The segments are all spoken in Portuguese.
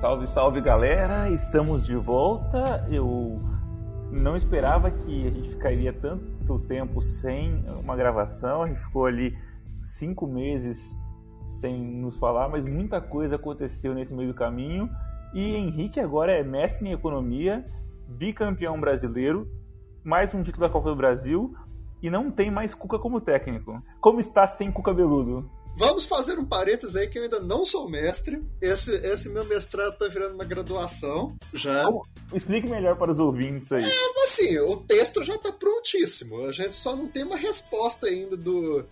Salve, salve galera! Estamos de volta. Eu não esperava que a gente ficaria tanto tempo sem uma gravação. A gente ficou ali cinco meses sem nos falar, mas muita coisa aconteceu nesse meio do caminho. E Henrique agora é mestre em economia, bicampeão brasileiro, mais um título da Copa do Brasil e não tem mais Cuca como técnico. Como está sem Cuca Beludo? Vamos fazer um parênteses aí que eu ainda não sou mestre. Esse, esse meu mestrado tá virando uma graduação já. Como? Explique melhor para os ouvintes aí. É, assim, o texto já tá prontíssimo. A gente só não tem uma resposta ainda do,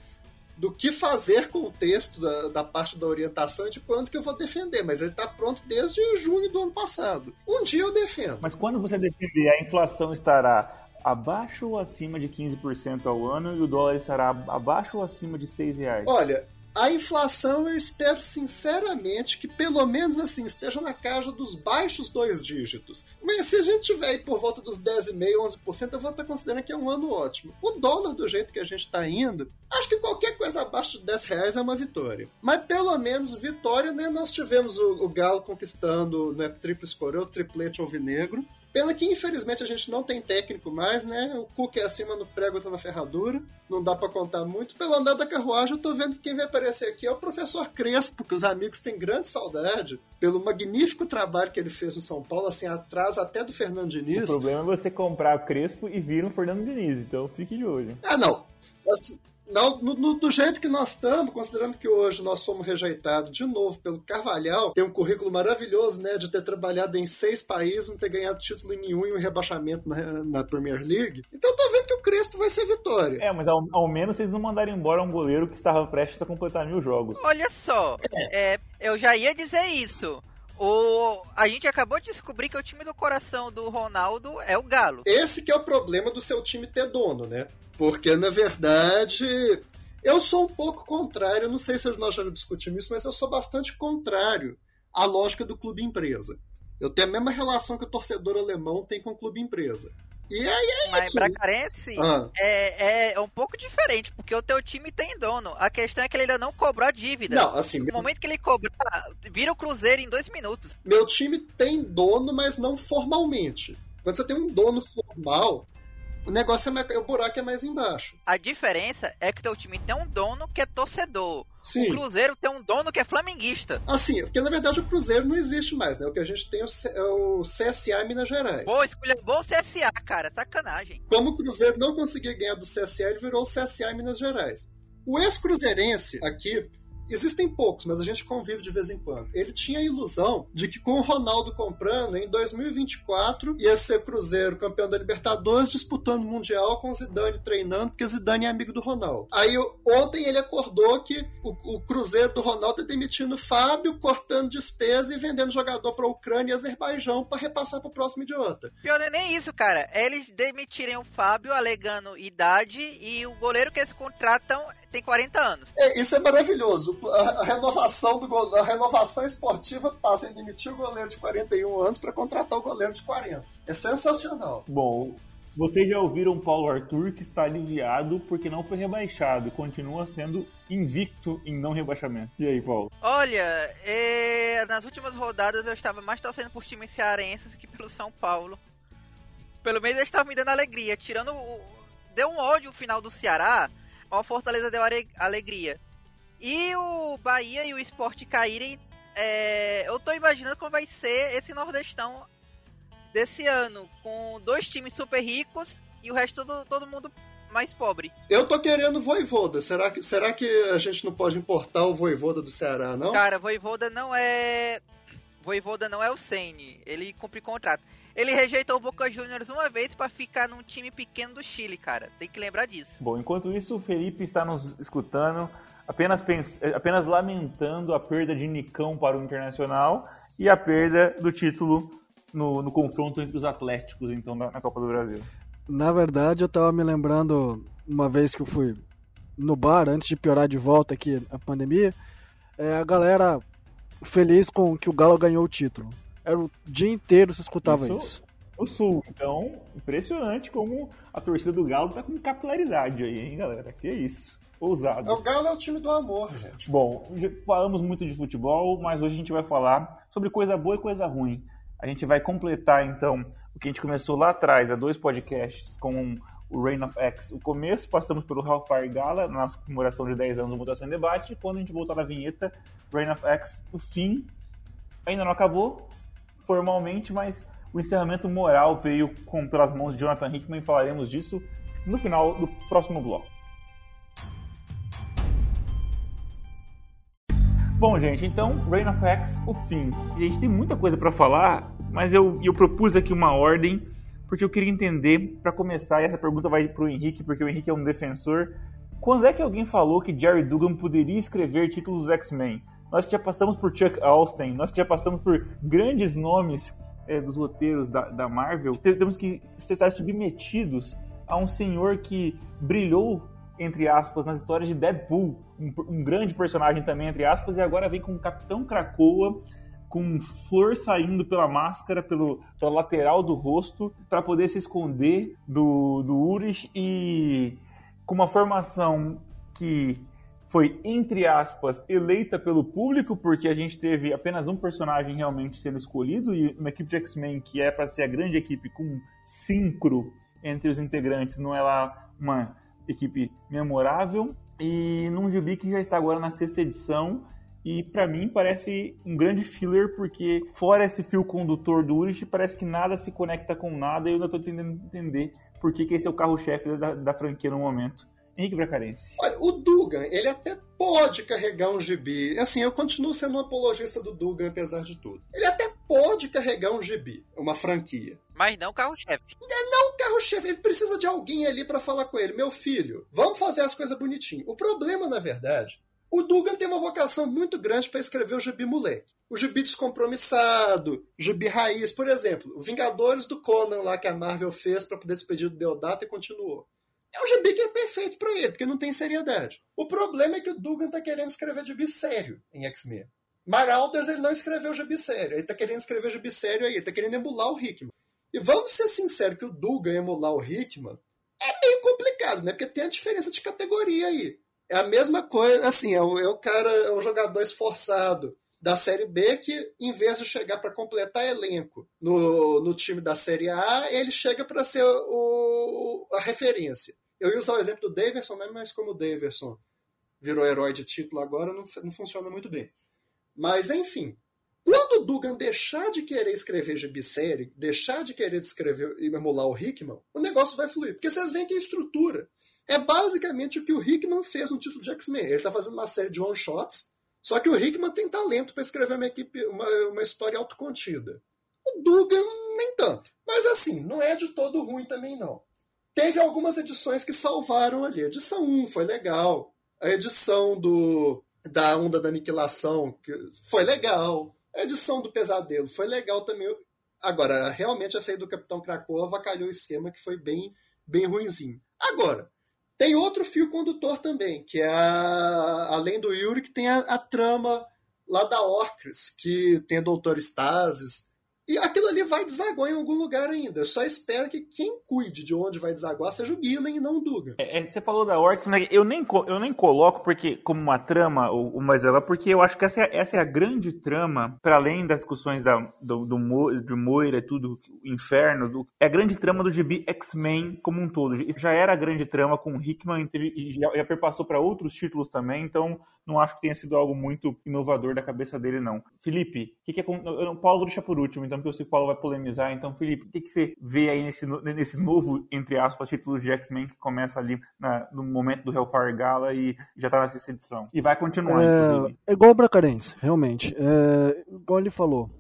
do que fazer com o texto da, da parte da orientação e de quando que eu vou defender. Mas ele tá pronto desde junho do ano passado. Um dia eu defendo. Mas quando você defender, a inflação estará abaixo ou acima de 15% ao ano e o dólar estará abaixo ou acima de 6 reais? Olha, a inflação eu espero sinceramente que pelo menos assim esteja na casa dos baixos dois dígitos. Mas se a gente tiver aí por volta dos 10,5%, 11%, eu vou estar considerando que é um ano ótimo. O dólar, do jeito que a gente está indo, acho que qualquer coisa abaixo de 10 reais é uma vitória. Mas pelo menos vitória, né? Nós tivemos o, o Galo conquistando né, tríplice coroa, triplete alvinegro. Pena que infelizmente a gente não tem técnico mais, né? O Cook é acima no prego, tá na ferradura. Não dá para contar muito. Pelo andar da carruagem, eu tô vendo que quem vai aparecer aqui é o professor Crespo, que os amigos têm grande saudade pelo magnífico trabalho que ele fez no São Paulo, assim, atrás até do Fernando Diniz. O problema é você comprar o Crespo e vir um Fernando Diniz, então fique de olho. Ah, não. Assim, não, no, no, do jeito que nós estamos, considerando que hoje nós somos rejeitados de novo pelo Carvalhal, tem um currículo maravilhoso, né, de ter trabalhado em seis países, não ter ganhado título em nenhum e um rebaixamento na, na Premier League. Então eu tô vendo que o Crespo vai ser vitória. É, mas ao, ao menos vocês não mandaram embora um goleiro que estava prestes a completar mil jogos. Olha só, é. É, eu já ia dizer isso. O... A gente acabou de descobrir que o time do coração do Ronaldo é o Galo. Esse que é o problema do seu time ter dono, né? Porque, na verdade, eu sou um pouco contrário, não sei se nós já discutimos isso, mas eu sou bastante contrário à lógica do clube empresa. Eu tenho a mesma relação que o torcedor alemão tem com o clube empresa. E aí é Mas pra Carense ah. é, é um pouco diferente, porque o teu time tem dono. A questão é que ele ainda não cobrou a dívida. Não, assim. No meu... momento que ele cobrar, vira o Cruzeiro em dois minutos. Meu time tem dono, mas não formalmente. Quando você tem um dono formal, o negócio é mais, o buraco é mais embaixo. A diferença é que teu time tem um dono que é torcedor. Sim. O Cruzeiro tem um dono que é flamenguista. Assim, porque na verdade o Cruzeiro não existe mais, né? O que a gente tem é o CSA em Minas Gerais. Pô, escolha bom CSA, cara, sacanagem. Como o Cruzeiro não conseguia ganhar do CSA, ele virou o CSA em Minas Gerais. O ex-cruzeirense aqui, Existem poucos, mas a gente convive de vez em quando. Ele tinha a ilusão de que com o Ronaldo comprando, em 2024 ia ser Cruzeiro campeão da Libertadores, disputando o Mundial com Zidane treinando, porque Zidane é amigo do Ronaldo. Aí ontem ele acordou que o, o Cruzeiro do Ronaldo é demitindo o Fábio, cortando despesa e vendendo jogador para Ucrânia e Azerbaijão para repassar para o próximo idiota. Pior não é nem isso, cara. É eles demitirem o Fábio alegando idade e o goleiro que eles contratam tem 40 anos. É, isso é maravilhoso. A, renovação do a renovação esportiva passa em demitir o goleiro de 41 anos para contratar o goleiro de 40. É sensacional. Bom, vocês já ouviram Paulo Arthur que está aliviado porque não foi rebaixado e continua sendo invicto em não rebaixamento. E aí, Paulo? Olha, é... nas últimas rodadas eu estava mais torcendo por times cearenses que pelo São Paulo. Pelo menos eles estavam me dando alegria, tirando o... Deu um ódio o final do Ceará, o Fortaleza deu alegria. E o Bahia e o Sport caírem, é, eu tô imaginando como vai ser esse Nordestão desse ano, com dois times super ricos e o resto todo, todo mundo mais pobre. Eu tô querendo Voivoda. Será que, será que a gente não pode importar o Voivoda do Ceará, não? Cara, Voivoda não é. Voivoda não é o Sene. Ele cumpre contrato. Ele rejeitou o Boca Juniors uma vez para ficar num time pequeno do Chile, cara. Tem que lembrar disso. Bom, enquanto isso, o Felipe está nos escutando, apenas, pens... apenas lamentando a perda de Nicão para o Internacional e a perda do título no, no confronto entre os Atléticos, então, na, na Copa do Brasil. Na verdade, eu estava me lembrando uma vez que eu fui no bar, antes de piorar de volta aqui a pandemia, é, a galera feliz com que o Galo ganhou o título. Era o dia inteiro se escutava isso. isso. O Sul. Então, impressionante como a torcida do Galo tá com capilaridade aí, hein, galera? Que isso. Ousado. É, o Galo é o time do amor, gente. Bom, falamos muito de futebol, mas hoje a gente vai falar sobre coisa boa e coisa ruim. A gente vai completar, então, o que a gente começou lá atrás, há dois podcasts, com o Reign of X. O começo, passamos pelo Hellfire Gala, na nossa comemoração de 10 anos do Mutação em Debate. E quando a gente voltar na vinheta, Reign of X, o fim, ainda não acabou, formalmente, mas o encerramento moral veio com, pelas mãos de Jonathan Hickman e falaremos disso no final do próximo bloco. Bom, gente, então, Reign of X, o fim. A gente tem muita coisa para falar, mas eu, eu propus aqui uma ordem, porque eu queria entender, para começar, e essa pergunta vai pro Henrique, porque o Henrique é um defensor. Quando é que alguém falou que Jerry Dugan poderia escrever títulos dos X-Men? Nós que já passamos por Chuck Austin, nós que já passamos por grandes nomes é, dos roteiros da, da Marvel, temos que estar submetidos a um senhor que brilhou entre aspas, nas histórias de Deadpool, um, um, grande personagem também, entre aspas, e agora vem com o Capitão Krakoa, com flor saindo pela máscara, pelo, pela lateral do rosto, para poder se esconder do, do Urich e com uma formação que foi, entre aspas, eleita pelo público, porque a gente teve apenas um personagem realmente sendo escolhido, e uma equipe de X-Men que é para ser a grande equipe com sincro entre os integrantes, não é lá uma equipe memorável e num gibi que já está agora na sexta edição e para mim parece um grande filler porque fora esse fio condutor do Urich parece que nada se conecta com nada e eu ainda estou tentando entender por que, que esse é o carro-chefe da, da franquia no momento. Henrique Bracarense. Olha, o Dugan, ele até pode carregar um gibi. Assim, eu continuo sendo um apologista do Dugan, apesar de tudo. Ele até pode carregar um gibi, uma franquia. Mas não carro-chefe. É não carro-chefe. Ele precisa de alguém ali para falar com ele. Meu filho, vamos fazer as coisas bonitinho. O problema, na verdade, o Dugan tem uma vocação muito grande para escrever o gibi moleque. O gibi descompromissado, gibi raiz, por exemplo, o Vingadores do Conan lá que a Marvel fez para poder despedir do Deodato e continuou. É um gibi que é perfeito para ele, porque não tem seriedade. O problema é que o Dugan tá querendo escrever gibi sério em X-Men. Marauders ele não escreveu gibi sério, ele tá querendo escrever gibi sério aí, ele tá querendo emular o Hickman. E vamos ser sinceros que o Dugan emular o Hickman é meio complicado, né? Porque tem a diferença de categoria aí. É a mesma coisa, assim, é o, é o cara, é o jogador esforçado da Série B que, em vez de chegar para completar elenco no, no time da Série A, ele chega para ser o, a referência. Eu ia usar o exemplo do Daverson, né? mas como o Daverson virou herói de título agora, não, não funciona muito bem. Mas, enfim, quando o Dugan deixar de querer escrever gibi-série, deixar de querer escrever e emular o Hickman, o negócio vai fluir. Porque vocês veem que a estrutura é basicamente o que o Hickman fez no título de X-Men. Ele está fazendo uma série de one-shots só que o Hickman tem talento para escrever uma, equipe, uma, uma história autocontida. O Dugan, nem tanto. Mas assim, não é de todo ruim também, não. Teve algumas edições que salvaram ali. A edição 1 foi legal. A edição do da Onda da Aniquilação que foi legal. A edição do Pesadelo foi legal também. Agora, realmente a saída do Capitão Krakoa avacalhou o esquema que foi bem, bem ruinzinho. Agora, tem outro fio condutor também, que é a, além do Yuri, que tem a, a trama lá da Orcris, que tem a Doutor Stasis, e aquilo ali vai desaguar em algum lugar ainda. Eu só espero que quem cuide de onde vai desaguar seja o Gillen e não o Dugan. É, é, você falou da Orcs, né? eu, nem, eu nem coloco porque como uma trama o, o mais agora, porque eu acho que essa é, essa é a grande trama, para além das discussões da, do, do, de Moira, tudo, Inferno, do, é a grande trama do GB X-Men como um todo. Já era a grande trama com o Hickman e já, perpassou para outros títulos também, então não acho que tenha sido algo muito inovador da cabeça dele, não. Felipe, o que, que é. O Paulo deixa por último, então que o Paulo vai polemizar. Então, Felipe, o que, que você vê aí nesse, nesse novo, entre aspas, título de X-Men que começa ali na, no momento do Hellfire Gala e já tá na sexta edição? E vai continuar, é, inclusive. É igual o Bracarense, realmente. É, igual ele falou.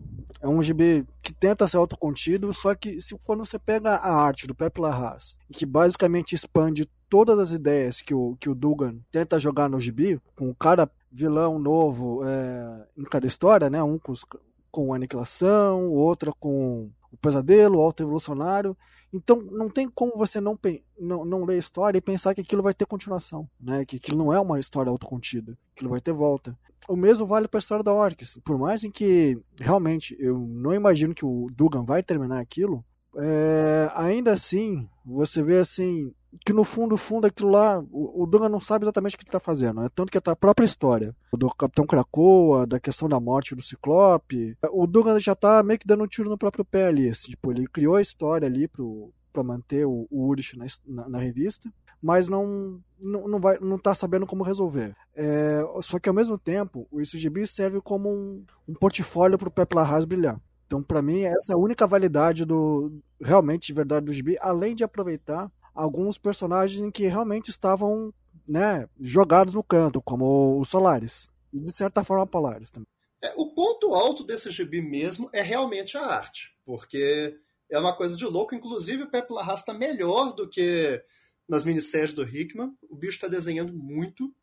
É um GB que tenta ser autocontido, só que se, quando você pega a arte do Pepe Larraz, que basicamente expande todas as ideias que o, que o Dugan tenta jogar no gibi, com o cara vilão novo é, em cada história, né? Um com os, com aniquilação, outra com o pesadelo, o alto evolucionário. Então não tem como você não, não, não ler a história e pensar que aquilo vai ter continuação, né? que aquilo não é uma história autocontida, aquilo vai ter volta. O mesmo vale para a história da Orcs. Por mais em que realmente eu não imagino que o Dugan vai terminar aquilo, é, ainda assim você vê assim que no fundo, fundo, aquilo lá, o, o Dunga não sabe exatamente o que ele está fazendo. É tanto que é a própria história do Capitão Krakoa, da questão da morte do Ciclope. O Dunga já está meio que dando um tiro no próprio pé ali. Assim, tipo, ele criou a história ali pro, para manter o, o Urich na, na, na, revista, mas não não, não, vai, não tá sabendo como resolver. É, só que ao mesmo tempo, o ICGB serve como um, um portfólio para o Pepe Larraz brilhar. Então, para mim, essa é a única validade do realmente de verdade do gibi, além de aproveitar alguns personagens que realmente estavam né, jogados no canto, como os Solares. E de certa forma Polaris também. É, o ponto alto desse gibi mesmo é realmente a arte, porque é uma coisa de louco. Inclusive, o Pepe Larraz está melhor do que nas minisséries do Hickman. O bicho está desenhando muito.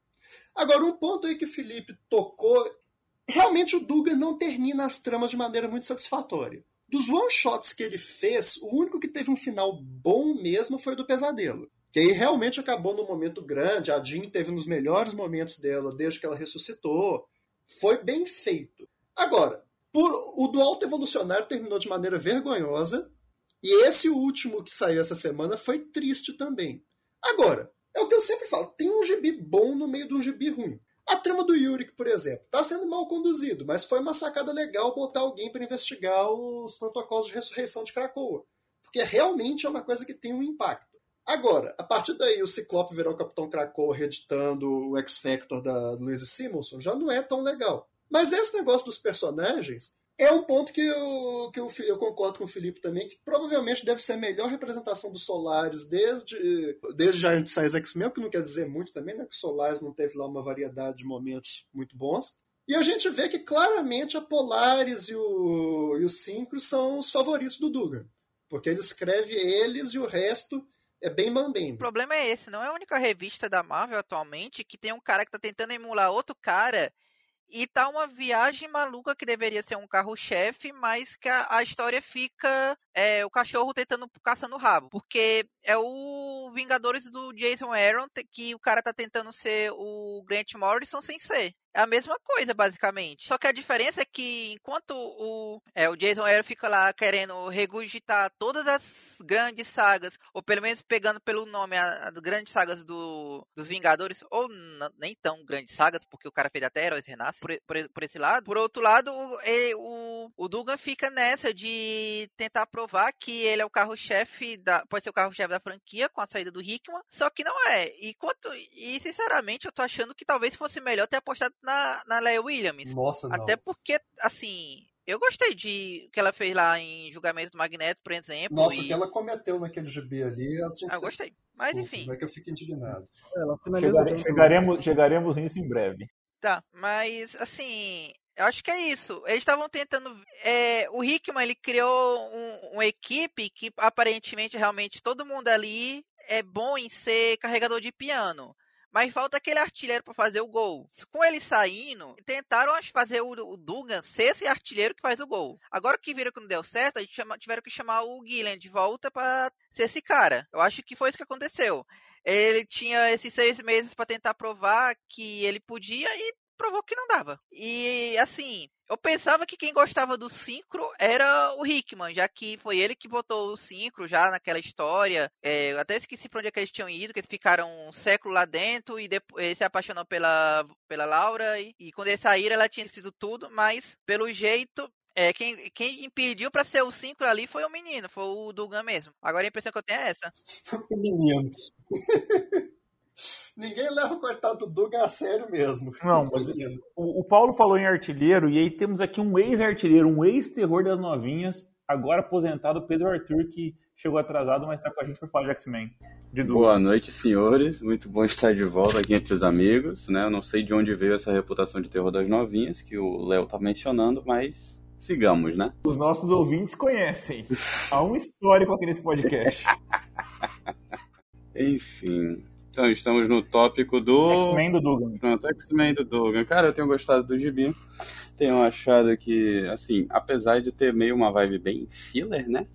Agora, um ponto aí que o Felipe tocou. Realmente, o Duga não termina as tramas de maneira muito satisfatória. Dos one-shots que ele fez, o único que teve um final bom mesmo foi o do Pesadelo. Que aí realmente acabou num momento grande. A Jean teve nos melhores momentos dela desde que ela ressuscitou. Foi bem feito. Agora, por, o do Alto Evolucionário terminou de maneira vergonhosa. E esse último que saiu essa semana foi triste também. Agora, é o que eu sempre falo: tem um gibi bom no meio de um gibi ruim. A trama do Yurik, por exemplo, está sendo mal conduzido, mas foi uma sacada legal botar alguém para investigar os protocolos de ressurreição de Krakoa. Porque realmente é uma coisa que tem um impacto. Agora, a partir daí o Ciclope virar o Capitão Krakoa reeditando o X-Factor da Louise Simonson já não é tão legal. Mas esse negócio dos personagens é um ponto que, eu, que eu, eu, concordo com o Felipe também, que provavelmente deve ser a melhor representação dos Solares desde, desde Giant Size X-Men, que não quer dizer muito também, né? Que o Solaris não teve lá uma variedade de momentos muito bons. E a gente vê que claramente a Polaris e o, e o são os favoritos do Dugan. Porque ele escreve eles e o resto é bem mambembe. O problema é esse, não é a única revista da Marvel atualmente que tem um cara que tá tentando emular outro cara e tá uma viagem maluca que deveria ser um carro-chefe, mas que a, a, história fica é, o cachorro tentando caçando o rabo. Porque é o Vingadores do Jason Aaron, que o cara tá tentando ser o Grant Morrison sem ser. É a mesma coisa, basicamente. Só que a diferença é que enquanto o, é, o Jason Aaron fica lá querendo regurgitar todas as grandes sagas, ou pelo menos pegando pelo nome as grandes sagas do, dos Vingadores, ou nem tão grandes sagas, porque o cara fez até Heróis Renascem, por, por, por, esse lado. Por outro lado, ele, o, o Dugan fica nessa de tentar provar que ele é o carro-chefe da. Pode ser o carro-chefe da franquia com a saída do Hickman, só que não é. E, quanto, e sinceramente, eu tô achando que talvez fosse melhor ter apostado na, na Leia Williams. Nossa, não. Até porque, assim, eu gostei de o que ela fez lá em Julgamento do Magneto, por exemplo. Nossa, e... o que ela cometeu naquele GB ali, ela tinha que ah, Eu ser... gostei. Mas enfim. Como é que eu fico indignado? Chegare... chegaremos, chegaremos nisso em breve. Tá, mas assim, eu acho que é isso. Eles estavam tentando. É, o Hickman ele criou um, uma equipe que aparentemente realmente todo mundo ali é bom em ser carregador de piano mas falta aquele artilheiro para fazer o gol. Com ele saindo, tentaram fazer o, Dugan ser esse artilheiro que faz o gol. Agora que viram que não deu certo, a gente chama, tiveram que chamar o Guilherme de volta para ser esse cara. Eu acho que foi isso que aconteceu. Ele tinha esses seis meses para tentar provar que ele podia e provou que não dava. E assim, eu pensava que quem gostava do Syncro era o Hickman, já que foi ele que botou o Syncro já naquela história. É, eu até esqueci pra onde é que eles tinham ido, que eles ficaram um século lá dentro e depois ele se apaixonou pela, pela Laura. E, e quando eles saíram, ela tinha sido tudo, mas pelo jeito é, quem, quem impediu para ser o 5 ali foi o menino, foi o Dugan mesmo. Agora a impressão que eu tenho é essa. o menino. Ninguém leva o coitado do Dugan a sério mesmo. Não, mas o, o, Paulo falou em artilheiro, e aí temos aqui um ex-artilheiro, um ex-terror das novinhas, agora aposentado, Pedro Arthur, que chegou atrasado, mas está com a gente para falar de X-Men. Boa noite, senhores. Muito bom estar de volta aqui entre os amigos. Né? Eu não sei de onde veio essa reputação de terror das novinhas que o Léo tá mencionando, mas sigamos, né? Os nossos ouvintes conhecem. Há um histórico aqui nesse podcast. Enfim, então, estamos no tópico do. X-Men do Dugan. Pronto, X-Men do Dugan. Cara, eu tenho gostado do gibi. Tenho achado que, assim, apesar de ter meio uma vibe bem filler, né?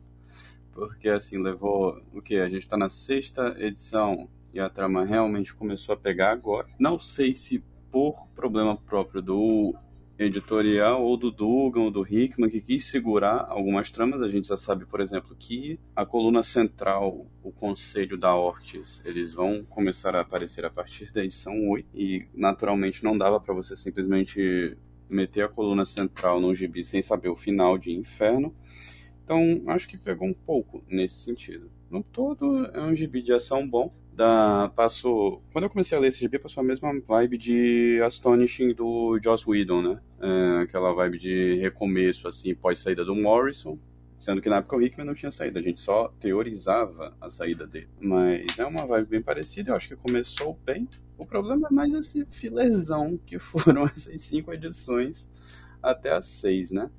Porque, assim, levou. O que? A gente tá na sexta edição e a trama realmente começou a pegar agora. Não sei se por problema próprio do editorial ou do Dugan ou do Hickman que quis segurar algumas tramas. A gente já sabe, por exemplo, que a coluna central, o conselho da Ortiz, eles vão começar a aparecer a partir da edição 8 e naturalmente não dava para você simplesmente meter a coluna central num gibi sem saber o final de Inferno. Então, acho que pegou um pouco nesse sentido. No todo, é um gibi de ação bom. Da, passou, quando eu comecei a ler esse gibi, passou a mesma vibe de Astonishing do Joss Whedon, né? É, aquela vibe de recomeço, assim, pós-saída do Morrison. Sendo que na época o Hickman não tinha saído, a gente só teorizava a saída dele. Mas é uma vibe bem parecida, eu acho que começou bem. O problema é mais esse filerzão que foram essas cinco edições até as seis, né?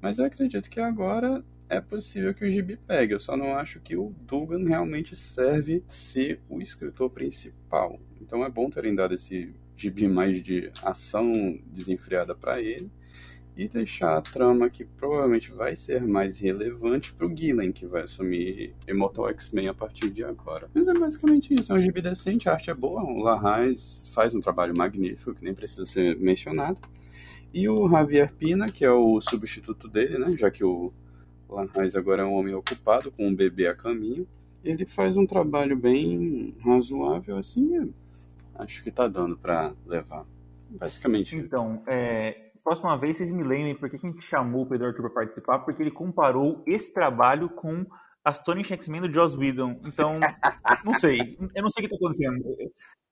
Mas eu acredito que agora é possível que o Gibi pegue. Eu só não acho que o Dugan realmente serve ser o escritor principal. Então é bom terem dado esse Gibi mais de ação desenfreada para ele e deixar a trama que provavelmente vai ser mais relevante para o Gillen, que vai assumir Immortal X-Men a partir de agora. Mas é basicamente isso, é um gibi decente, a arte é boa, o Larraz faz um trabalho magnífico, que nem precisa ser mencionado. E o Javier Pina, que é o substituto dele, né, já que o Larraz agora é um homem ocupado com um bebê a caminho, ele faz um trabalho bem razoável, assim, acho que tá dando para levar. Basicamente. Então, é, próxima vez vocês me lembrem porque a gente chamou o Pedro Arthur para participar, porque ele comparou esse trabalho com as Tony X-Men do Joss Whedon. Então, não sei. Eu não sei o que está acontecendo.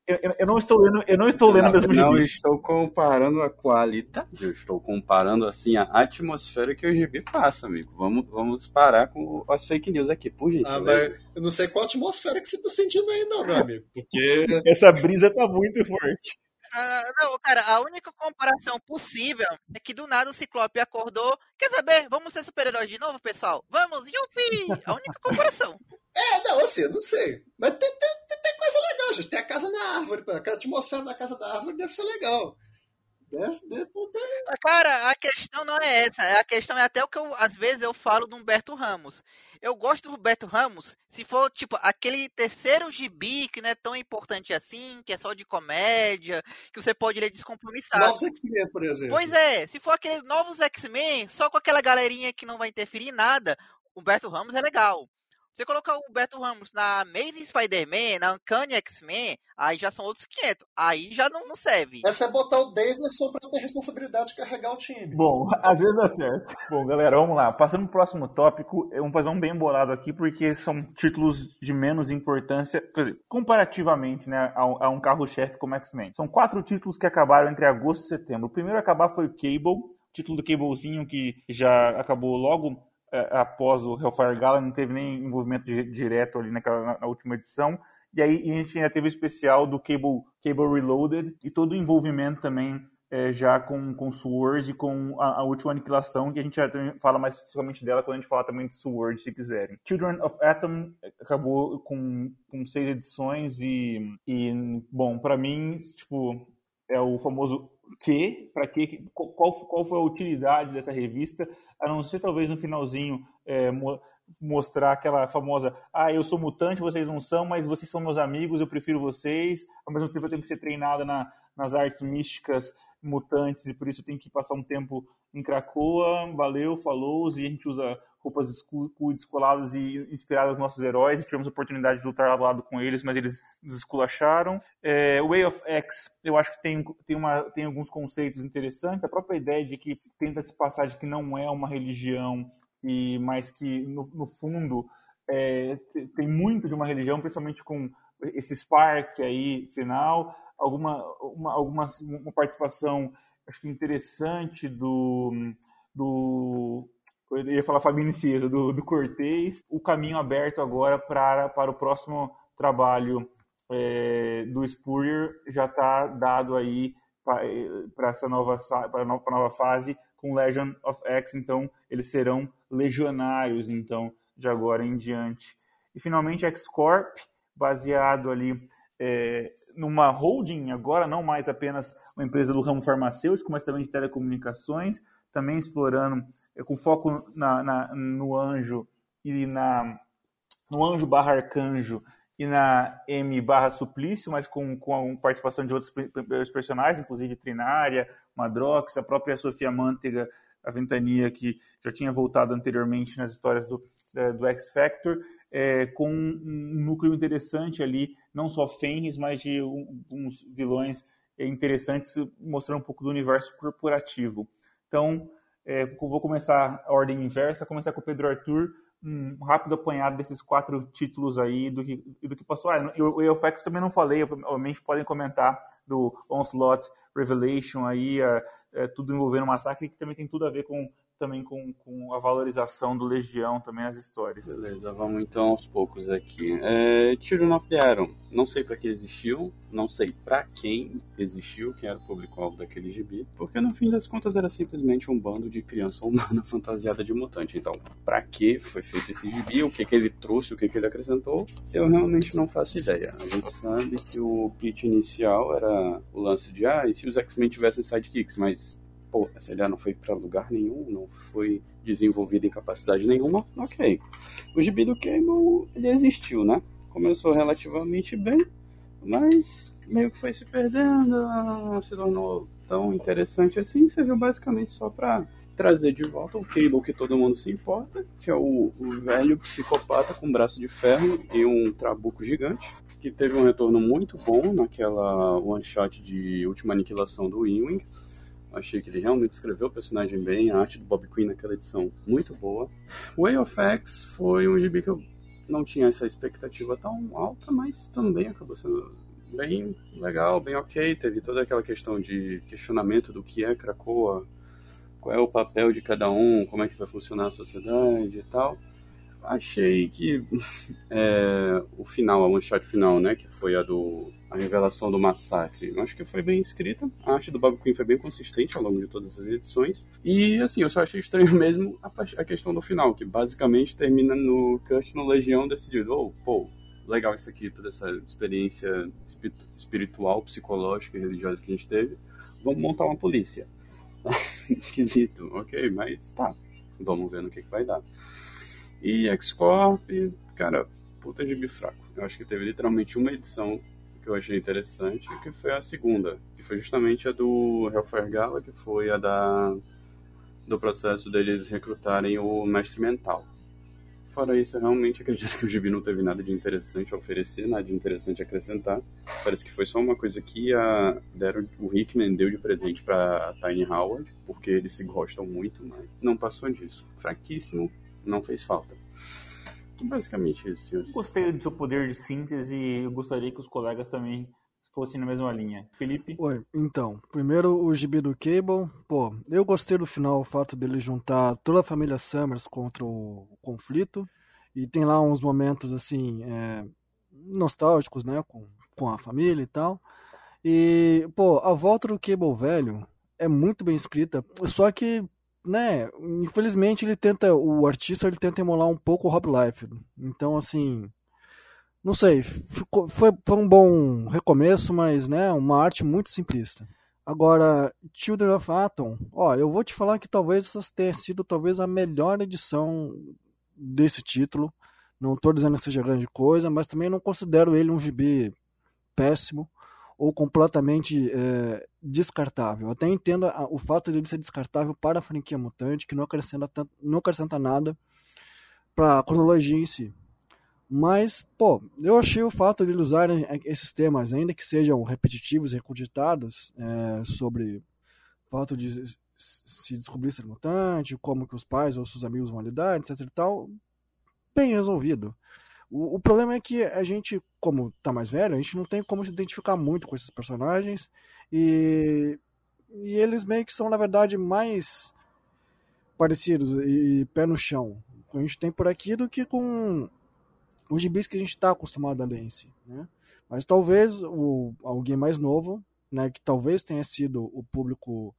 Eu, eu, eu, não estou lendo, eu não estou lendo não, mesmo Não estou comparando a qualidade, eu estou comparando assim a atmosfera que o gibi passa, amigo. Vamos, vamos parar com as fake news aqui, por gentileza. Ah, mas eu não sei qual atmosfera que você está sentindo aí, não, meu amigo. Porque essa brisa tá muito forte. Ah, não, cara, a única comparação possível é que do nada o Ciclope acordou. Quer saber? Vamos ser super-heróis de novo, pessoal? Vamos, yupi! A única comparação. é, não, assim, eu não sei. Mas tem, tem, tem, coisa legal, gente. Tem a casa na árvore. A atmosfera da casa da árvore deve ser legal. Deve, deve, deve... Cara, a questão não é essa. A questão é até o que eu, às vezes eu falo do Humberto Ramos eu gosto do Roberto Ramos se for, tipo, aquele terceiro gibi que não é tão importante assim, que é só de comédia, que você pode ler descompromissado. Novos X-Men, por exemplo. Pois é, se for aquele novos X-Men, só com aquela galerinha que não vai interferir em nada, o Roberto Ramos é legal. Você colocar o Beto Ramos na Amazing Spider-Man, na Uncanny X-Men, aí já são outros 500. Aí já não, não serve. Essa é botar o Davidson pra ter responsabilidade de carregar o time. Bom, às vezes dá certo. Bom, galera, vamos lá. Passando pro próximo tópico, vamos fazer um bem bolado aqui, porque são títulos de menos importância, quer dizer, comparativamente, né, a, a um carro-chefe como X-Men. São quatro títulos que acabaram entre agosto e setembro. O primeiro a acabar foi o Cable, título do Cablezinho que já acabou logo após o Hellfire Gala, não teve nem envolvimento direto ali naquela, na, última edição. E aí a gente ainda teve o especial do Cable, Cable Reloaded e todo o envolvimento também é, já com, com Sword e com a, a, última aniquilação, que a gente já fala mais especificamente dela quando a gente fala também de Sword, se quiserem. Children of Atom acabou com, com seis edições e, e bom, para mim, tipo, é o famoso que, para que, qual, qual foi a utilidade dessa revista, a não ser talvez no finalzinho é, mo mostrar aquela famosa, ah, eu sou mutante, vocês não são, mas vocês são meus amigos, eu prefiro vocês, ao mesmo tempo eu tenho que ser treinada na, nas artes místicas mutantes e por isso eu tenho que passar um tempo em Cracoa, valeu, falou, e a gente usa roupas descoladas e inspiradas nos nossos heróis. Tivemos a oportunidade de lutar lado a lado com eles, mas eles desculacharam. É, Way of X, eu acho que tem, tem, uma, tem alguns conceitos interessantes. A própria ideia de que tenta se passar de que não é uma religião, e mas que, no, no fundo, é, tem muito de uma religião, principalmente com esse spark aí final. Alguma, uma, alguma uma participação acho que interessante do, do eu ia falar Fabinho Ciesa, do, do Cortez, o caminho aberto agora para, para o próximo trabalho é, do Spurrier já está dado aí para essa nova, para nova, nova fase com Legion of X, então eles serão legionários, então, de agora em diante. E finalmente X-Corp, baseado ali é, numa holding, agora não mais apenas uma empresa do ramo farmacêutico, mas também de telecomunicações, também explorando é, com foco na, na, no anjo e na no anjo barra arcanjo e na M barra Suplício, mas com, com a participação de outros personagens, inclusive Trinária, Madrox, a própria Sofia Manteiga, a Ventania, que já tinha voltado anteriormente nas histórias do, é, do X Factor, é, com um núcleo interessante ali, não só Fenris, mas de um, uns vilões interessantes, mostrando um pouco do universo corporativo. Então, é, vou começar a ordem inversa, começar com o Pedro Arthur, um rápido apanhado desses quatro títulos aí do que, do que passou. Ah, o EOFX também não falei, obviamente podem comentar do Onslaught Revelation aí, é, é, tudo envolvendo o massacre, que também tem tudo a ver com também com, com a valorização do Legião também as histórias. Beleza, vamos então aos poucos aqui. É, Children of the Atom, não sei para que existiu, não sei para quem existiu, quem era o público-alvo daquele gibi, porque no fim das contas era simplesmente um bando de criança humana fantasiada de mutante. Então, para que foi feito esse gibi, o que, que ele trouxe, o que, que ele acrescentou, eu realmente não faço ideia. A gente sabe que o pitch inicial era o lance de, ah, e se os X-Men tivessem sidekicks, mas pô, essa ideia não foi para lugar nenhum, não foi desenvolvida em capacidade nenhuma, ok. O gibi do Cable, ele existiu, né? Começou relativamente bem, mas meio que foi se perdendo, não se tornou tão interessante assim, serviu basicamente só para trazer de volta o Cable que todo mundo se importa, que é o, o velho psicopata com braço de ferro e um trabuco gigante, que teve um retorno muito bom naquela one shot de última aniquilação do Ewing Achei que ele realmente escreveu o personagem bem, a arte do Bob Quinn naquela edição muito boa. Way of X foi um gibi que eu não tinha essa expectativa tão alta, mas também acabou sendo bem legal, bem ok. Teve toda aquela questão de questionamento do que é Krakoa, qual é o papel de cada um, como é que vai funcionar a sociedade e tal achei que é, o final, a one shot final, né, que foi a do a revelação do massacre, eu acho que foi bem escrita. A arte do Bob Quinn foi bem consistente ao longo de todas as edições. E assim, eu só achei estranho mesmo a, a questão do final, que basicamente termina no Kurt no Legião decidido, oh, pô, legal isso aqui, toda essa experiência espiritual, psicológica e religiosa que a gente teve. Vamos montar uma polícia. Esquisito, ok, mas tá. Vamos ver no que, que vai dar. E X-Corp, cara, puta de bifraco. Eu acho que teve literalmente uma edição que eu achei interessante, que foi a segunda, que foi justamente a do Hellfire Gala, que foi a da do processo deles recrutarem o mestre mental. Fora isso, eu realmente acredito que o Gibi não teve nada de interessante a oferecer, nada de interessante a acrescentar. Parece que foi só uma coisa que a, deram, o Hickman deu de presente para Tiny Howard, porque eles se gostam muito, mas não passou disso. Fraquíssimo, não fez falta. Basicamente isso, senhores. Gostei do seu poder de síntese e gostaria que os colegas também fossem na mesma linha. Felipe? Oi, então, primeiro o gibi do Cable, pô, eu gostei do final, o fato dele juntar toda a família Summers contra o conflito, e tem lá uns momentos, assim, é, nostálgicos, né, com, com a família e tal, e, pô, a volta do Cable velho é muito bem escrita, só que né, infelizmente ele tenta, o artista ele tenta emular um pouco o Rob Life. Então, assim, não sei, ficou, foi, foi um bom recomeço, mas, né, uma arte muito simplista. Agora, Children of Atom, ó, eu vou te falar que talvez essa tenha sido talvez a melhor edição desse título. Não estou dizendo que seja grande coisa, mas também não considero ele um gibi péssimo ou completamente é, descartável. Até entendo a, o fato de ele ser descartável para a franquia mutante, que não acrescenta, tanto, não acrescenta nada para a cronologia em si. Mas, pô, eu achei o fato de eles usarem esses temas, ainda que sejam repetitivos recogitados, é, sobre o fato de se descobrir ser mutante, como que os pais ou seus amigos vão lidar, etc e tal, bem resolvido. O, o, problema é que a gente, como tá mais velho, a gente não tem como se identificar muito com esses personagens e, e eles meio que são, na verdade, mais parecidos e pé no chão que a gente tem por aqui do que com os gibis que a gente está acostumado a ler em si, né? Mas talvez o, alguém mais novo, né, que talvez tenha sido o público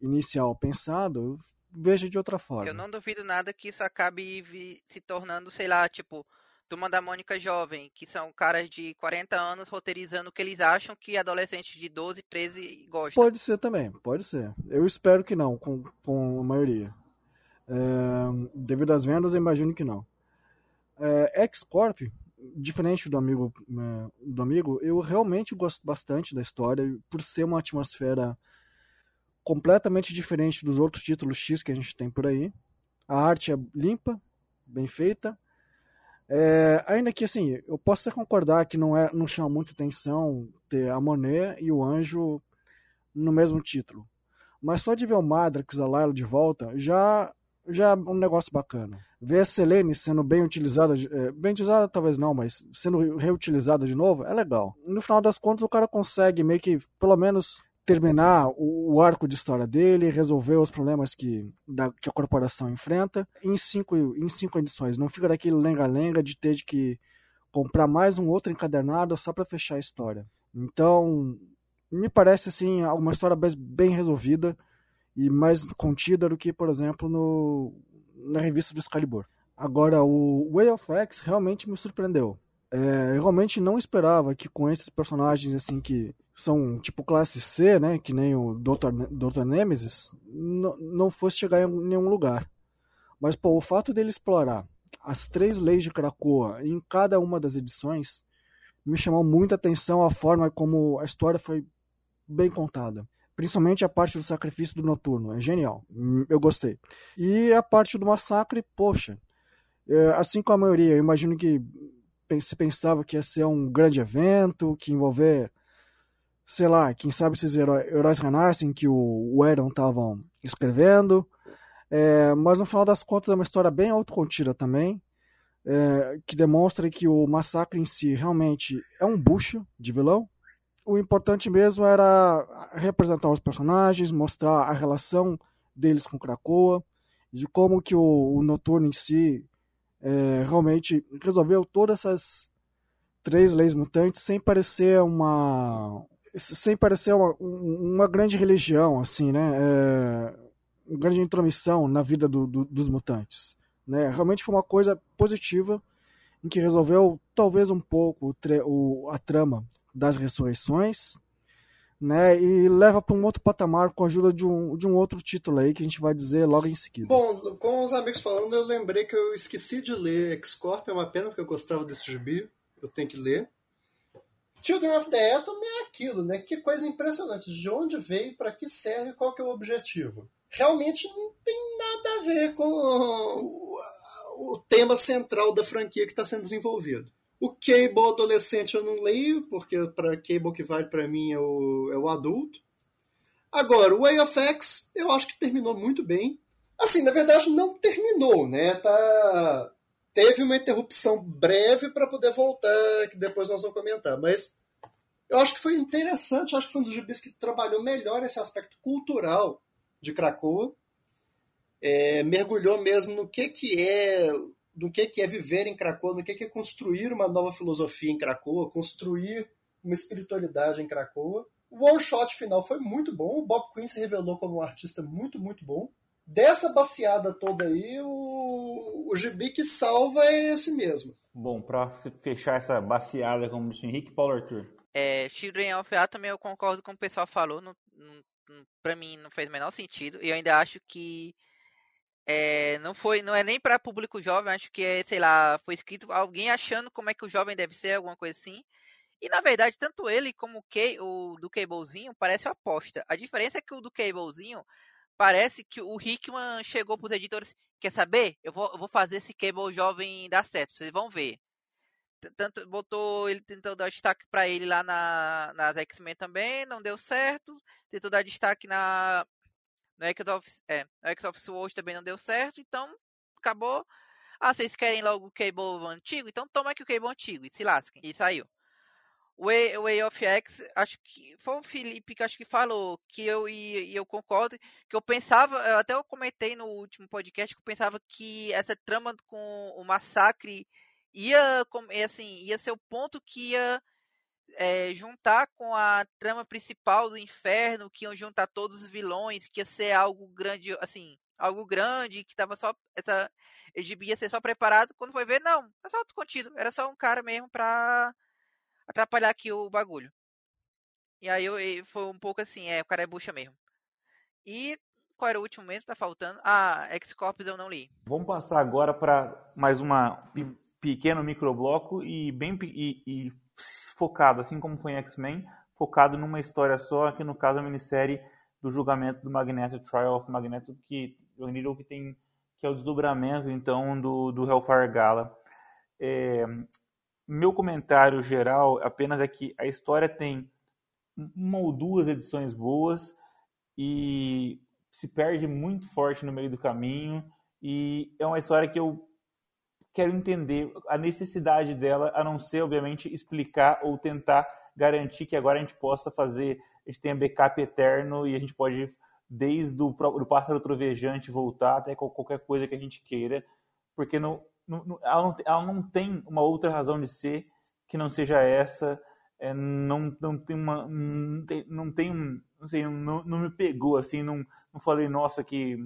inicial pensado, veja de outra forma. Eu não duvido nada que isso acabe se tornando, sei lá, tipo, Turma da Mônica Jovem, que são caras de 40 anos roteirizando o que eles acham que adolescentes de 12, 13 gostam. Pode ser também, pode ser. Eu espero que não, com, com a maioria. É, devido às vendas, eu imagino que não. É, X-Corp, diferente do amigo, né, do amigo, eu realmente gosto bastante da história, por ser uma atmosfera completamente diferente dos outros títulos X que a gente tem por aí. A arte é limpa, bem feita. É, ainda que assim, eu posso até concordar que não, é, não chama muita atenção ter a Monet e o Anjo no mesmo título. Mas só de ver o Madrax, a Layla de volta, já, já é um negócio bacana. Ver a Selene sendo bem utilizada, é, bem utilizada talvez não, mas sendo reutilizada de novo, é legal. No final das contas, o cara consegue meio que, pelo menos, terminar o, o arco de história dele, resolver os problemas que, da, que a corporação enfrenta em cinco, em cinco edições. Não fica daquele lenga-lenga de ter de que comprar mais um outro encadernado só para fechar a história. Então, me parece assim uma história bem resolvida e mais contida do que, por exemplo, no, na revista do Excalibur. Agora, o Way of X realmente me surpreendeu. É, eu realmente não esperava que com esses personagens assim que são tipo classe C, né, que nem o Dr. Dr. Nemesis, não fosse chegar em nenhum lugar. Mas pô, o fato dele explorar as três leis de Krakoa em cada uma das edições me chamou muita atenção a forma como a história foi bem contada. Principalmente a parte do sacrifício do noturno. É genial. Eu gostei. E a parte do massacre, poxa. É, assim como a maioria, eu imagino que se pensava que ia ser um grande evento, que envolver, sei lá, quem sabe esses heróis, heróis renascem que o, o Aaron escrevendo. É, mas no final das contas é uma história bem autocontida também. É, que demonstra que o massacre em si realmente é um bucho de vilão, o importante mesmo era representar os personagens, mostrar a relação deles com Krakoa, de como que o, o Noturno em si é, realmente resolveu todas essas três leis mutantes sem parecer uma sem parecer uma, uma grande religião assim né é, uma grande intromissão na vida do, do, dos mutantes né realmente foi uma coisa positiva em que resolveu talvez um pouco o, a trama das ressurreições, né? E leva para um outro patamar com a ajuda de um, de um outro título aí que a gente vai dizer logo em seguida. Bom, com os amigos falando, eu lembrei que eu esqueci de ler X-Corp, é uma pena porque eu gostava desse gibi, eu tenho que ler. Children of the Atom é aquilo, né? Que coisa impressionante. De onde veio, para que serve, qual que é o objetivo? Realmente não tem nada a ver com o, tema central da franquia que está sendo desenvolvido. O Cable adolescente eu não leio, porque para Cable que vale para mim é o, é o adulto. Agora, o Way of X eu acho que terminou muito bem. Assim, na verdade não terminou, né? Tá... Teve uma interrupção breve para poder voltar, que depois nós vamos comentar. Mas eu acho que foi interessante, acho que foi um dos gibis que trabalhou melhor esse aspecto cultural de Krakoa. É, mergulhou mesmo no que, que é do que, que é viver em Cracoa, do que, que é construir uma nova filosofia em Cracoa, construir uma espiritualidade em Cracoa. O one shot final foi muito bom. O Bob Quinn se revelou como um artista muito, muito bom. Dessa baseada toda aí, o, o gibi que salva é esse mesmo. Bom, para fechar essa baseada, como disse o Henrique, Paulo Arthur. É, Children of A também eu concordo com o pessoal falou. Não, não, pra mim não fez o menor sentido. E eu ainda acho que é, não foi, não é nem para público jovem, acho que é, sei lá, foi escrito alguém achando como é que o jovem deve ser, alguma coisa assim. E na verdade, tanto ele como o, Kay, o do Cablezinho parece uma aposta. A diferença é que o do Cablezinho parece que o Hickman chegou para os editores, quer saber? Eu vou, eu vou fazer esse Cable jovem dar certo, vocês vão ver. Tanto botou, ele tentou dar destaque para ele lá na, nas X-Men também, não deu certo. Tentou dar destaque na no X Office, é, no X Office hoje também não deu certo, então acabou. Ah, vocês querem logo o Cable antigo? Então toma aqui o Cable antigo e se lasquem. E saiu. Way, Way of X, acho que foi o Felipe que acho que falou que eu e, eu concordo, que eu pensava, até eu comentei no último podcast que eu pensava que essa trama com o massacre ia assim, ia ser o ponto que ia é, juntar com a trama principal do inferno, que iam juntar todos os vilões, que ia ser algo grande, assim, algo grande, que tava só. Essa ia ser só preparado. Quando foi ver, não, é só outro contido. Era só um cara mesmo pra atrapalhar aqui o bagulho. E aí eu, foi um pouco assim, é, o cara é bucha mesmo. E qual era o último mesmo? Tá faltando. Ah, X-Corps eu não li. Vamos passar agora para mais uma pequeno microbloco e bem e, e focado, assim como foi em X-Men, focado numa história só, que no caso é a minissérie do julgamento do Magneto, Trial of Magneto, que o que tem que é o desdobramento então do, do Hellfire Gala. É, meu comentário geral apenas é que a história tem uma ou duas edições boas e se perde muito forte no meio do caminho e é uma história que eu quero entender a necessidade dela, a não ser, obviamente, explicar ou tentar garantir que agora a gente possa fazer, a gente tenha backup eterno e a gente pode, desde o do pássaro trovejante, voltar até qualquer coisa que a gente queira, porque ela, não, ela não tem uma outra razão de ser que não seja essa, é, não, não tem uma, não tem, não tem não sei, não, não me pegou, assim, não, não falei, nossa, que...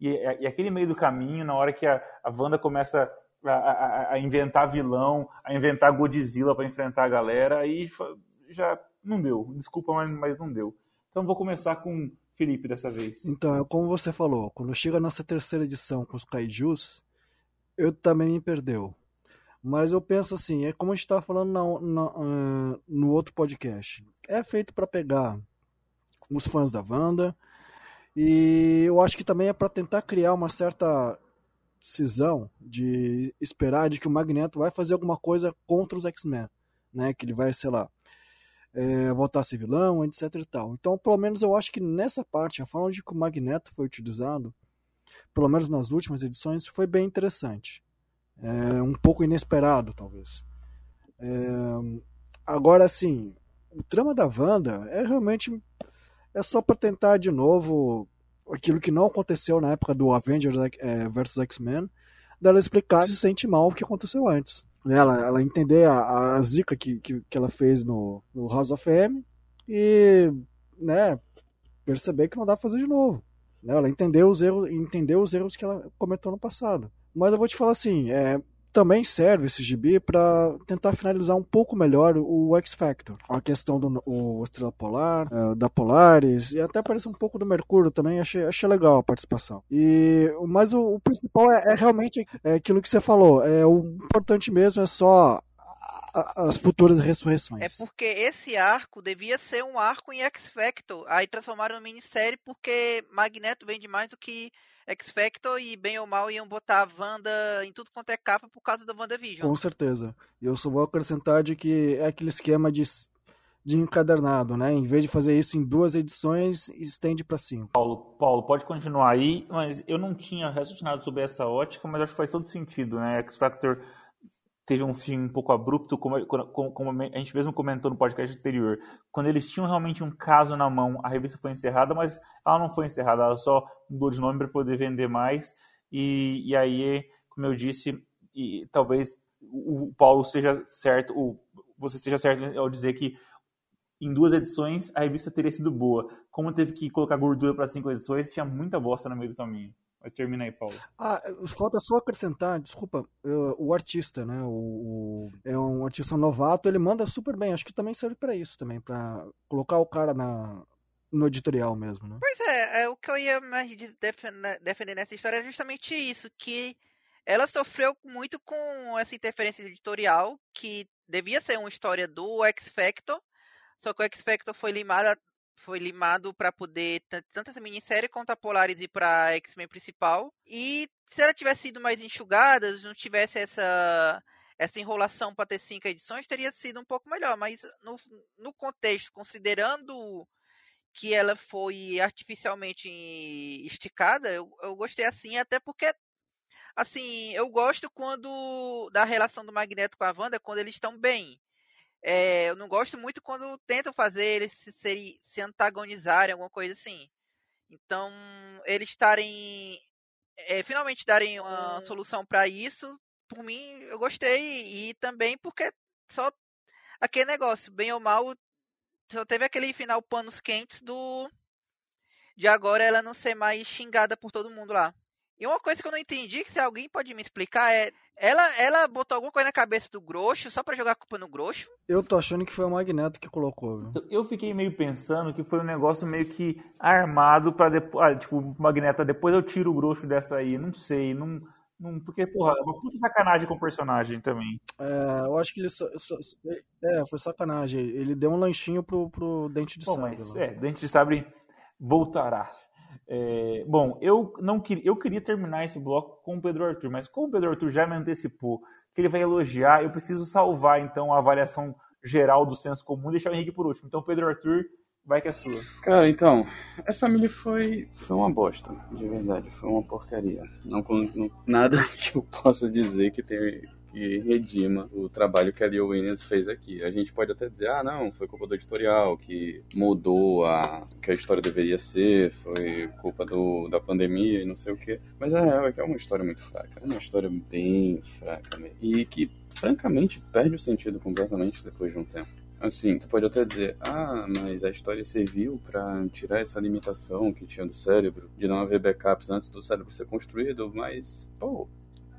E, e aquele meio do caminho, na hora que a, a Wanda começa a, a, a, inventar vilão, a inventar Godzilla para enfrentar a galera, aí já não deu. Desculpa, mas, mas não deu. Então vou começar com Felipe dessa vez. Então, é como você falou, quando chega a nossa terceira edição com os Kaijus, eu também me perdeu. Mas eu penso assim, é como a gente estava falando na, na, uh, no outro podcast. É feito para pegar os fãs da Wanda. E eu acho que também é para tentar criar uma certa decisão de esperar de que o Magneto vai fazer alguma coisa contra os X-Men, né? Que ele vai, sei lá, é, voltar a ser vilão, etc e tal. Então, pelo menos eu acho que nessa parte, a forma de que o Magneto foi utilizado, pelo menos nas últimas edições, foi bem interessante. É, um pouco inesperado, talvez. É, agora, assim, o trama da Wanda é realmente é só para tentar de novo aquilo que não aconteceu na época do Avengers é, versus X-Men, dela explicar se sente mal o que aconteceu antes. Ela, ela entender a, a zica que, que, que, ela fez no, no House of M e né, perceber que não dá pra fazer de novo. Né? Ela entendeu os erros, entendeu os erros que ela cometeu no passado. Mas eu vou te falar assim, é, também serve esse gibi para tentar finalizar um pouco melhor o X Factor. A questão do o Estrela Polar, uh, da Polaris, e até aparece um pouco do Mercúrio também, achei, achei legal a participação. E, mas o, o principal é, é, realmente é aquilo que você falou, é, o importante mesmo é só as futuras ressurreições. É porque esse arco devia ser um arco em X Factor, aí transformaram no minissérie porque Magneto vende mais do que X Factor e bem ou mal iam botar a Wanda em tudo quanto é capa por causa da WandaVision. Com certeza. E eu só vou acrescentar de que é aquele esquema de, de encadernado, né? Em vez de fazer isso em duas edições, estende para cinco. Paulo, Paulo, pode continuar aí, mas eu não tinha raciocinado sobre essa ótica, mas acho que faz todo sentido, né? X Factor teve um fim um pouco abrupto, como, como, como, a gente mesmo comentou no podcast anterior. Quando eles tinham realmente um caso na mão, a revista foi encerrada, mas ela não foi encerrada, ela só mudou de nome para poder vender mais. E, e aí, como eu disse, e, talvez o Paulo seja certo, o, você seja certo ao dizer que em duas edições a revista teria sido boa. Como teve que colocar gordura para cinco edições, tinha muita bosta no meio do caminho. Mas termina aí, Paulo. Ah, falta só acrescentar, desculpa, o artista, né? O, o, é um artista novato, ele manda super bem. Acho que também serve para isso também, para colocar o cara na, no editorial mesmo, né? Pois é, é o que eu ia mais defender, defender nessa história é justamente isso, que ela sofreu muito com essa interferência editorial, que devia ser uma história do X Factor, só que o X Factor foi limada foi limado para poder tanto essa minissérie quanto a Polaris ir para X-Men principal. E se ela tivesse sido mais enxugada, não tivesse essa essa enrolação para ter cinco edições, teria sido um pouco melhor. Mas no, no contexto, considerando que ela foi artificialmente esticada, eu, eu gostei assim, até porque assim, eu gosto quando da relação do Magneto com a Wanda quando eles estão bem. É, eu não gosto muito quando tentam fazer eles se, se, se antagonizarem, alguma coisa assim. Então, eles estarem. É, finalmente darem uma hum. solução para isso, por mim, eu gostei. E também porque só aquele negócio, bem ou mal, só teve aquele final panos quentes do. De agora ela não ser mais xingada por todo mundo lá. E uma coisa que eu não entendi, que se alguém pode me explicar, é. Ela, ela botou alguma coisa na cabeça do Groxo só para jogar a culpa no Groxo? Eu tô achando que foi o Magneto que colocou. Viu? Eu fiquei meio pensando que foi um negócio meio que armado para depois. Ah, tipo, Magneto, depois eu tiro o Groxo dessa aí. Não sei, não, Não, porque, porra, é uma puta sacanagem com o personagem também. É, eu acho que ele só, só- É, foi sacanagem. Ele deu um lanchinho pro, pro Dente de Bom, Sabre. mas lá. é, Dente de Sabre voltará. É, bom, eu não queria, eu queria terminar esse bloco com o Pedro Arthur, mas como o Pedro Arthur já me antecipou que ele vai elogiar, eu preciso salvar então a avaliação geral do senso comum e deixar o Henrique por último. Então, Pedro Arthur, vai que é sua. Cara, então, essa família foi, foi uma bosta, de verdade, foi uma porcaria. Não, não- nada que eu possa dizer que tem que redima o trabalho que a Leo Williams fez aqui. A gente pode até dizer, ah, não, foi culpa do editorial que mudou a que a história deveria ser, foi culpa do, da pandemia e não sei o quê. Mas a real é que é uma história muito fraca, é uma história bem fraca mesmo. E que, francamente, perde o sentido completamente depois de um tempo. Assim, tu pode até dizer, ah, mas a história serviu pra tirar essa limitação que tinha do cérebro, de não haver backups antes do cérebro ser construído, mas, pô,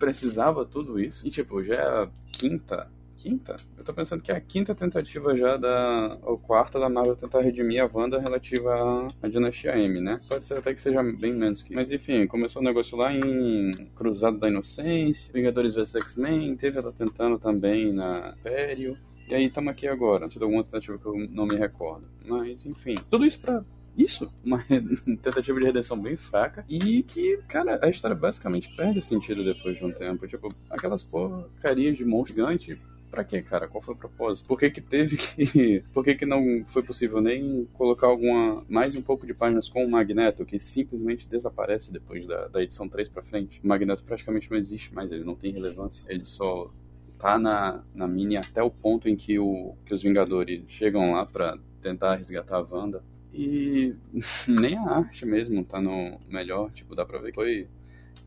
precisava tudo isso. E, tipo, já é a quinta, quinta? Eu tô pensando que é a quinta tentativa já da, ou quarta da Marvel tentar redimir a Wanda relativa à, à Dinastia M, né? Pode ser até que seja bem menos que Mas, enfim, começou o negócio lá em Cruzado da Inocência, Vingadores vs X-Men, teve ela tentando também na Império, e aí estamos aqui agora. Tido alguma tentativa que eu não me recordo. Mas, enfim. Tudo isso pra. Isso, uma tentativa de redenção bem fraca e que, cara, a história basicamente perde o sentido depois de um tempo. Tipo, aquelas porcarias de monstro gigante, pra quê, cara? Qual foi o propósito? Por que que teve que... Por que que não foi possível nem colocar alguma... Mais um pouco de páginas com o Magneto, que simplesmente desaparece depois da, da edição 3 pra frente? O Magneto praticamente não existe mais, ele não tem relevância. Ele só tá na, na mini até o ponto em que, o, que os Vingadores chegam lá pra tentar resgatar a Wanda. E nem a arte mesmo tá no melhor, tipo, dá pra ver que foi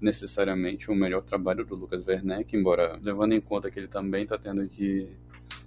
necessariamente o melhor trabalho do Lucas Werneck, embora levando em conta que ele também tá tendo que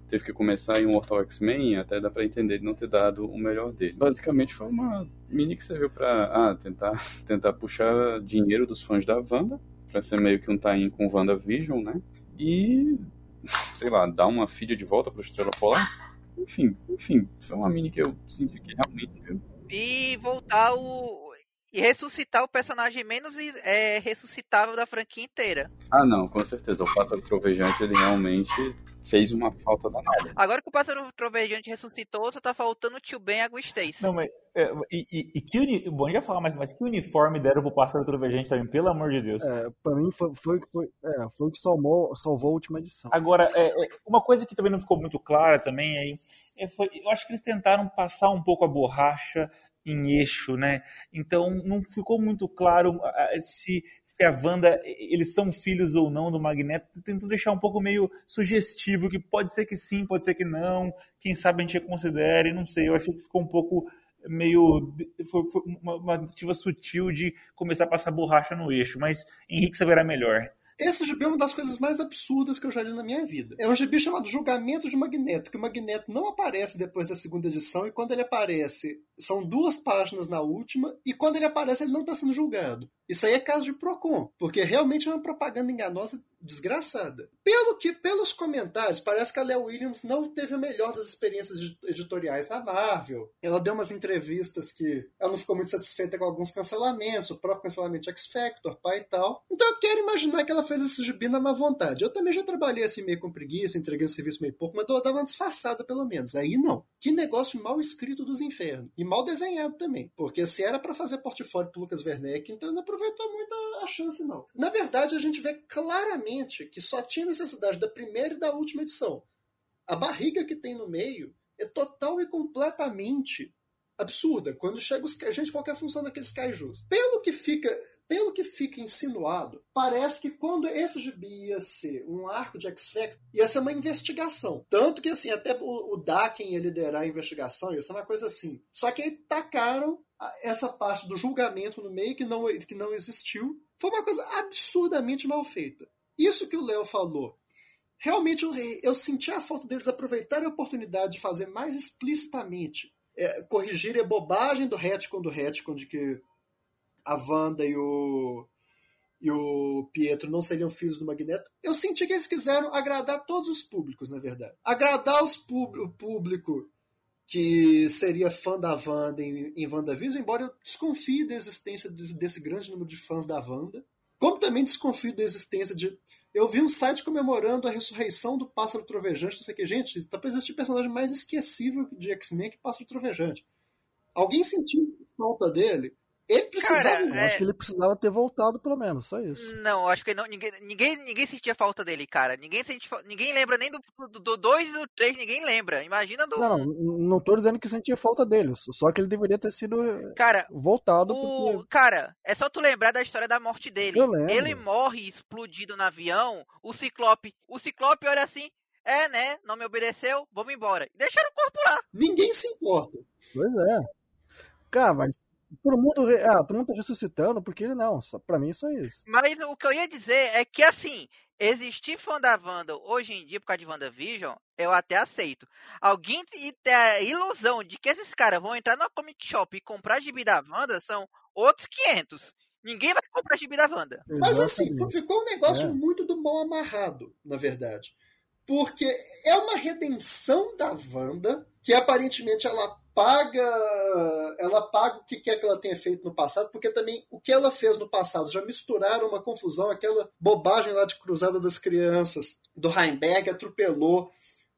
teve que começar em um Mortal X-Men, até dá pra entender ele não ter dado o melhor dele. Basicamente foi uma mini que serviu pra ah, tentar, tentar puxar dinheiro dos fãs da Wanda, pra ser meio que um tie-in com WandaVision, né? E, sei lá, dar uma filha de volta pro Estrela Polar. Enfim, enfim, foi uma mini que eu senti que realmente E voltar o. E ressuscitar o personagem menos é, ressuscitável da franquia inteira. Ah, não, com certeza. O Pássaro Trovejante, ele realmente fez uma falta danada. Agora que o Pássaro Trovejante ressuscitou, só tá faltando o Tio Ben e a Gwen Stacy. Não, mas. é, e, e- e que uni... Bom, já falar, mas, mas que uniforme deram pro Pássaro Trovejante também, pelo amor de Deus. É, pra mim foi, foi, foi, é, foi o que salvou, salvou a última edição. Agora, é, é, uma coisa que também não ficou muito clara também aí, é, foi, eu acho que eles tentaram passar um pouco a borracha em eixo, né? Então não ficou muito claro ah, se, se a Wanda, eles são filhos ou não do Magneto. Tentou deixar um pouco meio sugestivo, que pode ser que sim, pode ser que não. Quem sabe a gente reconsidere, não sei. Eu achei que ficou um pouco meio. Foi uma, uma tentativa sutil de começar a passar borracha no eixo, mas Henrique saberá melhor. Esse gibi é uma das coisas mais absurdas que eu já li na minha vida. É um gibi chamado Julgamento de Magneto, que o Magneto não aparece depois da segunda edição, e quando ele aparece, são duas páginas na última, e quando ele aparece, ele não está sendo julgado. Isso aí é caso de Procon, porque realmente é uma propaganda enganosa desgraçada. Pelo que, pelos comentários, parece que a Léo Williams não teve a melhor das experiências editoriais na Marvel. Ela deu umas entrevistas que ela não ficou muito satisfeita com alguns cancelamentos, o próprio cancelamento de X-Factor, pai e tal. Então eu quero imaginar que ela fez esse gibi na má vontade. Eu também já trabalhei assim meio com preguiça, entreguei o serviço meio pouco, mas eu dava uma disfarçada pelo menos. Aí não. Que negócio mal escrito dos infernos. E mal desenhado também. Porque se era para fazer portfólio pro Lucas Werneck, então não aproveitou muito a chance, não. Na verdade, a gente vê claramente que só tinha necessidade da primeira e da última edição. A barriga que tem no meio é total e completamente absurda quando chega os gente qualquer função daqueles kaijus. Pelo que fica, pelo que fica insinuado, parece que quando esse gibi ia ser um arco de X-Factor, ia ser uma investigação. Tanto que assim, até o, o Daken ia liderar a investigação, ia ser uma coisa assim. Só que aí tacaram essa parte do julgamento no meio que não, que não existiu. Foi uma coisa absurdamente mal feita. Isso que o Léo falou. Realmente eu, eu senti a falta deles aproveitarem a oportunidade de fazer mais explicitamente é, corrigirem a bobagem do retcon do retcon de que a Wanda e o, e o Pietro não seriam filhos do Magneto. Eu senti que eles quiseram agradar todos os públicos, na verdade. Agradar os o público que seria fã da Wanda em, em WandaVision, embora eu desconfie da existência desse, desse grande número de fãs da Wanda. Como também desconfio da existência de. Eu vi um site comemorando a ressurreição do pássaro trovejante, não sei o que, gente. Tá pra existir personagem mais esquecível de X-Men que pássaro trovejante. Alguém sentiu falta dele? Ele precisava. Cara, é- acho que ele precisava ter voltado, pelo menos, só isso. Não, acho que não, ninguém, ninguém, ninguém sentia falta dele, cara. Ninguém, sente, ninguém lembra nem do 2 do dois e do 3, ninguém lembra. Imagina do. Não, não, não tô dizendo que sentia falta dele, só que ele deveria ter sido Cara, voltado, o. porque Cara, é só tu lembrar da história da morte dele. Eu lembro. Ele morre explodido no avião, o Ciclope. O Ciclope olha assim. É, né? Não me obedeceu, vamos embora. E Deixaram o corpo lá. Ninguém se importa. Pois é. Cara, mas todo mundo, re- ah, todo mundo tá ressuscitando, porque ele não. Só, pra mim, só isso. Mas o que eu ia dizer é que, assim, existir fã da Wanda hoje em dia por causa de WandaVision, eu até aceito. Alguém te- ter a ilusão de que esses caras vão entrar na Comic Shop e comprar gibi da Wanda são outros 500. Ninguém vai comprar gibi da Wanda. Mas assim, ficou um negócio É. muito do mal amarrado, na verdade. Porque é uma redenção da Wanda, que aparentemente ela paga. Ela paga o que quer que ela tenha feito no passado, porque também o que ela fez no passado já misturaram uma confusão, aquela bobagem lá de Cruzada das Crianças do Heimberg atropelou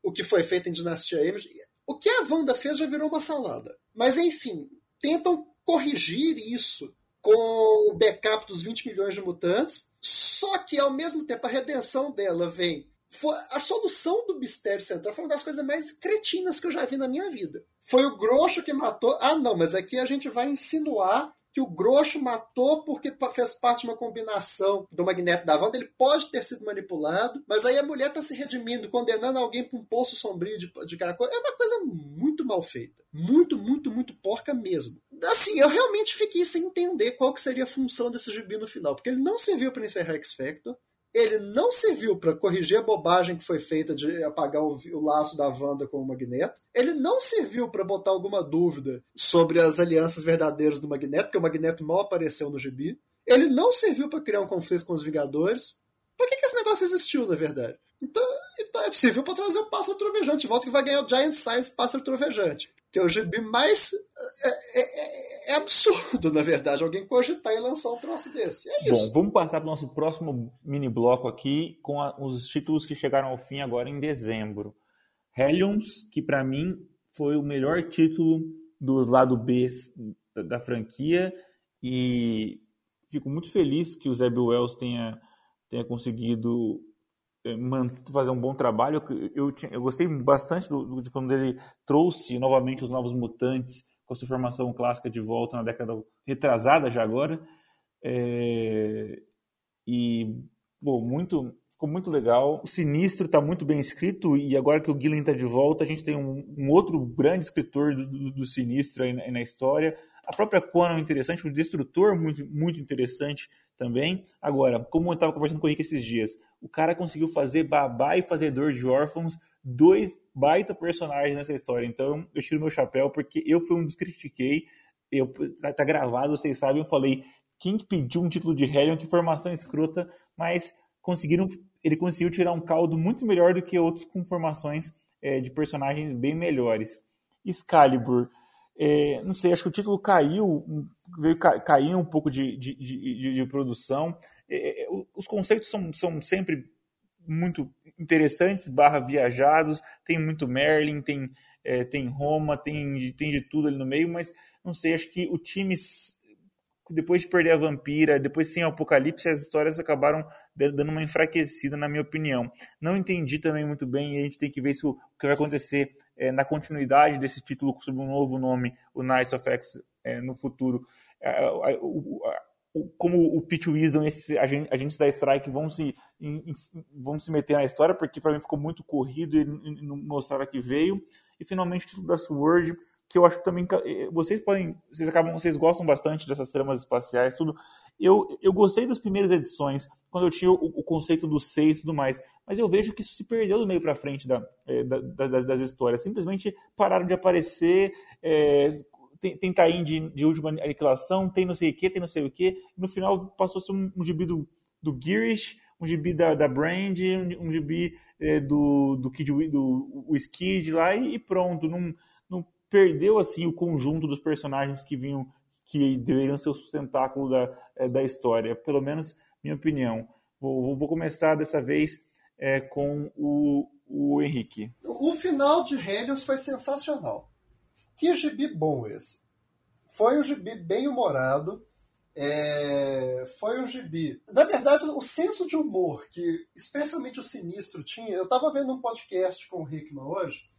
o que foi feito em Dinastia M. O que a Wanda fez já virou uma salada. Mas enfim, tentam corrigir isso com o backup dos 20 milhões de mutantes. Só que, ao mesmo tempo, a redenção dela vem. Foi, a solução do mistério central foi uma das coisas mais cretinas que eu já vi na minha vida. Foi o Grosso que matou. Ah, não, mas aqui a gente vai insinuar que o Grosso matou porque fez parte de uma combinação do Magneto da Wanda. Ele pode ter sido manipulado, mas aí a mulher está se redimindo, condenando alguém para um poço sombrio de, de caracol. É uma coisa muito mal feita. Muito, muito, muito porca mesmo. Assim, eu realmente fiquei sem entender qual que seria a função desse gibi no final, porque ele não serviu para encerrar X Factor, ele não serviu para corrigir a bobagem que foi feita de apagar o, o laço da Wanda com o Magneto. Ele não serviu para botar alguma dúvida sobre as alianças verdadeiras do Magneto, porque o Magneto mal apareceu no gibi. Ele não serviu para criar um conflito com os Vingadores. Por que, que esse negócio existiu, na verdade? Então, então serviu para trazer o Pássaro Trovejante volta, que vai ganhar o Giant Size Pássaro Trovejante. Que é o gibi mais. É, é- é absurdo, na verdade, alguém cogitar e lançar um troço desse. É isso. Bom, vamos passar para o nosso próximo mini bloco aqui com a- os títulos que chegaram ao fim agora em dezembro. Hellions, que para mim foi o melhor título dos lado B da, da franquia e fico muito feliz que o Zeb Wells tenha, tenha conseguido fazer um bom trabalho. Eu, eu gostei bastante do, do- de quando ele trouxe novamente os novos mutantes com a sua formação clássica de volta na década retrasada já agora. É, e, bom, muito, ficou muito legal. O Sinistro está muito bem escrito e agora que o Gillen está de volta, a gente tem um, um outro grande escritor do, do- do Sinistro aí na, aí na história. A própria Conan é interessante, o Destrutor muito, muito interessante também. Agora, como eu estava conversando com o Rick esses dias, o cara conseguiu fazer babá e fazedor de órfãos, dois baita personagens nessa história. Então, eu tiro meu chapéu porque eu fui um dos que critiquei. Eu, tá, tá gravado, vocês sabem, eu falei quem que pediu um título de Hellion, que formação escrota, mas conseguiram, ele conseguiu tirar um caldo muito melhor do que outros com formações é, de personagens bem melhores. Excalibur, é, não sei, acho que o título caiu, veio ca, cair um pouco de, de, de, de produção. É, os conceitos são, são sempre muito interessantes, barra viajados, tem muito Merlin, tem, é, tem Roma, tem, tem de tudo ali no meio, mas não sei, acho que o time depois de perder a vampira, depois sem o apocalipse, as histórias acabaram dando uma enfraquecida, na minha opinião. Não entendi também muito bem, e a gente tem que ver o que vai acontecer é, na continuidade desse título sob um novo nome, o Knights of X, é, no futuro. É, o, o, como o Pete Wisdom e esses agentes da Strike vão se, vão se meter na história, porque para mim ficou muito corrido e não mostrava que veio. E finalmente o título da Sword, que eu acho que também vocês podem, vocês acabam, vocês gostam bastante dessas tramas espaciais, tudo. Eu, eu gostei das primeiras edições, quando eu tinha o, o conceito do seis e tudo mais, mas eu vejo que isso se perdeu do meio para frente da, da, da, das histórias. Simplesmente pararam de aparecer, é, tem, tem tain de, de última aniquilação, tem não sei o que, tem não sei o que. No final passou a ser um, um gibi do, do Girish, um gibi da, da Brand, um, gibi é, do, do Kid do o Skid lá e, e pronto. Não perdeu assim o conjunto dos personagens que vinham que deveriam ser o sustentáculo da, é, da história, pelo menos minha opinião. Vou, vou começar dessa vez é, com o, o Henrique. O final de Helios foi sensacional. Que gibi bom esse. Foi um gibi bem humorado. É... Foi um gibi. Na verdade, o senso de humor que, especialmente o Sinistro, tinha. Eu estava vendo um podcast com o Hickman hoje,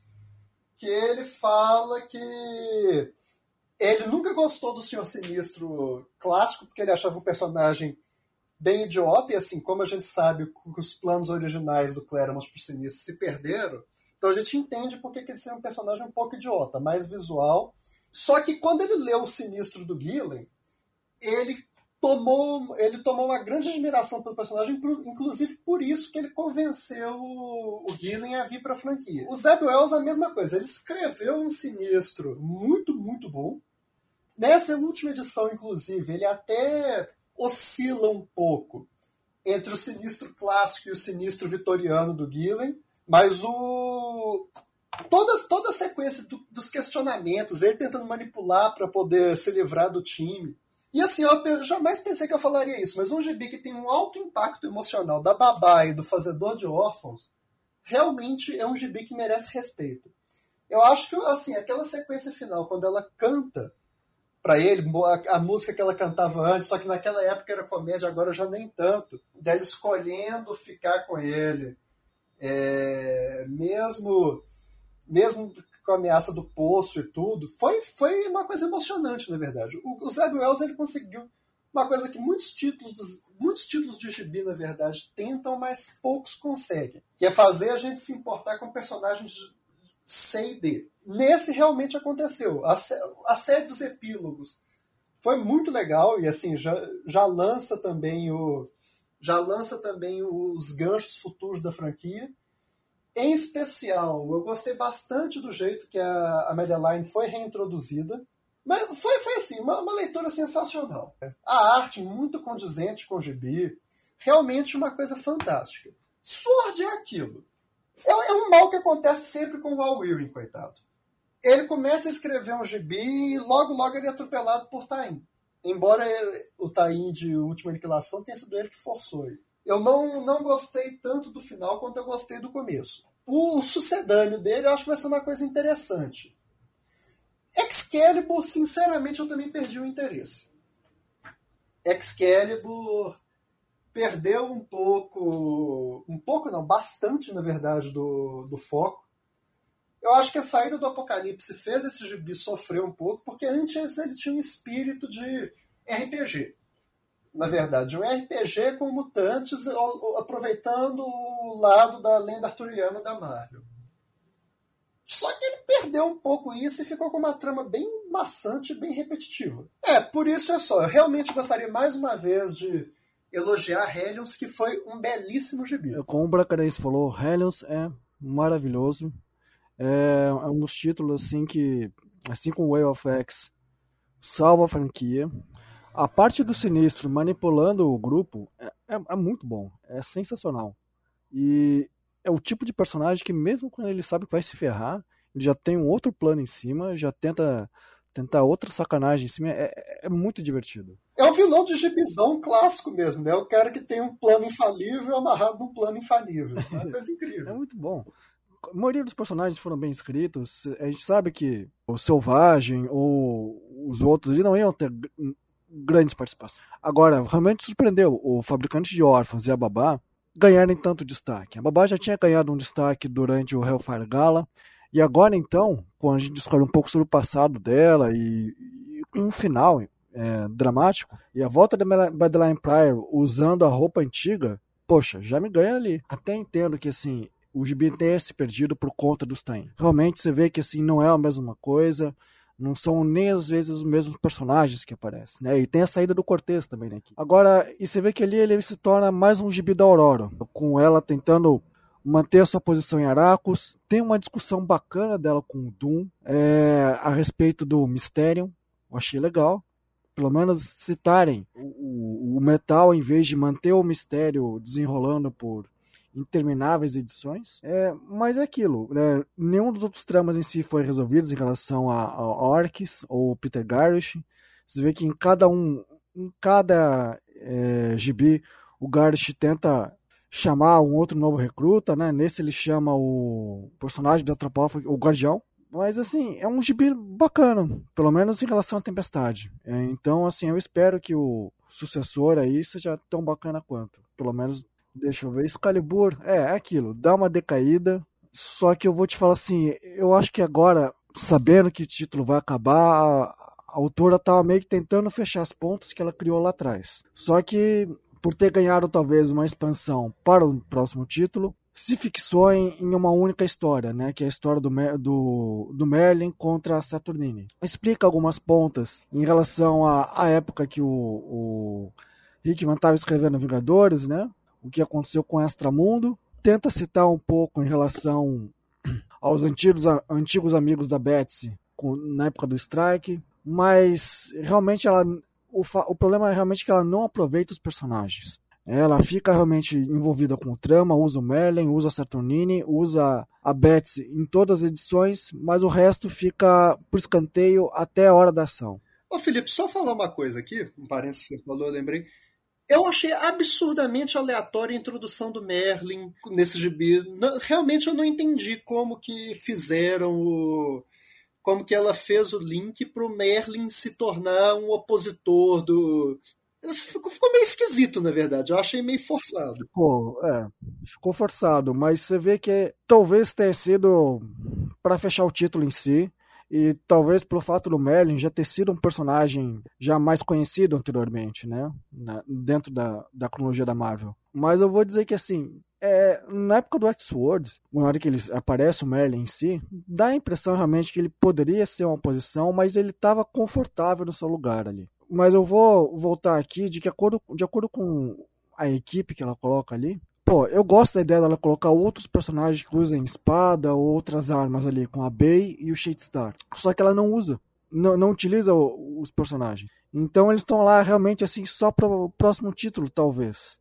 que ele fala que ele nunca gostou do Senhor Sinistro clássico, porque ele achava o personagem bem idiota, e assim, como a gente sabe que os planos originais do Claremont pro Sinistro se perderam, então a gente entende porque que ele seria um personagem um pouco idiota, mais visual. Só que quando ele leu o Sinistro do Gillen, ele tomou, ele tomou uma grande admiração pelo personagem, inclusive por isso que ele convenceu o, Gillen a vir para a franquia. O Zeb Wells a mesma coisa, ele escreveu um Sinistro muito, muito bom, Nessa última edição, inclusive, ele até oscila um pouco entre o sinistro clássico e o sinistro vitoriano do Gillen, mas o toda, toda a sequência do, dos questionamentos, ele tentando manipular para poder se livrar do time. E assim, eu jamais pensei que eu falaria isso, mas um gibi que tem um alto impacto emocional da babá e do fazedor de órfãos, realmente é um gibi que merece respeito. Eu acho que, assim, aquela sequência final, quando ela canta para ele, a, a, música que ela cantava antes, só que naquela época era comédia, agora já nem tanto. Dela escolhendo ficar com ele, é, mesmo, mesmo com a ameaça do poço e tudo, foi, foi uma coisa emocionante, na verdade. O, o Zeb Wells ele conseguiu uma coisa que muitos títulos, dos, muitos títulos de gibi, na verdade, tentam, mas poucos conseguem, que é fazer a gente se importar com personagens C e D. Nesse realmente aconteceu. A, a série dos epílogos foi muito legal e assim já, já lança também o já lança também os ganchos futuros da franquia. Em especial, eu gostei bastante do jeito que a, a Madeline foi reintroduzida. Mas foi, foi assim, uma, uma leitura sensacional. A arte muito condizente com o gibi. Realmente uma coisa fantástica. Sword é aquilo. É, é um mal que acontece sempre com o Al Wearing, coitado ele começa a escrever um gibi e logo, logo ele é atropelado por Taim. Embora o Taim de Última Aniquilação tenha sido ele que forçou ele. Eu não, não gostei tanto do final quanto eu gostei do começo. O sucedâneo dele eu acho que vai ser uma coisa interessante. Excalibur, sinceramente, eu também perdi o interesse. Excalibur perdeu um pouco, um pouco não, bastante na verdade do, do foco. Eu acho que a saída do Apocalipse fez esse gibi sofrer um pouco, porque antes ele tinha um espírito de RPG. Na verdade, um RPG com mutantes aproveitando o lado da lenda arturiana da Marvel. Só que ele perdeu um pouco isso e ficou com uma trama bem maçante, bem repetitiva. É, por isso é só. Eu realmente gostaria mais uma vez de elogiar Hellions, que foi um belíssimo gibi. Como o Bracarense falou, Hellions é maravilhoso. É, é um dos títulos assim que, assim como Way of X, salva a franquia. A parte do Sinistro manipulando o grupo é, é, é, muito bom, é sensacional. E é o tipo de personagem que mesmo quando ele sabe que vai se ferrar, ele já tem um outro plano em cima, já tenta tentar outra sacanagem em cima, é, é, é muito divertido. É o vilão de gibizão clássico mesmo, né? O cara que tem um plano infalível amarrado num plano infalível. É uma coisa incrível. é muito bom a maioria dos personagens foram bem escritos. A gente sabe que o Selvagem ou os outros ali não iam ter grandes participações. Agora, realmente surpreendeu o Fabricante de Órfãos e a Babá ganharem tanto destaque. A Babá já tinha ganhado um destaque durante o Hellfire Gala, e agora então, quando a gente descobre um pouco sobre o passado dela e, e um final é, dramático, e a volta da Madeline Pryor usando a roupa antiga, poxa, já me ganha ali. Até entendo que assim, o gibi perdido por conta dos Tain. Realmente você vê que assim não é a mesma coisa, não são nem às vezes os mesmos personagens que aparecem, né? E tem a saída do Cortez também, né? Agora, e você vê que ali ele se torna mais um gibi da Aurora, com ela tentando manter a sua posição em Aracos. Tem uma discussão bacana dela com o Doom é, a respeito do Mysterium. Eu achei legal. Pelo menos citarem o, o, o metal em vez de manter o mistério desenrolando por intermináveis edições. É, mas é aquilo, né? nenhum dos outros tramas em si foi resolvido em relação a, a Orcs ou Peter Garish. Você vê que em cada um, em cada é, gibi, o Garlish tenta chamar um outro novo recruta, né? Nesse ele chama o personagem da Antropófago, o Guardião. Mas assim, é um gibi bacana, pelo menos em relação à Tempestade. É, então, assim, eu espero que o sucessor aí seja tão bacana quanto. Pelo menos, deixa eu ver, Excalibur, é, é aquilo, dá uma decaída. Só que eu vou te falar assim, eu acho que agora, sabendo que o título vai acabar, a autora estava meio que tentando fechar as pontas que ela criou lá atrás. Só que por ter ganhado talvez uma expansão para o próximo título, se fixou em, em, uma única história, né, que é a história do, do, do Merlin contra a Saturnine. Explica algumas pontas em relação à, época que o, o Hickman estava escrevendo Vingadores, né, o que aconteceu com Extramundo. Tenta citar um pouco em relação aos antigos, antigos amigos da Betsy com, na época do Strike, mas realmente ela, o, o problema é realmente que ela não aproveita os personagens. Ela fica realmente envolvida com o trama, usa o Merlin, usa a Saturnine, usa a Betsy em todas as edições, mas o resto fica por escanteio até a hora da ação. Ô Felipe, só falar uma coisa aqui, um parênteses que você falou, eu lembrei. Eu achei absurdamente aleatória a introdução do Merlin nesse gibi. realmente eu não entendi como que fizeram o. Como que ela fez o link para o Merlin se tornar um opositor do, Ficou, ficou, meio esquisito, na verdade. Eu achei meio forçado. Ficou, é, ficou forçado, mas você vê que talvez tenha sido para fechar o título em si. E talvez pelo fato do Merlin já ter sido um personagem já mais conhecido anteriormente, né? Na, dentro da, da cronologia da Marvel. Mas eu vou dizer que assim, é, na época do X-World, na hora que ele aparece o Merlin em si, dá a impressão realmente que ele poderia ser uma oposição, mas ele estava confortável no seu lugar ali mas eu vou voltar aqui de que acordo, de acordo com a equipe que ela coloca ali. Pô, eu gosto da ideia dela colocar outros personagens que usem espada ou outras armas ali, com a Bey e o Shadestar. Só que ela não usa, não, não utiliza os personagens. Então eles estão lá realmente assim só para o próximo título, talvez.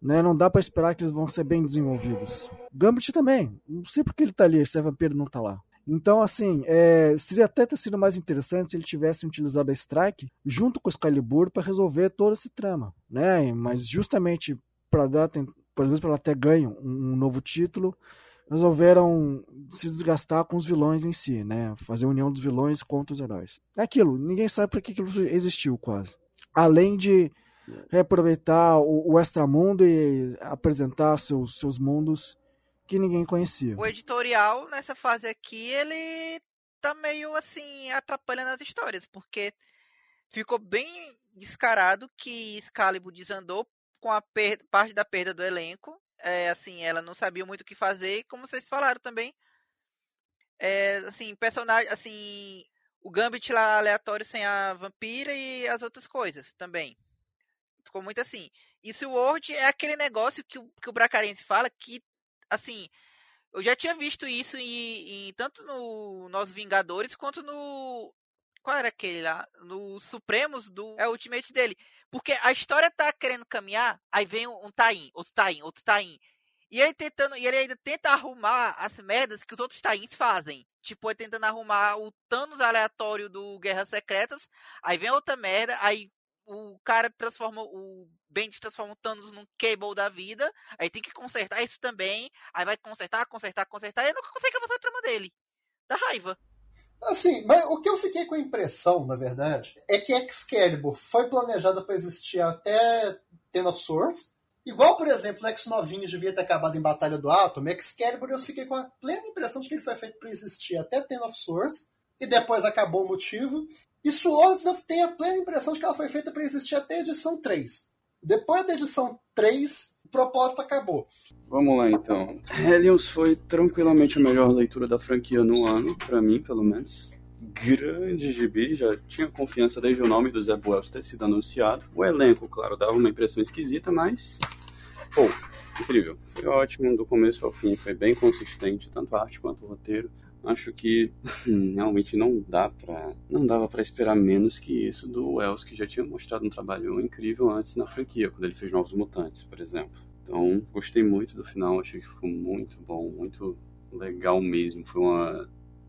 Né? Não dá para esperar que eles vão ser bem desenvolvidos. Gambit também. Não sei porque ele tá ali, esse vampiro não tá lá. Então, assim, é, seria até ter sido mais interessante se ele tivesse utilizado a Strike junto com o Excalibur para resolver todo esse trama, né? Mas justamente para dar, por exemplo, para ter ganho um, um novo título, resolveram se desgastar com os vilões em si, né? Fazer a união dos vilões contra os heróis. É aquilo, ninguém sabe para que aquilo existiu quase. Além de reaproveitar o, o extramundo e apresentar seus, seus mundos que ninguém conhecia. O editorial, nessa fase aqui, ele tá meio assim, atrapalhando as histórias, porque ficou bem descarado que Excalibur desandou com a parte da perda do elenco. É, assim, ela não sabia muito o que fazer, e como vocês falaram também, é, assim, personagem, assim, o Gambit lá aleatório sem a vampira e as outras coisas também. Ficou muito assim. E Sword é aquele negócio que o, que o Bracarense fala que assim, eu já tinha visto isso em, em, tanto no Nós Vingadores quanto no qual era aquele lá? No Supremos do é o Ultimate dele. Porque a história tá querendo caminhar, aí vem um, Tain, outro Tain, outro Tain. E ele tentando, e ele ainda tenta arrumar as merdas que os outros Tains fazem. Tipo, ele tentando arrumar o Thanos aleatório do Guerras Secretas, aí vem outra merda, aí o cara transforma o Bendis transforma o Thanos num Cable da vida, aí tem que consertar isso também, aí vai consertar, consertar, consertar, e nunca consegue avançar a trama dele. Dá raiva. Assim, mas o que eu fiquei com a impressão, na verdade, é que Excalibur foi planejado para existir até Ten of Swords. Igual, por exemplo, o X-Novinhos devia ter acabado em Batalha do Átomo, Excalibur eu fiquei com a plena impressão de que ele foi feito para existir até Ten of Swords, e depois acabou o motivo. E Swords eu tenho a plena impressão de que ela foi feita para existir até a edição 3. Depois da edição 3, o propósito acabou. Vamos lá então. Hellions foi tranquilamente a melhor leitura da franquia no ano, para mim, pelo menos. Grande gibi, já tinha confiança desde o nome do Zé Buels ter sido anunciado. O elenco, claro, dava uma impressão esquisita, mas. Pô, incrível. Foi ótimo, do começo ao fim, foi bem consistente, tanto a arte quanto o roteiro acho que realmente não dá para não dava para esperar menos que isso do Wells que já tinha mostrado um trabalho incrível antes na franquia quando ele fez Novos Mutantes por exemplo então gostei muito do final achei que ficou muito bom muito legal mesmo foi uma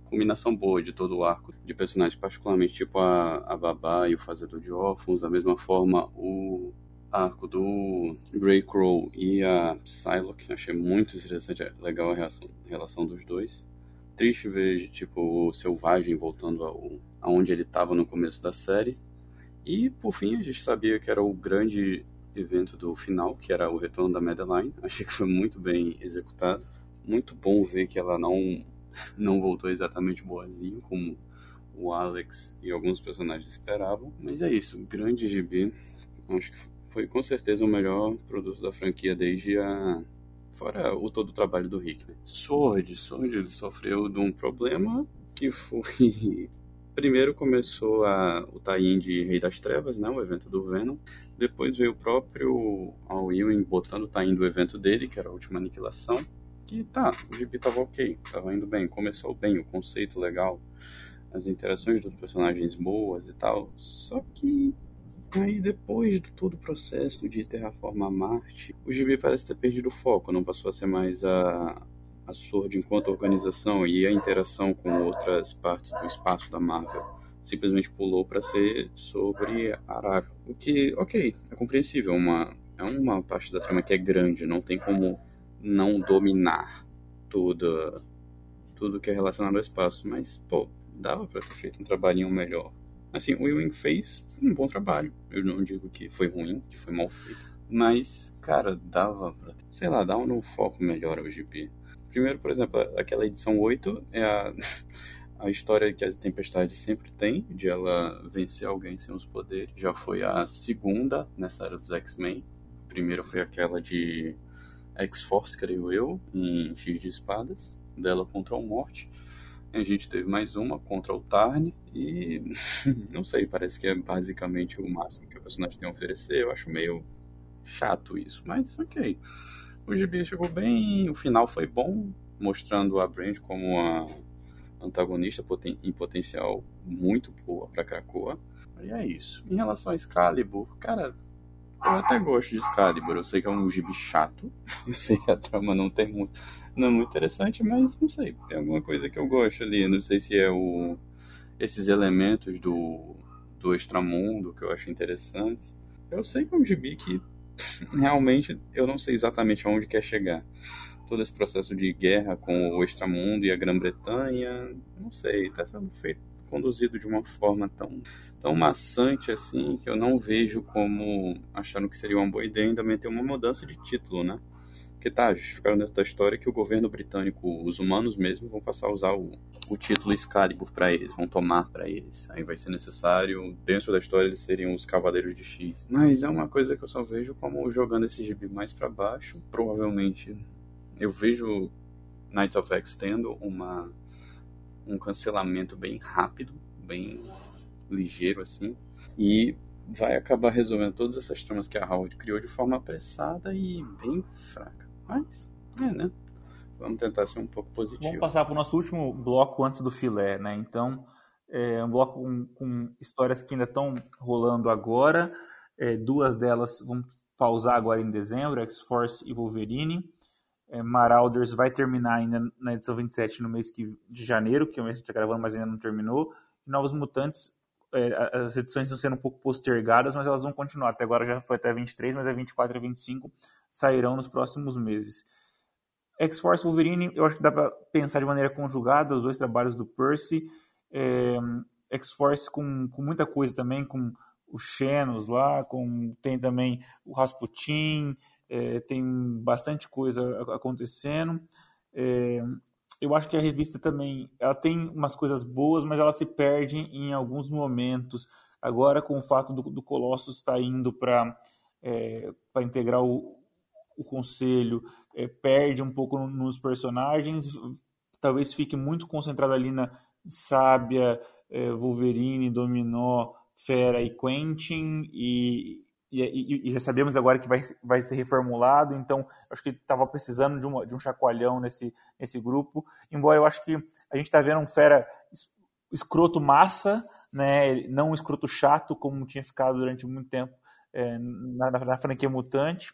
combinação boa de todo o arco de personagens, particularmente tipo a, a Babá e o Fazedor de Órfãos, da mesma forma o arco do Greycrow e a Psylocke, achei muito interessante, é legal a a relação dos dois. Triste ver tipo o Selvagem voltando ao, aonde ele estava no começo da série. E por fim a gente sabia que era o grande evento do final, que era o retorno da Madeline. Achei que foi muito bem executado. Muito bom ver que ela não não voltou exatamente boazinha, como o Alex e alguns personagens esperavam. Mas é isso, grande GB. Acho que foi com certeza o melhor produto da franquia desde a. Fora o todo o trabalho do Rick. Né? Sword, Sword ele sofreu de um problema que foi. Primeiro começou a, o tie-in de Rei das Trevas, né, o evento do Venom. Depois veio o próprio Al Ewing botando o tie-in do evento dele, que era a última aniquilação que tá, o gibi tava ok, tava indo bem, começou bem, o conceito legal, as interações dos personagens boas e tal. Só que aí depois de todo o processo de terraformar Marte, o gibi parece ter perdido o foco, não passou a ser mais a, a Sword enquanto organização e a interação com outras partes do espaço da Marvel. Simplesmente pulou para ser sobre Araco. O que, ok, é compreensível, uma, é uma parte da trama que é grande, não tem como não dominar tudo, tudo que é relacionado ao espaço, mas, pô, dava para ter feito um trabalhinho melhor. Assim, o Ewing fez um bom trabalho. Eu não digo que foi ruim, que foi mal feito, mas, cara, dava pra, sei lá, dar um foco melhor ao GP. Primeiro, por exemplo, aquela edição 8 é a, a história que a Tempestade sempre tem, de ela vencer alguém sem os poderes. Já foi a segunda nessa era dos X-Men. Primeira foi aquela de X-Force, creio eu, em X de Espadas, dela contra o Morte. A gente teve mais uma contra o Tarn e não sei, parece que é basicamente o máximo que o personagem tem a oferecer. Eu acho meio chato isso, mas ok. O GB chegou bem, o final foi bom, mostrando a Brand como uma antagonista em potencial muito boa para Krakoa. E é isso. Em relação a Excalibur, cara, eu até gosto de Excalibur. Eu sei que é um gibi chato. Eu sei que a trama não tem muito, não é muito interessante, mas não sei. Tem alguma coisa que eu gosto ali. Não sei se é o esses elementos do do extramundo que eu acho interessantes. Eu sei que é um gibi que realmente eu não sei exatamente aonde quer chegar. Todo esse processo de guerra com o extramundo e a Grã-Bretanha, não sei, está sendo feito conduzido de uma forma tão, tão maçante assim que eu não vejo como achando que seria uma boa ideia ainda meter uma mudança de título, né? Porque tá, justificaram dentro da história que o governo britânico, os humanos mesmo, vão passar a usar o, o título Excalibur para eles, vão tomar para eles. Aí vai ser necessário, dentro da história, eles seriam os Cavaleiros de X. Mas é uma coisa que eu só vejo como jogando esse gibi mais para baixo. Provavelmente eu vejo Knights of X tendo uma um cancelamento bem rápido, bem ligeiro assim, e vai acabar resolvendo todas essas tramas que a Howard criou de forma apressada e bem fraca. Mas, é, né? Vamos tentar ser um pouco positivo. Vamos passar para o nosso último bloco antes do filé, né? Então, é um bloco com, com histórias que ainda estão rolando agora. É, duas delas vão pausar agora em dezembro, X-Force e Wolverine é, Marauders vai terminar ainda na edição 27 no mês que, de janeiro, que é o mês que a gente está gravando, mas ainda não terminou. E Novos Mutantes, é, as edições estão sendo um pouco postergadas, mas elas vão continuar. Até agora já foi até 23, mas é 24 e 25 sairão nos próximos meses. X-Force Wolverine, eu acho que dá para pensar de maneira conjugada os dois trabalhos do Percy. É, X-Force com, com muita coisa também, com o Xenos lá, com, tem também o Rasputin, é, tem bastante coisa acontecendo. É, eu acho que a revista também ela tem umas coisas boas, mas ela se perde em alguns momentos. Agora, com o fato do, do Colossus estar tá indo para é, integrar o, o conselho, é, perde um pouco nos personagens, talvez fique muito concentrado ali na Sábia, é, Wolverine, Dominó, Fera e Quentin, e, e, e, já sabemos agora que vai, vai ser reformulado, então acho que estava precisando de, uma, de um chacoalhão nesse, nesse grupo, embora eu acho que a gente está vendo um fera escroto massa, né, não um escroto chato, como tinha ficado durante muito tempo é, na, na, franquia Mutante.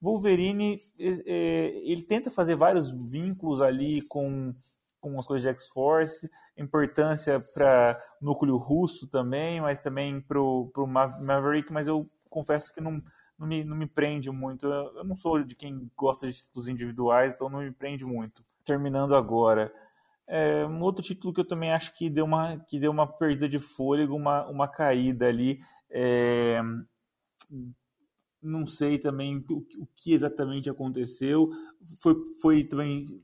Wolverine, é, ele tenta fazer vários vínculos ali com, com as coisas de X-Force, importância para núcleo russo também, mas também para o Maverick, mas eu confesso que não, não, me, não me prende muito. Eu não sou de quem gosta de títulos individuais, então não me prende muito. Terminando agora. É, um outro título que eu também acho que deu uma, que deu uma perda de fôlego, uma, uma caída ali. É, não sei também o, o, que exatamente aconteceu. Foi, foi também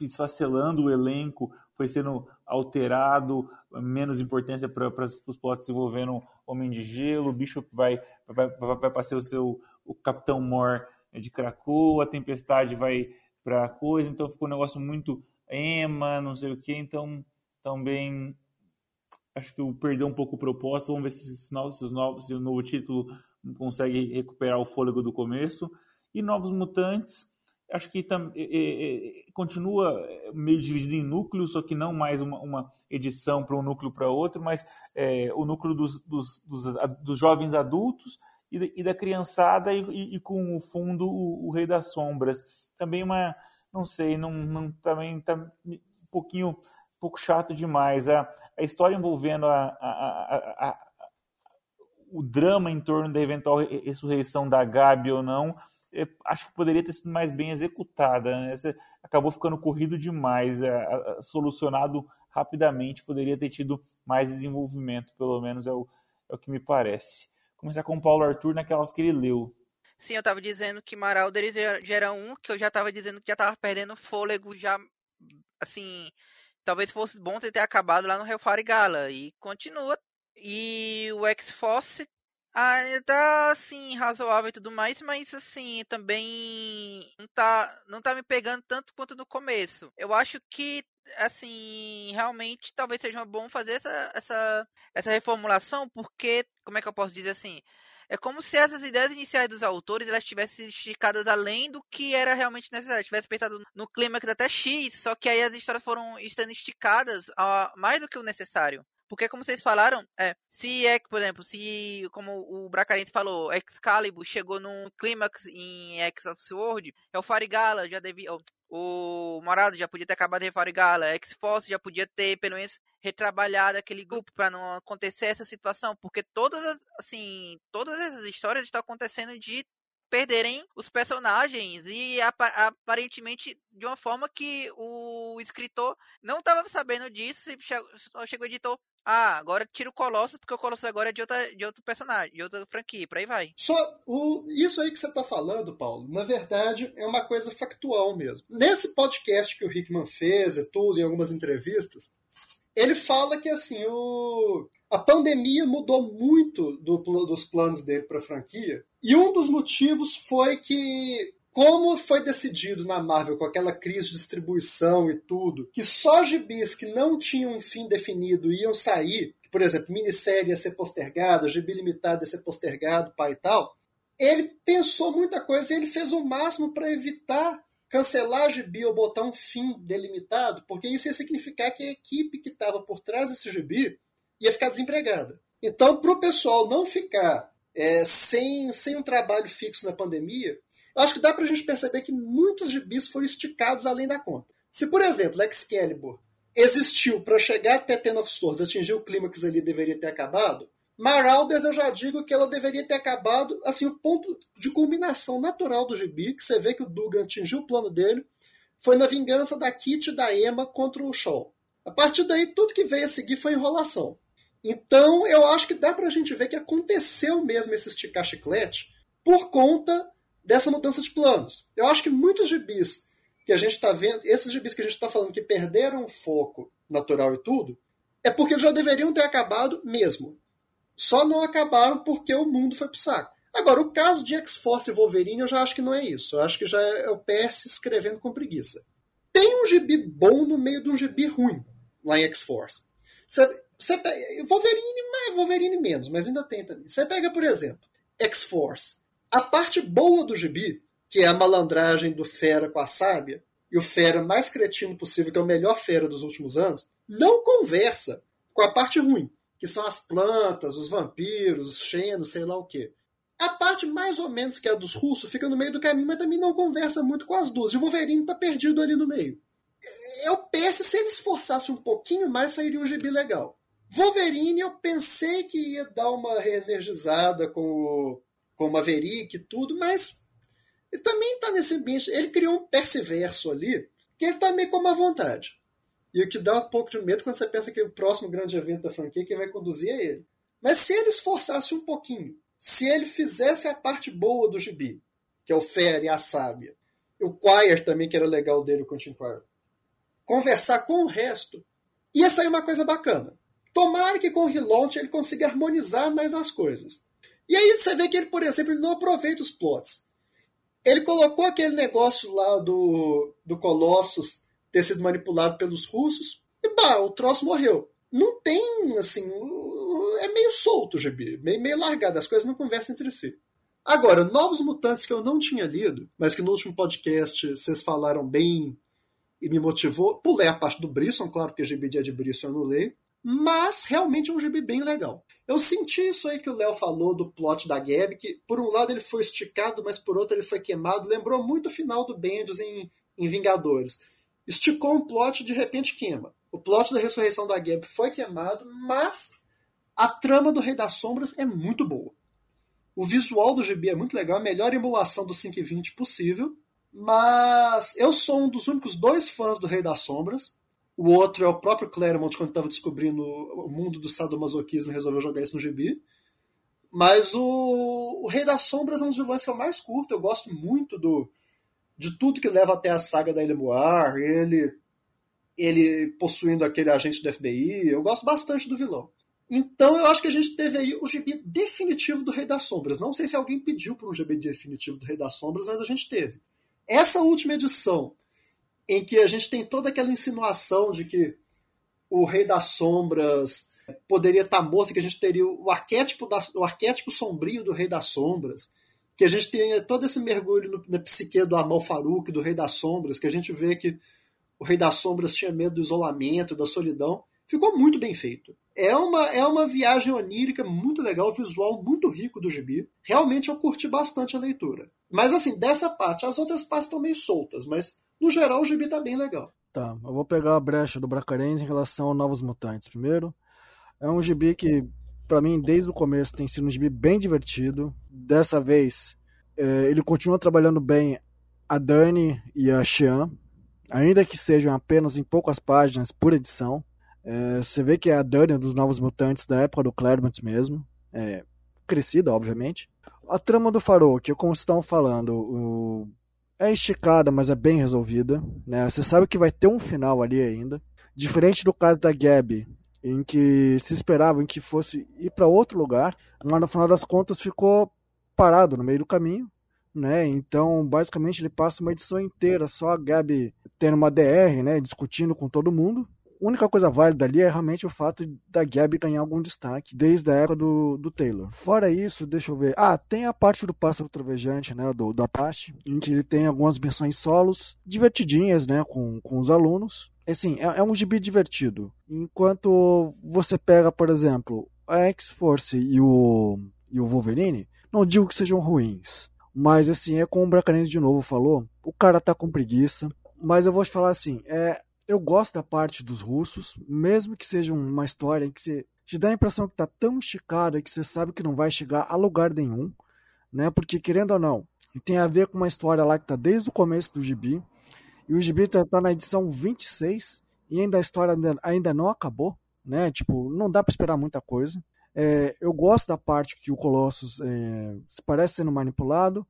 esfacelando o elenco, foi sendo alterado, menos importância para os plots envolvendo Homem de Gelo, o Bishop vai, vai, vai, vai para ser o seu o Capitão Mor de Krakow, a Tempestade vai para coisa, então ficou um negócio muito Emma, não sei o que, então também acho que perdeu um pouco o propósito, vamos ver se, esse novo, se, novos, se o novo título consegue recuperar o fôlego do começo. E Novos Mutantes, acho que tam, é, é, continua meio dividido em núcleos, só que não mais uma, uma edição para um núcleo para outro, mas é, o núcleo dos, dos, dos, dos, jovens adultos e, e da criançada e, e, com o fundo o, o, Rei das Sombras. Também uma, não sei, não, não também está um pouquinho um pouco chato demais. A, a história envolvendo a, a, a o drama em torno da eventual ressurreição da Gabi ou não, acho que poderia ter sido mais bem executada. Né? acabou ficando corrido demais, é, solucionado rapidamente, poderia ter tido mais desenvolvimento, pelo menos é o, é o que me parece. Começar com o Paulo Arthur naquelas que ele leu. Sim, eu estava dizendo que Maralder já era um, que eu já estava dizendo que já estava perdendo fôlego, já, assim, talvez fosse bom ter acabado lá no Hellfire Gala, e continua. E o X-Force ainda tá, assim, razoável e tudo mais, mas, assim, também não tá, não tá me pegando tanto quanto no começo. Eu acho que, assim, realmente talvez seja bom fazer essa, essa, essa reformulação, porque, como é que eu posso dizer assim? É como se essas ideias iniciais dos autores elas tivessem esticadas além do que era realmente necessário. Tivesse pensado no clímax até X, só que aí as histórias foram estando esticadas a mais do que o necessário. Porque, como vocês falaram, é, se é, por exemplo, se, como o Bracarense falou, Excalibur chegou num clímax em X of Sword, é o Farigala já devia. O Morado já podia ter acabado de Farigala, X-Force já podia ter, pelo menos, retrabalhado aquele grupo para não acontecer essa situação, porque todas as, assim, todas essas histórias estão acontecendo de perderem os personagens e aparentemente de uma forma que o escritor não estava sabendo disso, só chegou o editor, ah, agora tira o Colossus, porque o Colossus agora é de, outra, de outro personagem, de outra franquia, por aí vai. Só o, isso aí que você tá falando, Paulo, na verdade é uma coisa factual mesmo. Nesse podcast que o Hickman fez e tudo, em algumas entrevistas, ele fala que assim, o, a pandemia mudou muito do, dos planos dele para a franquia, e um dos motivos foi que como foi decidido na Marvel com aquela crise de distribuição e tudo, que só gibis que não tinham um fim definido iam sair, por exemplo, minissérie ia ser postergada, gibi limitado ia ser postergado, pai e tal, ele pensou muita coisa e ele fez o máximo para evitar cancelar gibi ou botar um fim delimitado, porque isso ia significar que a equipe que estava por trás desse gibi ia ficar desempregada. Então, para o pessoal não ficar é, sem, sem um trabalho fixo na pandemia, eu acho que dá pra gente perceber que muitos gibis foram esticados além da conta. Se, por exemplo, Excalibur existiu para chegar até Ten of Swords, atingir o clímax ali deveria ter acabado, Marauders eu já digo que ela deveria ter acabado, assim, o ponto de culminação natural do gibi, que você vê que o Dugan atingiu o plano dele, foi na vingança da Kit e da Emma contra o Shaw. A partir daí, tudo que veio a seguir foi enrolação. Então, eu acho que dá pra gente ver que aconteceu mesmo esse esticar chiclete por conta dessa mudança de planos. Eu acho que muitos gibis que a gente está vendo, esses gibis que a gente está falando que perderam o foco natural e tudo, é porque já deveriam ter acabado mesmo. Só não acabaram porque o mundo foi pro saco. Agora, o caso de X-Force e Wolverine, eu já acho que não é isso. Eu acho que já é o Percy escrevendo com preguiça. Tem um gibi bom no meio de um gibi ruim lá em X-Force. Você, Wolverine, Wolverine menos, mas ainda tem também. Você pega, por exemplo, X-Force. A parte boa do gibi, que é a malandragem do Fera com a sábia, e o Fera mais cretino possível, que é o melhor Fera dos últimos anos, não conversa com a parte ruim, que são as plantas, os vampiros, os xenos, sei lá o quê. A parte mais ou menos que é a dos russos fica no meio do caminho, mas também não conversa muito com as duas. E o Wolverine tá perdido ali no meio. eu penso se ele esforçasse um pouquinho mais, sairia um gibi legal. Wolverine, eu pensei que ia dar uma reenergizada com o, com o Maverick e tudo, mas ele também está nesse ambiente. Ele criou um perseverso ali, que ele está meio com uma vontade. E o que dá um pouco de medo quando você pensa que o próximo grande evento da franquia, quem vai conduzir é ele. Mas se ele esforçasse um pouquinho, se ele fizesse a parte boa do gibi, que é o Fer e a Sábia, o Quire também, que era legal dele, o Quentin Quire, conversar com o resto, ia sair uma coisa bacana. Tomara que com o relaunch ele consiga harmonizar mais as coisas. E aí você vê que ele, por exemplo, ele não aproveita os plots. Ele colocou aquele negócio lá do, do Colossus ter sido manipulado pelos russos e pá, o troço morreu. Não tem, assim, é meio solto o gibi, meio, meio largado, as coisas não conversam entre si. Agora, Novos Mutantes que eu não tinha lido, mas que no último podcast vocês falaram bem e me motivou. Pulei a parte do Brisson, claro, porque gibi dia de Brisson eu não leio. Mas realmente é um gibi bem legal. Eu senti isso aí que o Léo falou do plot da Gab, que por um lado ele foi esticado, mas por outro ele foi queimado. Lembrou muito o final do Bendis em, em Vingadores. Esticou um plot de repente queima. O plot da ressurreição da Gab foi queimado, mas a trama do Rei das Sombras é muito boa. O visual do gibi é muito legal, a melhor emulação do 520 possível. Mas eu sou um dos únicos dois fãs do Rei das Sombras. O outro é o próprio Claremont, quando estava descobrindo o mundo do sadomasoquismo resolveu jogar isso no gibi. Mas o, o Rei das Sombras é um dos vilões que eu mais curto. Eu gosto muito do de tudo que leva até a saga da Elemoir, ele ele possuindo aquele agente do FBI. Eu gosto bastante do vilão. Então eu acho que a gente teve aí o gibi definitivo do Rei das Sombras. Não sei se alguém pediu por um gibi definitivo do Rei das Sombras, mas a gente teve. Essa última edição, em que a gente tem toda aquela insinuação de que o Rei das Sombras poderia estar morto, que a gente teria o arquétipo, da, o arquétipo sombrio do Rei das Sombras, que a gente tenha todo esse mergulho no, na psique do Amal Farouk, do Rei das Sombras, que a gente vê que o Rei das Sombras tinha medo do isolamento, da solidão. Ficou muito bem feito. É uma, é uma viagem onírica muito legal, visual muito rico do gibi. Realmente eu curti bastante a leitura. Mas assim, dessa parte, as outras partes estão meio soltas, mas no geral o gibi tá bem legal. Tá, eu vou pegar a brecha do Bracarense em relação a Novos Mutantes. Primeiro, é um gibi que, para mim, desde o começo tem sido um gibi bem divertido. Dessa vez, é, ele continua trabalhando bem a Dani e a Xian, ainda que sejam apenas em poucas páginas por edição. É, você vê que é a Dani dos Novos Mutantes da época do Claremont mesmo. É, crescida, obviamente. A trama do Farol, que como estão falando, o... é esticada, mas é bem resolvida. Né? Você sabe que vai ter um final ali ainda. Diferente do caso da Gabby, em que se esperava em que fosse ir para outro lugar, mas no final das contas ficou parado no meio do caminho. Né? Então, basicamente, ele passa uma edição inteira só a Gabi tendo uma DR, né? discutindo com todo mundo única coisa válida ali é realmente o fato da Gabby ganhar algum destaque desde a época do, do Taylor. Fora isso, deixa eu ver. Ah, tem a parte do Pássaro Trovejante, né? Do, do Apache, em que ele tem algumas missões solos divertidinhas, né? Com, com os alunos. Assim, é, é um gibi divertido. Enquanto você pega, por exemplo, a X-Force e o, e o Wolverine, não digo que sejam ruins. Mas assim, é como o Bracarense de novo falou, o cara tá com preguiça. Mas eu vou te falar assim, é, eu gosto da parte dos russos, mesmo que seja uma história em que você te dá a impressão que está tão esticada que você sabe que não vai chegar a lugar nenhum, né? Porque querendo ou não, tem a ver com uma história lá que está desde o começo do gibi, e o gibi está tá na edição 26 e ainda a história ainda, ainda não acabou, né? Tipo, não dá para esperar muita coisa. É, eu gosto da parte que o Colossus é, parece sendo manipulado,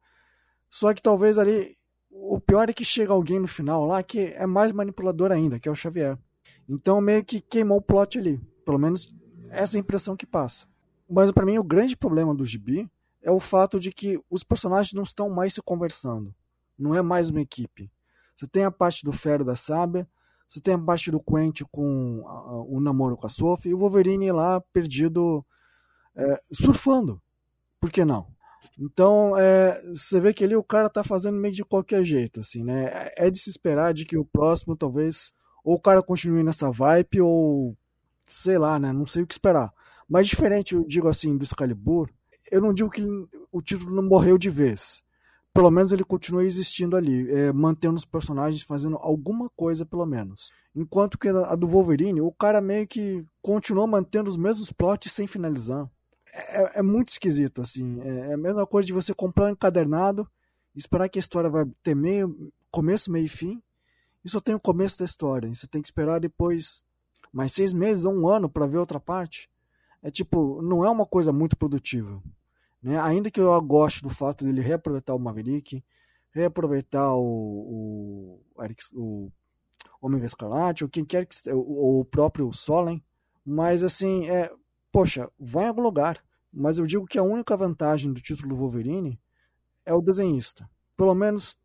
só que talvez ali o pior é que chega alguém no final lá que é mais manipulador ainda, que é o Xavier. Então meio que queimou o plot ali. Pelo menos essa é a impressão que passa. Mas para mim o grande problema do gibi é o fato de que os personagens não estão mais se conversando. Não é mais uma equipe. Você tem a parte do Fero da Sábia, você tem a parte do Quentin com o namoro com a Sophie e o Wolverine lá perdido é, surfando. Por que não? Então, é, você vê que ali o cara tá fazendo meio de qualquer jeito, assim, né? É de se esperar de que o próximo, talvez, ou o cara continue nessa vibe, ou sei lá, né? Não sei o que esperar. Mas diferente, eu digo assim, do Excalibur, eu não digo que o título não morreu de vez. pelo menos ele continua existindo ali, é, mantendo os personagens fazendo alguma coisa, pelo menos. Enquanto que a do Wolverine, o cara meio que continuou mantendo os mesmos plots sem finalizar. É, é muito esquisito, assim. É, é, a mesma coisa de você comprar um encadernado, esperar que a história vai ter meio, começo, meio e fim, e só tem o começo da história. E você tem que esperar depois mais seis meses ou um ano para ver outra parte. É tipo, não é uma coisa muito produtiva. Né? Ainda que eu goste do fato dele reaproveitar o Maverick, reaproveitar o, o, o Omega Escarlate, ou quem quer que ou o próprio Solen, mas assim, é, poxa, vai em algum lugar. Mas eu digo que a única vantagem do título Wolverine é o desenhista. Pelo menos,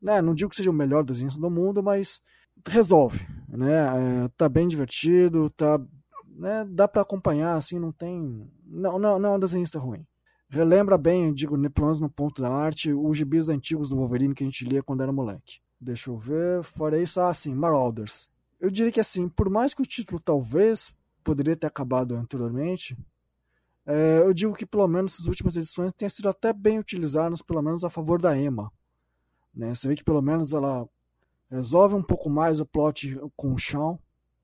né, não digo que seja o melhor desenhista do mundo, mas resolve, né? É, tá bem divertido, tá, né, dá para acompanhar assim, não tem, não, não, não é um desenhista ruim relembra bem, digo, pelo menos no ponto da arte, os gibis antigos do Wolverine que a gente lia quando era moleque. Deixa eu ver, fora isso, ah, sim, Marauders. Eu diria que assim, por mais que o título talvez poderia ter acabado anteriormente, é, eu digo que pelo menos as últimas edições tenham sido até bem utilizadas, pelo menos a favor da Emma. Né? Você vê que pelo menos ela resolve um pouco mais o plot com o Shawn,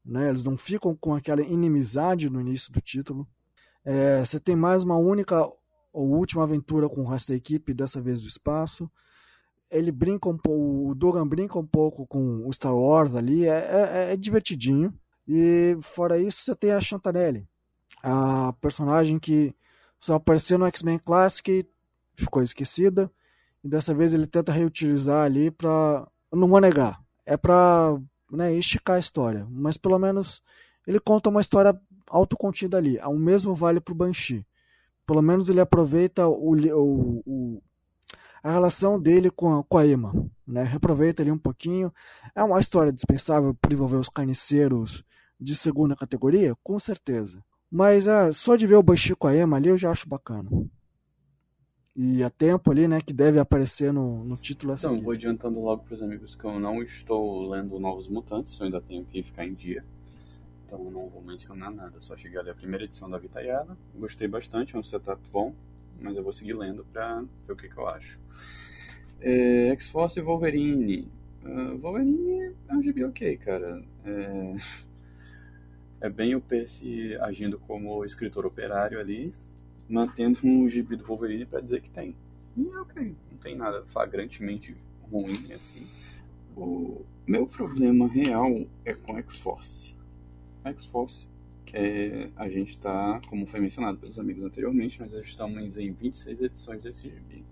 né? eles não ficam com aquela inimizade no início do título. É, você tem mais uma única ou última aventura com o resto da equipe, dessa vez do espaço. Ele brinca um pouco, o Dogan brinca um pouco com o Star Wars ali, é, é, é divertidinho. E fora isso, você tem a Chantanelli, a personagem que só apareceu no X-Men Classic e ficou esquecida. E dessa vez ele tenta reutilizar ali para. Não vou negar, é para né, esticar a história, mas pelo menos ele conta uma história autocontida ali. O mesmo vale para o Banshee pelo menos ele aproveita o, o, o a relação dele com a, com a Emma, né? Reaproveita ali um pouquinho. É uma história dispensável para envolver os carniceiros de segunda categoria, com certeza. Mas é, só de ver o Banshee com a Emma ali eu já acho bacana. E a tempo ali, né, que deve aparecer no, no título assim. Então, vou adiantando logo para os amigos que eu não estou lendo Novos Mutantes, eu ainda tenho que ficar em dia então não vou mencionar nada. Só cheguei a ler a primeira edição da Vitayada, gostei bastante, é um setup bom, mas eu vou seguir lendo pra ver o que, que eu acho. É, X-Force e Wolverine. Uh, Wolverine é um gibi ok, cara. É, é bem o Percy agindo como escritor operário ali, mantendo um gibi do Wolverine para dizer que tem. E é ok, não tem nada flagrantemente ruim assim. O meu problema real é com X-Force. X-Force. É, a gente está, como foi mencionado pelos amigos anteriormente, nós estamos em 26 edições desse gibi.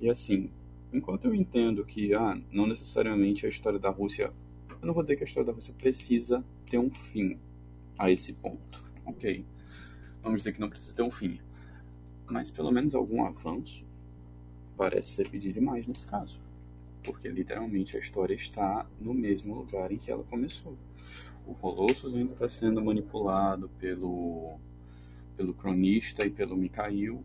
E assim, enquanto eu entendo que ah, não necessariamente a história da Rússia, eu não vou dizer que a história da Rússia precisa ter um fim a esse ponto, ok? Vamos dizer que não precisa ter um fim, mas pelo menos algum avanço parece ser pedir demais nesse caso, porque literalmente a história está no mesmo lugar em que ela começou o Colossus ainda está sendo manipulado pelo, pelo cronista e pelo Mikhail.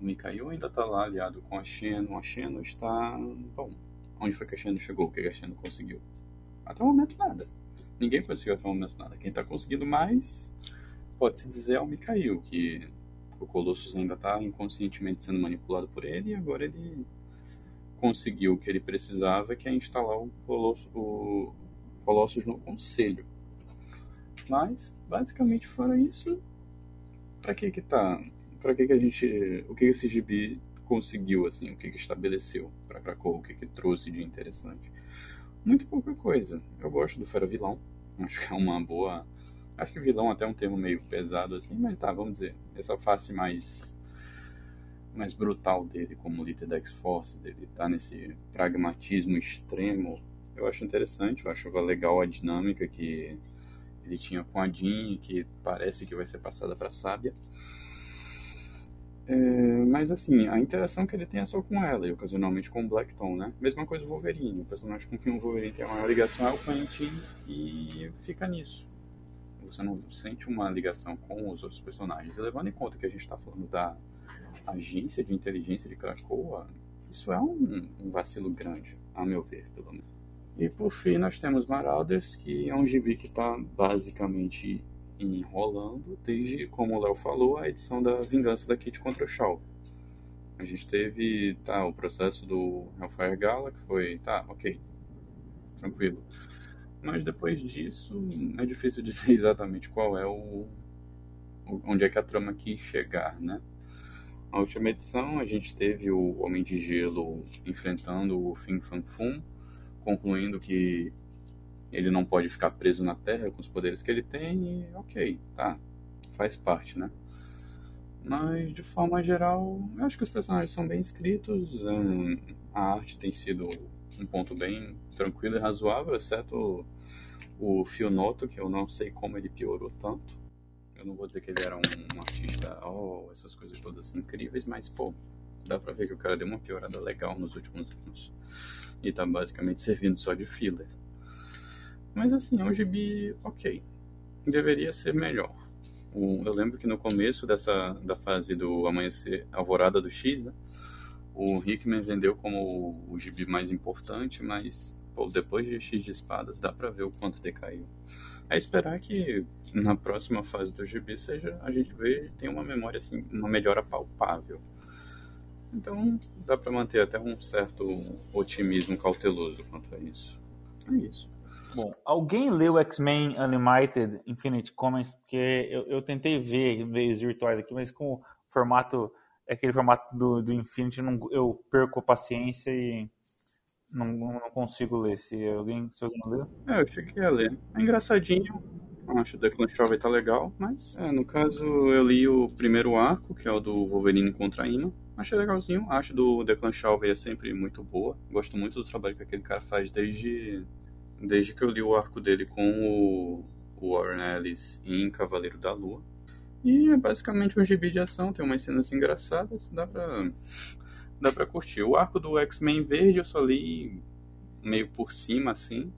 O Mikhail ainda está lá aliado com a Xeno. A Xeno está. Bom, onde foi que a Xeno chegou? O que a Xeno conseguiu? Até o momento nada. Ninguém conseguiu até o momento nada. Quem está conseguindo mais, pode-se dizer, é o Mikhail, que o Colossus ainda está inconscientemente sendo manipulado por ele e agora ele conseguiu o que ele precisava, que é instalar o Colossus, o Colossus no Conselho. Mas, basicamente, fora isso, para que que tá? Para que que a gente, o que esse gibi conseguiu assim, o que que estabeleceu para Krakow, o que que trouxe de interessante? Muito pouca coisa. Eu gosto do Fera Vilão, acho que é uma boa, acho que vilão até é um termo meio pesado assim, mas tá, vamos dizer, essa face mais mais brutal dele como líder da X-Force, dele tá nesse pragmatismo extremo, eu acho interessante, eu acho legal a dinâmica que ele tinha com a Jean, que parece que vai ser passada para Sábia. É, mas assim, a interação que ele tem é só com ela, e ocasionalmente com o Blackton, né? Mesma coisa o Wolverine. O personagem com quem o Wolverine tem a maior ligação é o Quentin e fica nisso. Você não sente uma ligação com os outros personagens. E levando em conta que a gente está falando da agência de inteligência de Krakoa, isso é um, um vacilo grande, a meu ver, pelo menos. E por fim nós temos Marauders, que é um gibi que está basicamente enrolando desde, como o Léo falou, a edição da Vingança da Kit contra o Shaw. A gente teve, tá, o processo do Hellfire Gala, que foi, tá, ok, tranquilo. Mas depois disso, é difícil dizer exatamente qual é o, onde é que a trama quis chegar, né? Na última edição, a gente teve o Homem de Gelo enfrentando o Fin Fan Fum, concluindo que ele não pode ficar preso na Terra com os poderes que ele tem e ok, tá, faz parte, né? Mas de forma geral, eu acho que os personagens são bem escritos, hum, a arte tem sido um ponto bem tranquilo e razoável, exceto o Fionoto, que eu não sei como ele piorou tanto. Eu não vou dizer que ele era um, um artista, oh, essas coisas todas incríveis, mas pô, dá pra ver que o cara deu uma piorada legal nos últimos anos. E tá basicamente servindo só de filler. Mas assim, é um gibi ok. Deveria ser melhor. Eu lembro que no começo dessa da fase do Amanhecer Alvorada do X, né, o Hickman vendeu como o, o gibi mais importante, mas pô, depois de X de espadas dá pra ver o quanto decaiu. É esperar que na próxima fase do gibi seja a gente vê tem uma memória assim, uma melhora palpável. Então dá para manter até um certo otimismo cauteloso quanto a isso. É isso. Bom, alguém leu X-Men Unlimited Infinite Comics? Porque eu, eu tentei ver vez virtuais aqui, mas com o formato, aquele formato do, do Infinity, não, eu perco a paciência e não, não consigo ler. Se alguém, se alguém leu? É, eu cheguei a ler. É engraçadinho. Acho que o Declan Chauvet tá legal, mas é, no caso eu li o primeiro arco, que é o do Wolverine contra Ima. Achei legalzinho. Acho do Declan Chauvet é sempre muito boa. Gosto muito do trabalho que aquele cara faz desde desde que eu li o arco dele com o, Warren Ellis em Cavaleiro da Lua. E é basicamente um gibi de ação, tem umas cenas engraçadas, dá pra, dá pra curtir. O arco do X-Men Verde eu só li meio por cima, assim.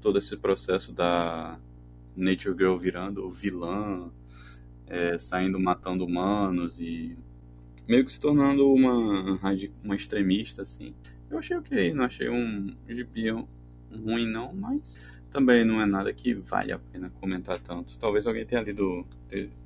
Todo esse processo da Nature Girl virando vilã, é, saindo matando humanos e meio que se tornando uma, uma extremista, assim. Eu achei ok, não achei um gibi ruim não, mas também não é nada que vale a pena comentar tanto. Talvez alguém tenha lido,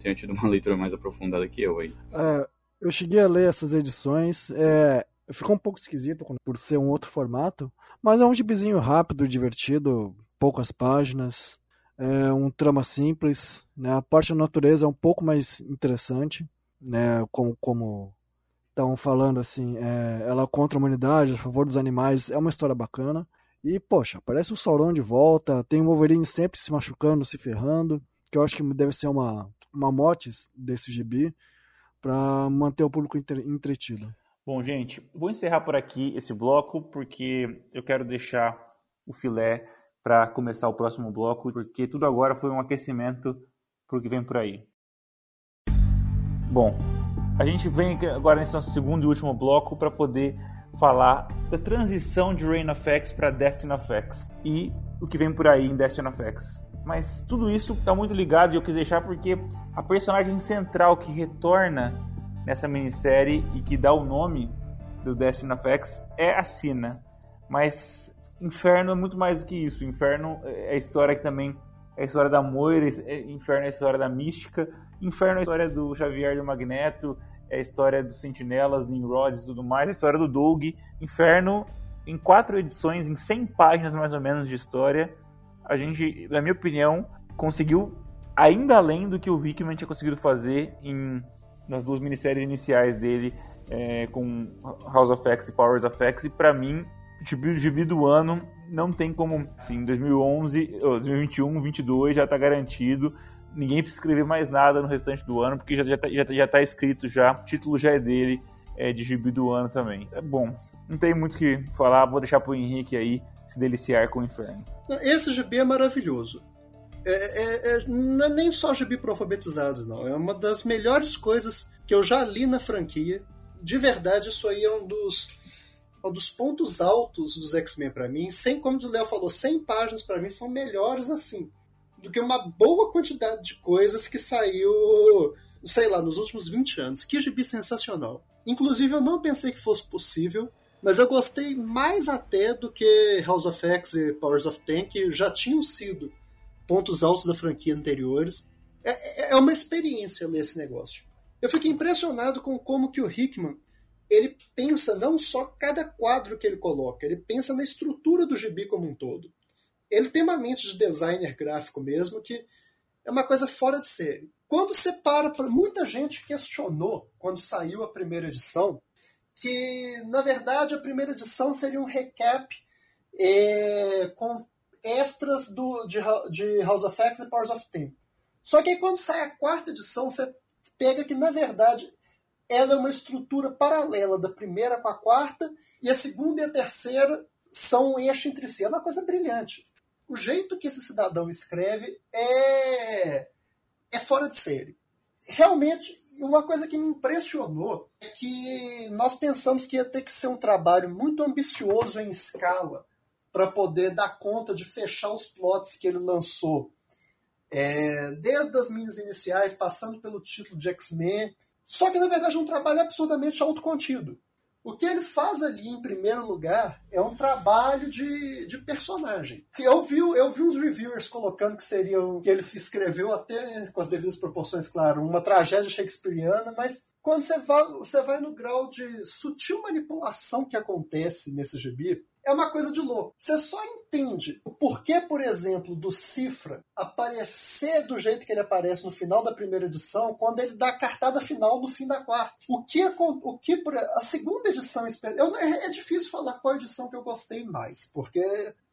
tenha tido uma leitura mais aprofundada que eu aí. É, eu cheguei a ler essas edições, é, ficou um pouco esquisito por ser um outro formato, mas é um gibizinho rápido, divertido, poucas páginas, é um trama simples, né? A parte da natureza é um pouco mais interessante, né? Como como estão falando assim, é, ela contra a humanidade, a favor dos animais, é uma história bacana. E, poxa, parece o Sauron de volta, tem o Wolverine sempre se machucando, se ferrando, que eu acho que deve ser uma, uma mote desse gibi para manter o público entretido. Bom, gente, vou encerrar por aqui esse bloco porque eu quero deixar o filé para começar o próximo bloco, porque tudo agora foi um aquecimento para o que vem por aí. Bom, a gente vem agora nesse nosso segundo e último bloco para poder falar da transição de Reign of X para Destiny of X e o que vem por aí em Destiny of X. Mas tudo isso está muito ligado e eu quis deixar porque a personagem central que retorna nessa minissérie e que dá o nome do Destiny of X é a Sina. Mas Inferno é muito mais do que isso. Inferno é a história que também é a história da Moira, é, Inferno é a história da mística, Inferno é a história do Xavier do Magneto, é a história dos Sentinelas, Nimrods e tudo mais, a história do Doug, Inferno, em quatro edições, em 100 páginas mais ou menos de história, a gente, na minha opinião, conseguiu ainda além do que o Hickman tinha conseguido fazer em, nas duas minisséries iniciais dele, é, com House of X e Powers of X, e para mim, o gibi do ano não tem como, assim, 2011, 2021, 2022 já tá garantido, ninguém escrever mais nada no restante do ano, porque já, já, tá, já, já tá escrito já, o título já é dele, é de gibi do ano também. É bom, não tem muito o que falar, vou deixar pro Henrique aí se deliciar com o inferno. Esse gibi é maravilhoso. É, é, é, não é nem só gibi para alfabetizados, não. É uma das melhores coisas que eu já li na franquia. De verdade, isso aí é um dos, um dos pontos altos dos X-Men para mim. Sem, como o Léo falou, 100 páginas para mim são melhores assim do que uma boa quantidade de coisas que saiu, sei lá, nos últimos 20 anos. Que gibi sensacional. Inclusive, eu não pensei que fosse possível, mas eu gostei mais até do que House of X e Powers of Ten, que já tinham sido pontos altos da franquia anteriores. É, é, é uma experiência ler esse negócio. Eu fiquei impressionado com como que o Hickman ele pensa não só cada quadro que ele coloca, ele pensa na estrutura do gibi como um todo. Ele tem uma mente de designer gráfico mesmo que é uma coisa fora de série. Quando você para, muita gente questionou quando saiu a primeira edição que na verdade a primeira edição seria um recap é, com extras do, de, de House of X e Powers of Ten. Só que aí quando sai a quarta edição, você pega que na verdade ela é uma estrutura paralela da primeira com a quarta, e a segunda e a terceira são um eixo entre si. É uma coisa brilhante. O jeito que esse cidadão escreve é, é fora de série. Realmente, uma coisa que me impressionou é que nós pensamos que ia ter que ser um trabalho muito ambicioso em escala para poder dar conta de fechar os plots que ele lançou. É, desde as minis iniciais, passando pelo título de X-Men. Só que, na verdade, é um trabalho absurdamente autocontido. O que ele faz ali, em primeiro lugar, é um trabalho de, de personagem. Eu vi, eu vi uns reviewers colocando que seriam. que ele escreveu até, com as devidas proporções, claro, uma tragédia shakespeariana, mas quando você vai, você vai no grau de sutil manipulação que acontece nesse gibi, é uma coisa de louco. Você só entende o porquê, por exemplo, do Cifra aparecer do jeito que ele aparece no final da primeira edição, quando ele dá a cartada final no fim da quarta. O que, o que a segunda edição eu, é, é difícil falar qual edição que eu gostei mais, porque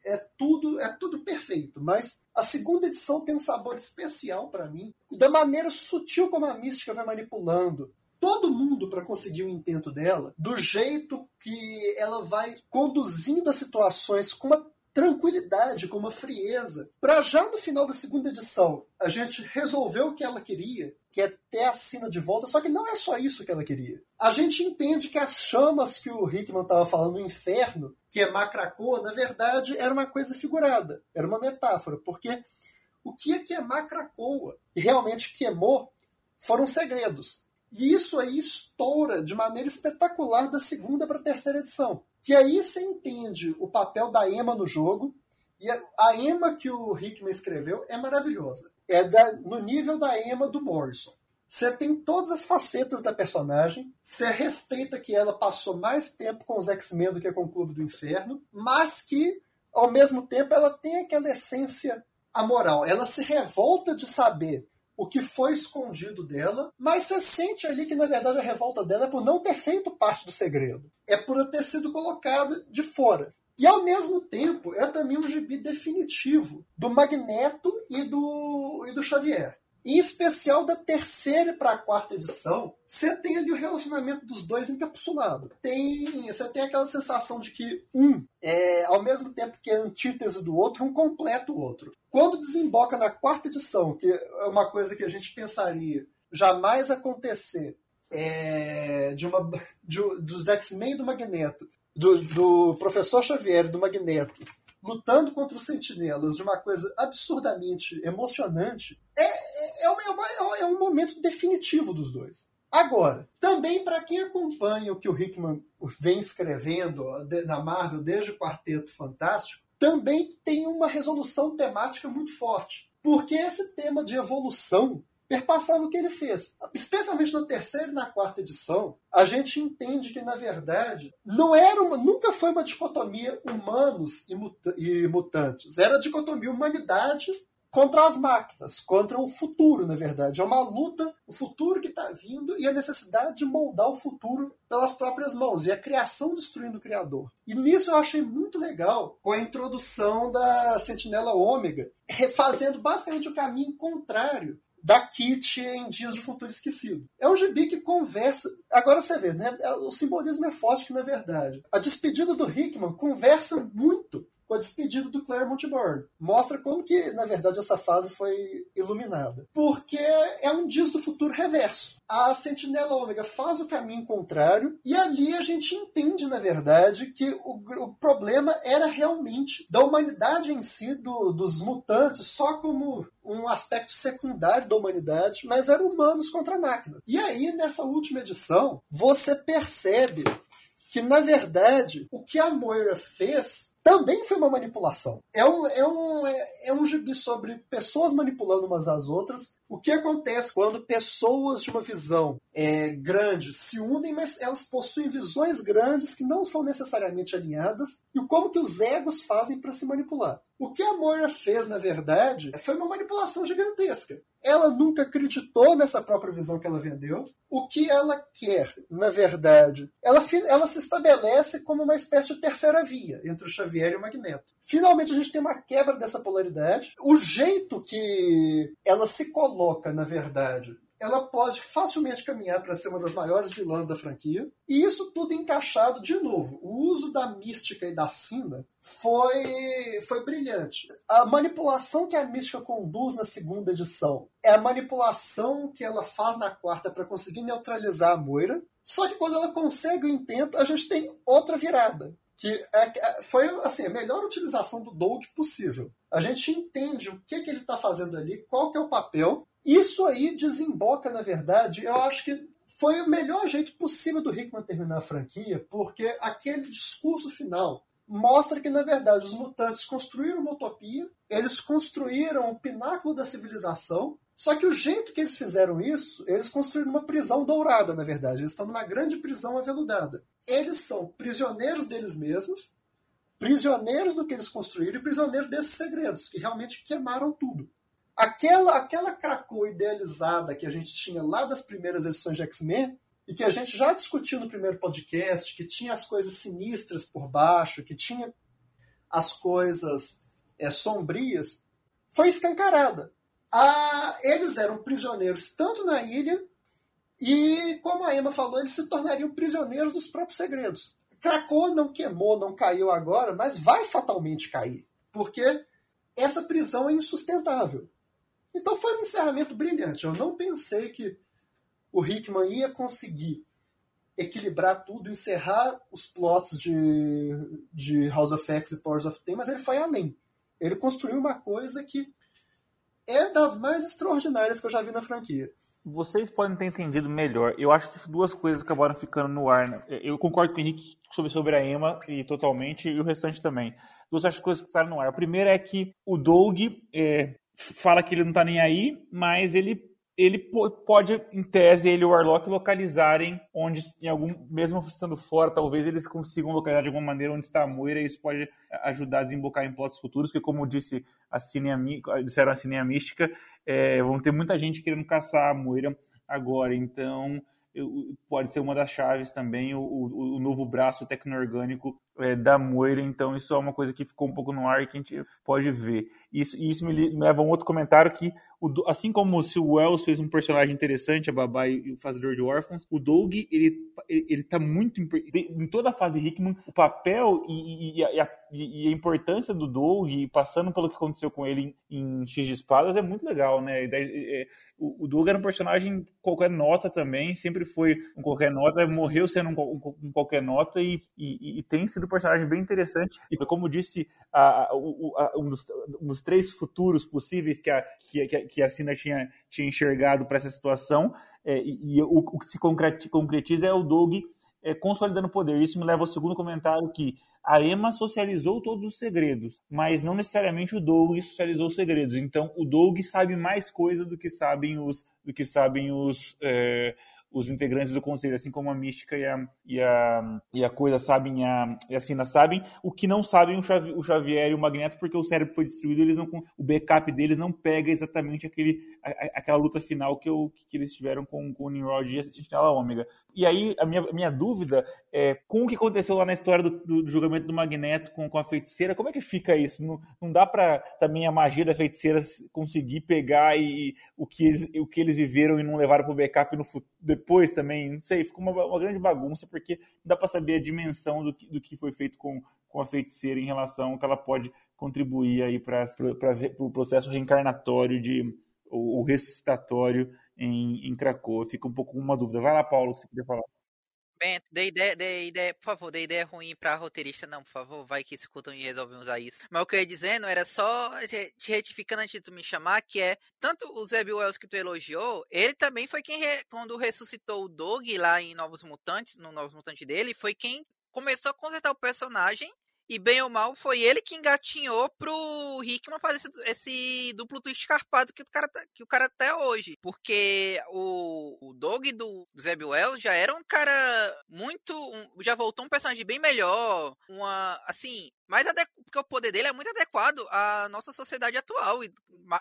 é tudo é tudo perfeito, mas a segunda edição tem um sabor especial para mim, da maneira sutil como a mística vai manipulando, todo mundo para conseguir o intento dela, do jeito que ela vai conduzindo as situações com uma tranquilidade, com uma frieza, para já no final da segunda edição a gente resolveu o que ela queria, que é ter a Sina de volta, só que não é só isso que ela queria. A gente entende que as chamas que o Hickman estava falando no inferno, que é Macracoa, na verdade era uma coisa figurada, era uma metáfora, porque o que é queimar Cracoa e realmente queimou foram segredos. E isso aí estoura de maneira espetacular da segunda para a terceira edição. Que aí você entende o papel da Emma no jogo. E a Emma que o Hickman escreveu é maravilhosa. É da, no nível da Emma do Morrison. Você tem todas as facetas da personagem, você respeita que ela passou mais tempo com os X-Men do que com o Clube do Inferno, mas que, ao mesmo tempo, ela tem aquela essência amoral. Ela se revolta de saber o que foi escondido dela, mas você sente ali que na verdade a revolta dela é por não ter feito parte do segredo, é por ter sido colocada de fora. E ao mesmo tempo é também um gibi definitivo do Magneto e do, e do Xavier em especial da terceira para a quarta edição, você tem ali o relacionamento dos dois encapsulado. Tem, você tem aquela sensação de que um é, ao mesmo tempo que é antítese do outro, um completa o outro. Quando desemboca na quarta edição, que é uma coisa que a gente pensaria jamais acontecer, é, de uma de, dos X-Men do Magneto, do, do Professor Xavier do Magneto lutando contra os sentinelas de uma coisa absurdamente emocionante, é, é, é, uma, é um momento definitivo dos dois. Agora, também para quem acompanha o que o Hickman vem escrevendo na Marvel desde o Quarteto Fantástico, também tem uma resolução temática muito forte. Porque esse tema de evolução perpassava o que ele fez. Especialmente na terceira e na quarta edição, a gente entende que, na verdade, não era uma, nunca foi uma dicotomia humanos e mutantes. Era a dicotomia humanidade contra as máquinas, contra o futuro, na verdade. É uma luta, o futuro que está vindo e a necessidade de moldar o futuro pelas próprias mãos, e a criação destruindo o Criador. E nisso eu achei muito legal com a introdução da Sentinela Ômega, fazendo basicamente o caminho contrário da Kit em Dias de Futuro Esquecido. É um gibi que conversa. Agora você vê, né? O simbolismo é forte que, na verdade, a despedida do Hickman conversa muito com a despedida do Claremont Bourne. Mostra como que, na verdade, essa fase foi iluminada. Porque é um dias do futuro reverso. A Sentinela Ômega faz o caminho contrário e ali a gente entende, na verdade, que o, o problema era realmente da humanidade em si, do, dos mutantes, só como um aspecto secundário da humanidade, mas eram humanos contra máquinas. E aí, nessa última edição, você percebe que, na verdade, o que a Moira fez também foi uma manipulação. É um, é um, é, é um gibi sobre pessoas manipulando umas às outras, O que acontece quando pessoas de uma visão é, grande se unem, mas elas possuem visões grandes que não são necessariamente alinhadas, e como que os egos fazem para se manipular? O que a Moira fez, na verdade, foi uma manipulação gigantesca. Ela nunca acreditou nessa própria visão que ela vendeu. O que ela quer, na verdade, ela, ela se estabelece como uma espécie de terceira via entre o Xavier e o Magneto. Finalmente a gente tem uma quebra dessa polaridade. O jeito que ela se coloca, na verdade, ela pode facilmente caminhar para ser uma das maiores vilãs da franquia. E isso tudo encaixado de novo. O uso da mística e da sina foi, foi brilhante. A manipulação que a mística conduz na segunda edição é a manipulação que ela faz na quarta para conseguir neutralizar a Moira. Só que quando ela consegue o intento, a gente tem outra virada. Que é, é foi assim, a melhor utilização do Doug possível. A gente entende o que, que ele está fazendo ali, qual que é o papel, isso aí desemboca, na verdade, eu acho que foi o melhor jeito possível do Hickman terminar a franquia, porque aquele discurso final mostra que, na verdade, os mutantes construíram uma utopia, eles construíram o pináculo da civilização, só que o jeito que eles fizeram isso, eles construíram uma prisão dourada, na verdade. Eles estão numa grande prisão aveludada. Eles são prisioneiros deles mesmos, prisioneiros do que eles construíram e prisioneiros desses segredos, que realmente queimaram tudo. Aquela, aquela Krakow idealizada que a gente tinha lá das primeiras edições de X-Men, e que a gente já discutiu no primeiro podcast, que tinha as coisas sinistras por baixo, que tinha as coisas é, sombrias, foi escancarada. Ah, eles eram prisioneiros tanto na ilha, e como a Emma falou, eles se tornariam prisioneiros dos próprios segredos. Krakow não queimou, não caiu agora, mas vai fatalmente cair, porque essa prisão é insustentável. Então foi um encerramento brilhante. Eu não pensei que o Hickman ia conseguir equilibrar tudo, encerrar os plots de, de House of X e Powers of Ten, mas ele foi além. Ele construiu uma coisa que é das mais extraordinárias que eu já vi na franquia. Vocês podem ter entendido melhor. Eu acho que duas coisas acabaram ficando no ar. Né? Eu concordo com o Henrique sobre, sobre a Emma e totalmente, e o restante também. Duas coisas que ficaram no ar. A primeira é que o Doug é, fala que ele não tá nem aí, mas ele ele pode, em tese, ele e o Warlock localizarem onde, em algum, mesmo estando fora, talvez eles consigam localizar de alguma maneira onde está a Moira e isso pode ajudar a desembocar em plots futuros, porque como disse a Cinea, disseram a Cinea Mística, é, vão ter muita gente querendo caçar a Moira agora, então pode ser uma das chaves também, o, o, o novo braço tecno-orgânico é, da Moira, então isso é uma coisa que ficou um pouco no ar e que a gente pode ver. Isso, isso me, leva a um outro comentário que, o, assim como se o Wells fez um personagem interessante, a Babá e o Fazedor de Órfãos, o Doug, ele, ele tá muito, em toda a fase Hickman, o papel e, e, e, a, e, a, importância do Doug, passando pelo que aconteceu com ele em, em X de Espadas, é muito legal, né? É, o, o Doug era um personagem qualquer nota também, sempre foi um qualquer nota, morreu sendo um, um, um qualquer nota e, e, e tem sido um personagem bem interessante. E como disse, a, a, a, um, dos, um, dos, três futuros possíveis que a, que, que a Cina tinha, tinha enxergado para essa situação, é, e, e o, o, que se concretiza é o Doug é, consolidando o poder. Isso me leva ao segundo comentário que a Emma socializou todos os segredos, mas não necessariamente o Doug socializou os segredos. Então, o Doug sabe mais coisa do que sabem os, do que sabem os, é, os integrantes do conselho, assim como a Mística e a, e a, e a Coisa sabem, a, e a Sina sabem, o que não sabem o, Xavier, o Xavier e o Magneto, porque o cérebro foi destruído, eles não, o backup deles não pega exatamente aquele, a, aquela luta final que, eu, que eles tiveram com, com o Nimrod e a Sentinela Ômega. E aí, a minha, minha dúvida é, com o que aconteceu lá na história do, do, do julgamento do Magneto com, com, a feiticeira, como é que fica isso? Não, não dá para também a magia da feiticeira conseguir pegar e, o, que eles, o que eles viveram e não levaram para o backup no, depois também? Não sei, ficou uma, uma grande bagunça, porque não dá para saber a dimensão do que, do que foi feito com, com a feiticeira em relação ao que ela pode contribuir aí para o processo reencarnatório de o, o ressuscitatório em, em Krakow. Fica um pouco uma dúvida. Vai lá, Paulo, que você queria falar. Bento, dê ideia, dê ideia, por favor, dê ideia ruim pra roteirista, não, por favor, vai que escutam e resolvem usar isso. Mas o que eu ia dizendo era só te retificando antes de tu me chamar, que é, tanto o Zeb Wells que tu elogiou, ele também foi quem, quando ressuscitou o Dog lá em Novos Mutantes, no Novos Mutantes dele, foi quem começou a consertar o personagem E bem ou mal, foi ele que engatinhou pro Hickman fazer esse, esse duplo twist escarpado que o cara, tá, que o cara até hoje. Porque o, o Dog do Zeb Wells já era um cara muito. Um, já voltou um personagem bem melhor. Uma. Assim. Mais porque o poder dele é muito adequado à nossa sociedade atual. E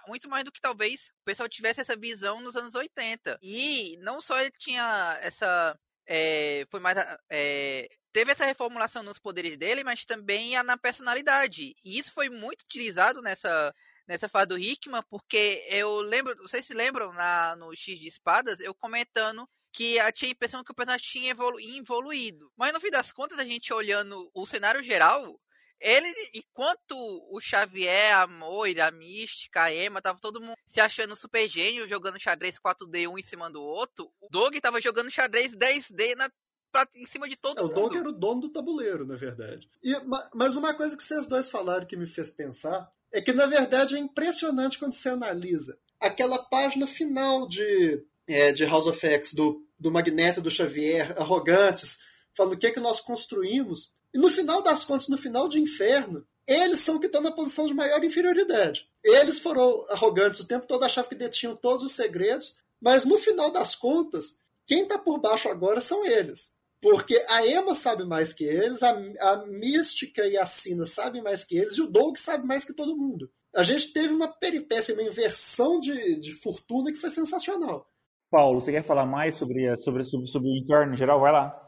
muito mais do que talvez o pessoal tivesse essa visão nos anos 80. E não só ele tinha essa. É, foi mais. É, teve essa reformulação nos poderes dele, mas também na personalidade. E isso foi muito utilizado nessa, nessa fase do Hickman, porque eu lembro, vocês se lembram na, no X de Espadas, eu comentando que eu tinha a impressão que o personagem tinha evolu evoluído. Mas no fim das contas, a gente olhando o cenário geral, ele, enquanto o Xavier, a Moira, a Mística, a Emma, tava todo mundo se achando super gênio, jogando xadrez 4D um em cima do outro, o Doug tava jogando xadrez 10D na pra, em cima de todo é, mundo. O Doug era o dono do tabuleiro, na verdade. E, mas uma coisa que vocês dois falaram que me fez pensar é que, na verdade, é impressionante quando você analisa aquela página final de, é, de House of X, do, do Magneto do Xavier, arrogantes, falando o que é que nós construímos. E no final das contas, no final de Inferno, eles são que estão na posição de maior inferioridade. Eles foram arrogantes o tempo todo, achavam que detinham todos os segredos, mas no final das contas, quem está por baixo agora são eles. Porque a Emma sabe mais que eles, a, a Mística e a Sina sabem mais que eles, e o Doug sabe mais que todo mundo. A gente teve uma peripécia, uma inversão de, de fortuna que foi sensacional. Paulo, você quer falar mais sobre, sobre, sobre, sobre o inferno em geral? Vai lá.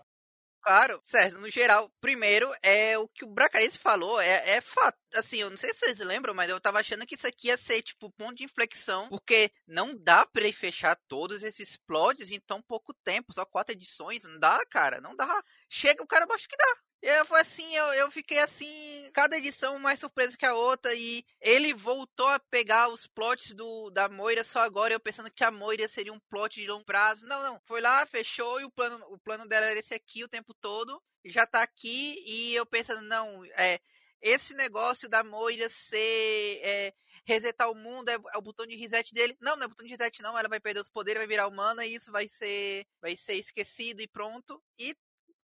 Claro, certo. No geral, primeiro, é o que o Bracarense falou, é, é fato. Assim, eu não sei se vocês lembram, mas eu tava achando que isso aqui ia ser, tipo, ponto de inflexão, porque não dá pra ele fechar todos esses plots em tão pouco tempo, só quatro edições. Não dá, cara, não dá. Chega, o cara acho que dá. Eu foi assim, eu, eu fiquei assim, cada edição mais surpresa que a outra, e ele voltou a pegar os plots do, da Moira só agora, eu pensando que a Moira seria um plot de longo prazo. Não, não, foi lá, fechou, e o plano, o plano dela era esse aqui o tempo todo, já tá aqui, e eu pensando, não, é, esse negócio da Moira ser. É, resetar o mundo, é, é, o botão de reset dele. Não, não é botão de reset, não. Ela vai perder os poderes, vai virar humana e isso vai ser, vai ser esquecido e pronto. E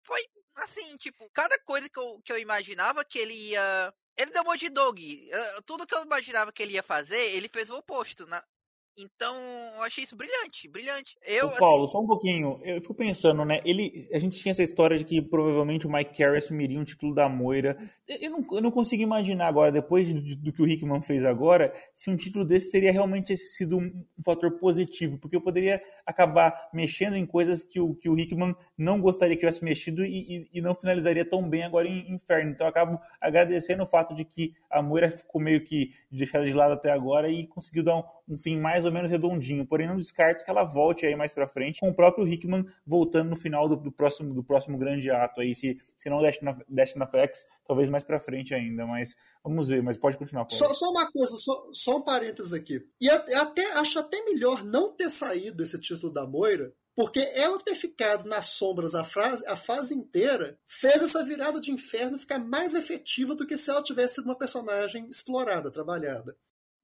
foi assim, tipo, cada coisa que eu, que eu imaginava que ele ia. Ele deu um monte de dog. Tudo que eu imaginava que ele ia fazer, ele fez o oposto. Na, então, eu achei isso brilhante, brilhante. Eu, Ô, Paulo, assim... só um pouquinho. Eu fico pensando, né? Ele, a gente tinha essa história de que provavelmente o Mike Carey assumiria um título da Moira. Eu não, eu não consigo imaginar agora, depois do, do, que o Hickman fez agora, se um título desse teria realmente sido um, um, fator positivo, porque eu poderia acabar mexendo em coisas que o, que o Hickman não gostaria que tivesse mexido e, e, e não finalizaria tão bem agora em Inferno. Então, eu acabo agradecendo o fato de que a Moira ficou meio que deixada de lado até agora e conseguiu dar um, um fim mais ou menos redondinho, porém não descarto que ela volte aí mais para frente, com o próprio Hickman voltando no final do, do, próximo, do próximo grande ato aí, se, se não Destiny of X, talvez mais para frente ainda, mas vamos ver, mas pode continuar. Só, só, uma coisa, só, só um parênteses aqui. E até, acho até melhor não ter saído esse título da Moira, porque ela ter ficado nas sombras a, frase, a fase inteira fez essa virada de inferno ficar mais efetiva do que se ela tivesse sido uma personagem explorada, trabalhada.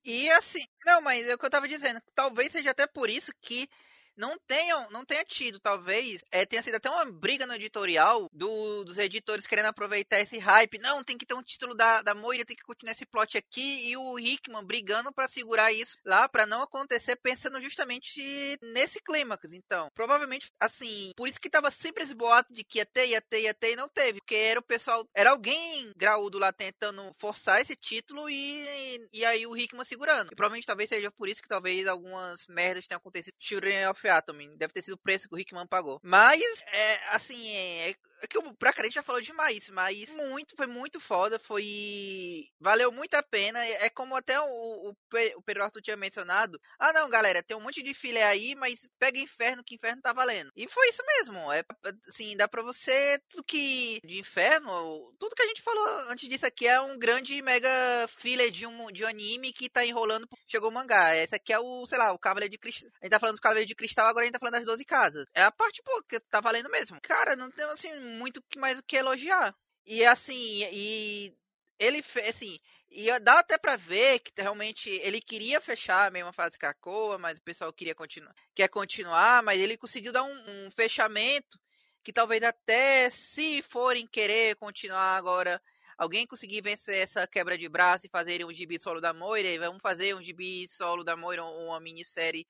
E assim, não, mas é o que eu tava dizendo, talvez seja até por isso que não tenham, não tenha tido, talvez, é, tenha sido até uma briga no editorial do, dos editores querendo aproveitar esse hype. Não, tem que ter um título da, da Moira, tem que continuar esse plot aqui, e o Hickman brigando para segurar isso lá, para não acontecer, pensando justamente nesse clímax. Então, provavelmente, assim, por isso que tava sempre esse boato de que ia ter, ia ter, ia ter, e não teve, porque era o pessoal, era alguém graúdo lá tentando forçar esse título e, e aí o Hickman segurando. E provavelmente talvez seja por isso que talvez algumas merdas tenham acontecido. Children of Deve ter sido o preço que o Rickman pagou. Mas, é, assim, é, é que o Bracarente já falou demais, mas muito, foi muito foda, foi. Valeu muito a pena. É como até o, o, o Pedro Arthur tinha mencionado. Ah, não, galera, tem um monte de filé aí, mas pega inferno, que inferno tá valendo. E foi isso mesmo. É assim, dá pra você. Tudo que. De inferno, tudo que a gente falou antes disso aqui é um grande mega filé de um, de um anime que tá enrolando. Chegou o mangá. Esse aqui é o, sei lá, o Cavaleiro de Cristal. A gente tá falando dos Cavaleiros de Cristal, agora a gente tá falando das 12 casas. É a parte, pô, que tá valendo mesmo. Cara, não tem assim muito mais o que elogiar. E assim, e ele assim, e dá até para ver que realmente ele queria fechar a mesma fase Cacoa, mas o pessoal queria continuar, quer continuar, mas ele conseguiu dar um, um fechamento que talvez até se forem querer continuar agora alguém conseguir vencer essa quebra de braço e fazer um gibi solo da Moira, e vamos fazer um gibi solo da Moira, uma minissérie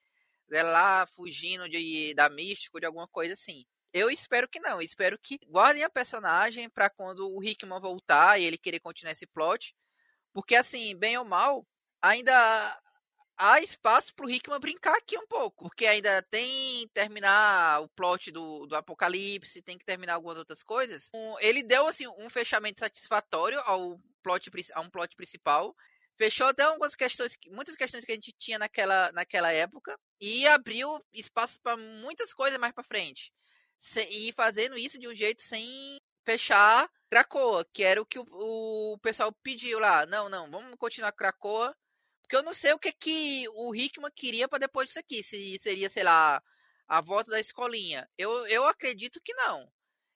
dela lá fugindo de, da Místico, de alguma coisa assim. Eu espero que não, espero que guardem a personagem para quando o Hickman voltar e ele querer continuar esse plot, porque assim, bem ou mal, ainda há espaço pro Hickman brincar aqui um pouco, porque ainda tem terminar o plot do, do Apocalipse, tem que terminar algumas outras coisas. Um, ele deu assim um fechamento satisfatório ao plot a um plot principal. Fechou até algumas questões, muitas questões que a gente tinha naquela, naquela época e abriu espaço para muitas coisas mais para frente. E fazendo isso de um jeito sem fechar Krakoa, que era o que o, o pessoal pediu lá. Não, não, vamos continuar Krakoa porque eu não sei o que que o Hickman queria para depois disso aqui. Se seria, sei lá, a volta da escolinha. Eu, eu acredito que não.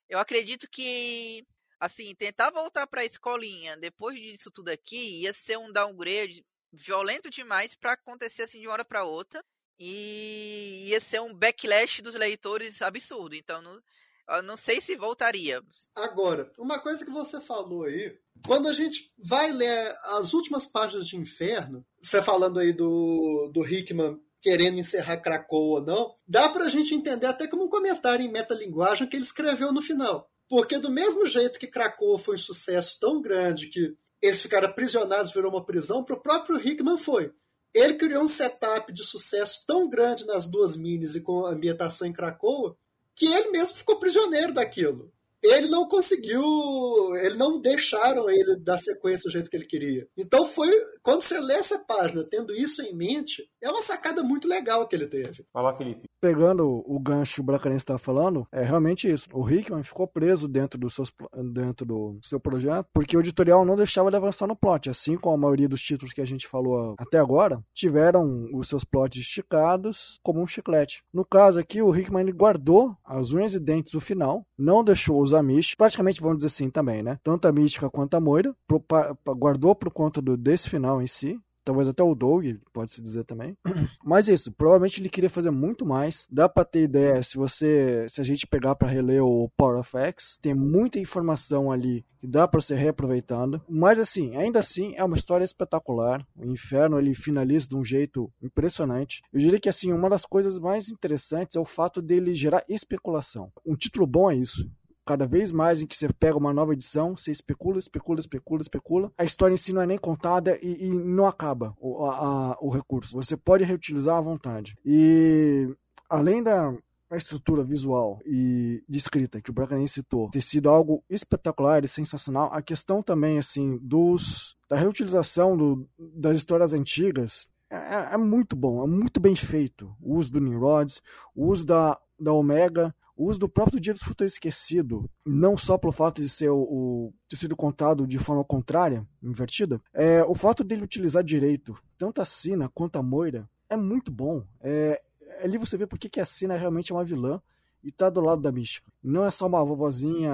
Eu acredito que, assim, tentar voltar para a escolinha depois disso tudo aqui ia ser um downgrade violento demais para acontecer assim de uma hora para outra. E ia ser um backlash dos leitores absurdo. Então, não, eu não sei se voltaria. Agora, uma coisa que você falou aí, quando a gente vai ler as últimas páginas de Inferno, você falando aí do, do Hickman querendo encerrar Krakow ou não, dá pra gente entender até como um comentário em metalinguagem que ele escreveu no final. Porque do mesmo jeito que Krakow foi um sucesso tão grande que eles ficaram aprisionados, virou uma prisão, pro próprio Hickman foi. Ele criou um setup de sucesso tão grande nas duas minis e com ambientação em Krakow que ele mesmo ficou prisioneiro daquilo ele não conseguiu, ele não deixaram ele dar sequência do jeito que ele queria. Então foi, quando você lê essa página tendo isso em mente, é uma sacada muito legal que ele teve. Fala, Felipe. Pegando o gancho que o Bracarense está falando, é realmente isso. O Hickman ficou preso dentro do, seus, dentro do seu projeto, porque o editorial não deixava ele avançar no plot, assim como a maioria dos títulos que a gente falou até agora, tiveram os seus plots esticados como um chiclete. No caso aqui, o Hickman ele guardou as unhas e dentes do final, não deixou os Amish, praticamente vamos dizer assim também, né? Tanto a Mística quanto a Moira, pro, pra, guardou por conta do, desse final em si, talvez até o Doug, pode-se dizer também. Mas isso, provavelmente ele queria fazer muito mais. Dá para ter ideia se você, se a gente pegar para reler o Power of X, tem muita informação ali que dá para ser reaproveitando. Mas assim, ainda assim é uma história espetacular. O Inferno ele finaliza de um jeito impressionante. Eu diria que assim, uma das coisas mais interessantes é o fato dele gerar especulação. Um título bom é isso cada vez mais em que você pega uma nova edição, você especula, especula, especula, especula. A história em si não é nem contada e, e não acaba o, a, o recurso. Você pode reutilizar à vontade. E além da a estrutura visual e de escrita que o Bracanen citou ter sido algo espetacular e sensacional, a questão também assim dos da reutilização do, das histórias antigas é, é, é, muito bom, é muito bem feito. O uso do Nimrods, o uso da, da Omega, o uso do próprio Dia do Futuro Esquecido, não só pelo fato de ser o, o ter sido contado de forma contrária, invertida, é o fato dele utilizar direito tanto a Sina quanto a Moira é muito bom. É, ali você vê porque que a Sina realmente é uma vilã e tá do lado da mística. Não é só uma vovozinha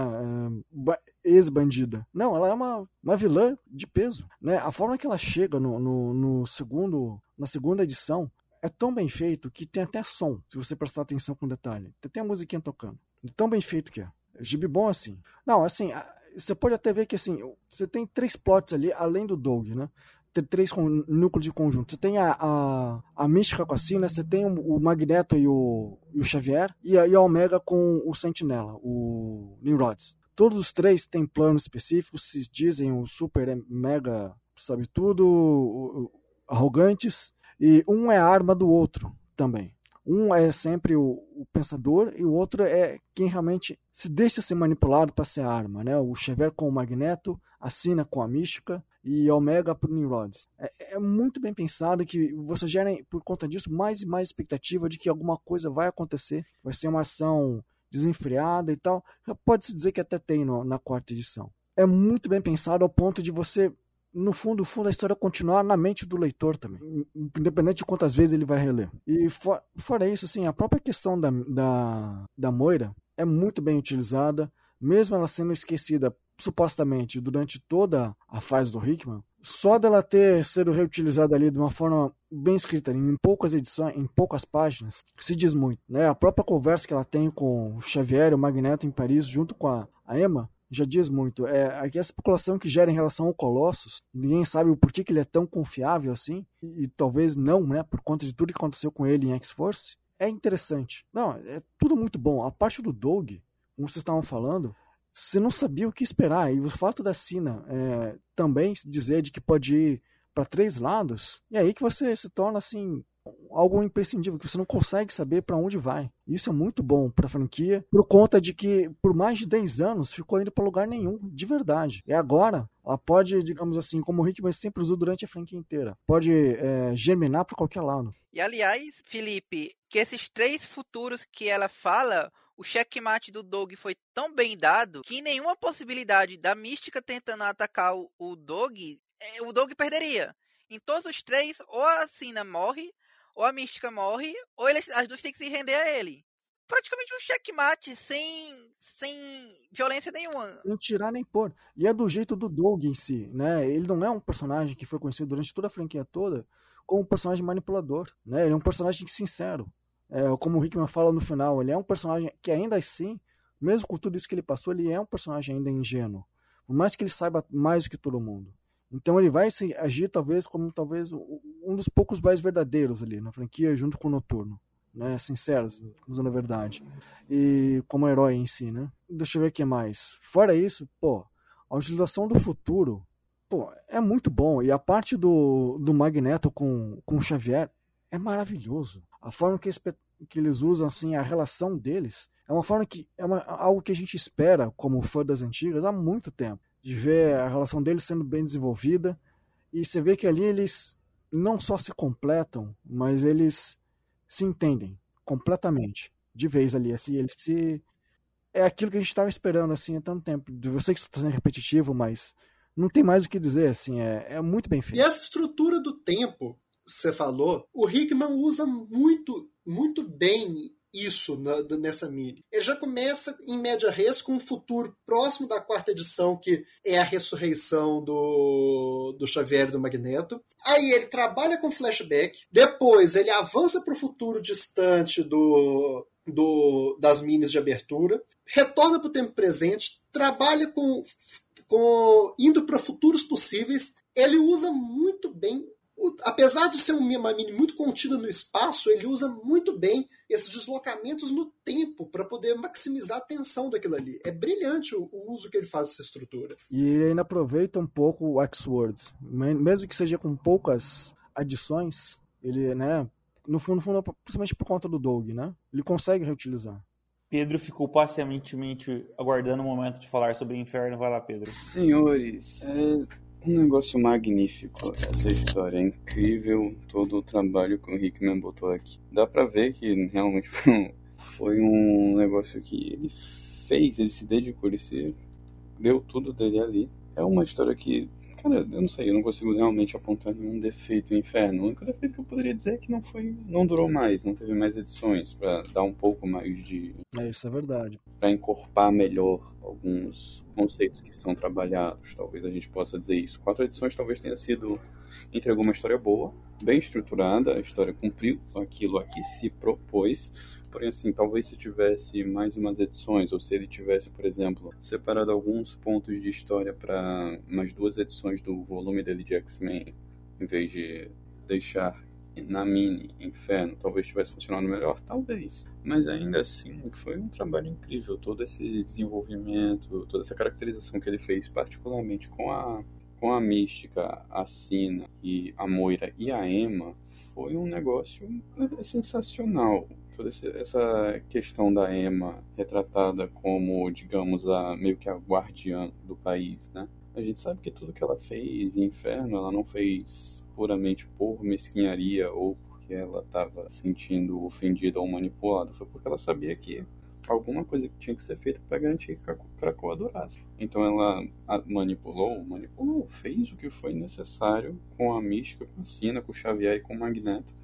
é, ex-bandida. Não, ela é uma, uma vilã de peso. Né? A forma que ela chega no, no, no segundo, na segunda edição é tão bem feito que tem até som, se você prestar atenção com detalhe. Tem até a musiquinha tocando. De tão bem feito que é. é gibi bom assim. Não, assim, você pode até ver que assim, você tem três plots ali, além do Doug, né? Tem três núcleos de conjunto. Você tem a, a, a Mística com a Sina, você tem o Magneto e o, e o Xavier, e a, e a Omega com o Sentinela, o Nimrods. Todos os três têm planos específicos, se dizem o super mega, sabe tudo, arrogantes, e um é a arma do outro também. Um é sempre o, o pensador e o outro é quem realmente se deixa ser manipulado para ser arma. Né? O Xavier com o Magneto, a Sina com a Mística e Omega o Nimrod. É, é, muito bem pensado que você gera, por conta disso, mais e mais expectativa de que alguma coisa vai acontecer. Vai ser uma ação desenfreada e tal. Pode-se dizer que até tem no, na quarta edição. É muito bem pensado ao ponto de você no fundo, fundo, a história continuar na mente do leitor também, independente de quantas vezes ele vai reler. E for, fora isso, assim, a própria questão da, da, da Moira é muito bem utilizada, mesmo ela sendo esquecida supostamente durante toda a fase do Hickman, só dela ter sido reutilizada ali de uma forma bem escrita, em poucas edições, em poucas páginas, se diz muito. Né? A própria conversa que ela tem com o Xavier e o Magneto em Paris, junto com a, a Emma, já diz muito. É, aqui a especulação que gera em relação ao Colossus, ninguém sabe o porquê que ele é tão confiável assim, e, e talvez não, né, por conta de tudo que aconteceu com ele em X-Force, é interessante. Não, é tudo muito bom. A parte do Doug, como vocês estavam falando, você não sabia o que esperar. E o fato da Sina é, também dizer de que pode ir para três lados, e aí que você se torna assim algo imprescindível, que você não consegue saber para onde vai. Isso é muito bom para a franquia, por conta de que por mais de 10 anos ficou indo para lugar nenhum, de verdade. E agora, ela pode, digamos assim, como o Hickman sempre usou durante a franquia inteira, pode é, germinar para qualquer lado. E aliás, Felipe, que esses três futuros que ela fala, o checkmate do Dog foi tão bem dado que nenhuma possibilidade da Mística tentando atacar o, Dog, é, o Dog perderia. Em todos os três, ou a Sina morre, ou a Mística morre, ou eles, as duas têm que se render a ele. Praticamente um checkmate sem, sem violência nenhuma. Não tirar nem pôr. E é do jeito do Doug em si, né? Ele não é um personagem que foi conhecido durante toda a franquia toda como um personagem manipulador, né? Ele é um personagem sincero. É, como o Hickman fala no final, ele é um personagem que ainda assim, mesmo com tudo isso que ele passou, ele é um personagem ainda ingênuo. Por mais que ele saiba mais do que todo mundo. Então ele vai se agir talvez como talvez um dos poucos mais verdadeiros ali na franquia, junto com o Noturno, né? Sinceros, usando a verdade. E como herói em si, né? Deixa eu ver o que mais. Fora isso, pô, a utilização do futuro, pô, é muito bom. E a parte do, do Magneto com, com o Xavier é maravilhoso. A forma que, que eles usam assim a relação deles é uma forma que é uma, algo que a gente espera como fã das antigas há muito tempo de ver a relação deles sendo bem desenvolvida. E você vê que ali eles não só se completam, mas eles se entendem completamente, de vez ali. Assim, eles se. É aquilo que a gente estava esperando assim há tanto tempo. Eu sei que isso está sendo repetitivo, mas não tem mais o que dizer, assim, é, é muito bem feito. E essa estrutura do tempo, você falou, o Hickman usa muito, muito bem isso na, nessa mini. Ele já começa em média res com um futuro próximo da quarta edição, que é a ressurreição do, do Xavier e do Magneto. Aí ele trabalha com flashback, depois ele avança para o futuro distante do, do, das minis de abertura, retorna para o tempo presente, trabalha com, com indo para futuros possíveis. Ele usa muito bem apesar de ser uma mini muito contida no espaço, ele usa muito bem esses deslocamentos no tempo para poder maximizar a tensão daquilo ali. É brilhante o, o, uso que ele faz dessa estrutura. E ele ainda aproveita um pouco o X-Words, mesmo que seja com poucas adições, ele, né, no fundo, no fundo, principalmente por conta do Doug, né, ele consegue reutilizar. Pedro ficou pacientemente aguardando o momento de falar sobre o inferno. Vai lá, Pedro. Senhores, é, um negócio magnífico essa história, é incrível todo o trabalho que o Hickman botou aqui. Dá pra ver que realmente foi um negócio que ele fez, ele se dedicou, ele se deu tudo dele ali. É uma história que Cara, eu não sei, eu não consigo realmente apontar nenhum defeito no inferno. O único defeito que eu poderia dizer é que não foi, não durou mais, não teve mais edições para dar um pouco mais de. É, isso é verdade. Para encorpar melhor alguns conceitos que são trabalhados, talvez a gente possa dizer isso. Quatro edições talvez tenha sido entregou uma história boa, bem estruturada, a história cumpriu aquilo a que se propôs Porém, assim, talvez se tivesse mais umas edições, ou se ele tivesse, por exemplo, separado alguns pontos de história para umas duas edições do volume dele de X-Men, em vez de deixar na mini Inferno, talvez tivesse funcionado melhor, talvez. Mas ainda assim, foi um trabalho incrível. Todo esse desenvolvimento, toda essa caracterização que ele fez, particularmente com a com a Mística, a Sina e a Moira e a Emma, foi um negócio sensacional toda essa questão da Emma retratada como, digamos, a meio que a guardiã do país, né? A gente sabe que tudo que ela fez em Inferno, ela não fez puramente por mesquinharia ou porque ela estava sentindo ofendida ou manipulada, foi porque ela sabia que alguma coisa que tinha que ser feita para garantir que a Krakoa. Então ela manipulou, manipulou, fez o que foi necessário com a mística, com a Sina, com o Xavier e com o Magneto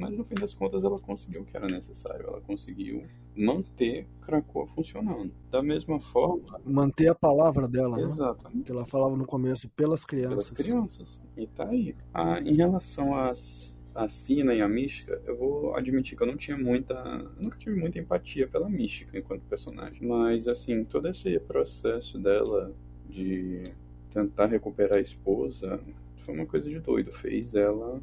mas no fim das contas ela conseguiu o que era necessário. Ela conseguiu manter Krakoa funcionando. Da mesma forma. Manter a palavra dela, né? Exatamente. Que ela falava no começo, pelas crianças. Pelas crianças. E tá aí. Ah, em relação às a Sina e a Mística, eu vou admitir que eu não tinha muita. Eu nunca tive muita empatia pela Mística enquanto personagem. Mas, assim, todo esse processo dela de tentar recuperar a esposa foi uma coisa de doido. Fez ela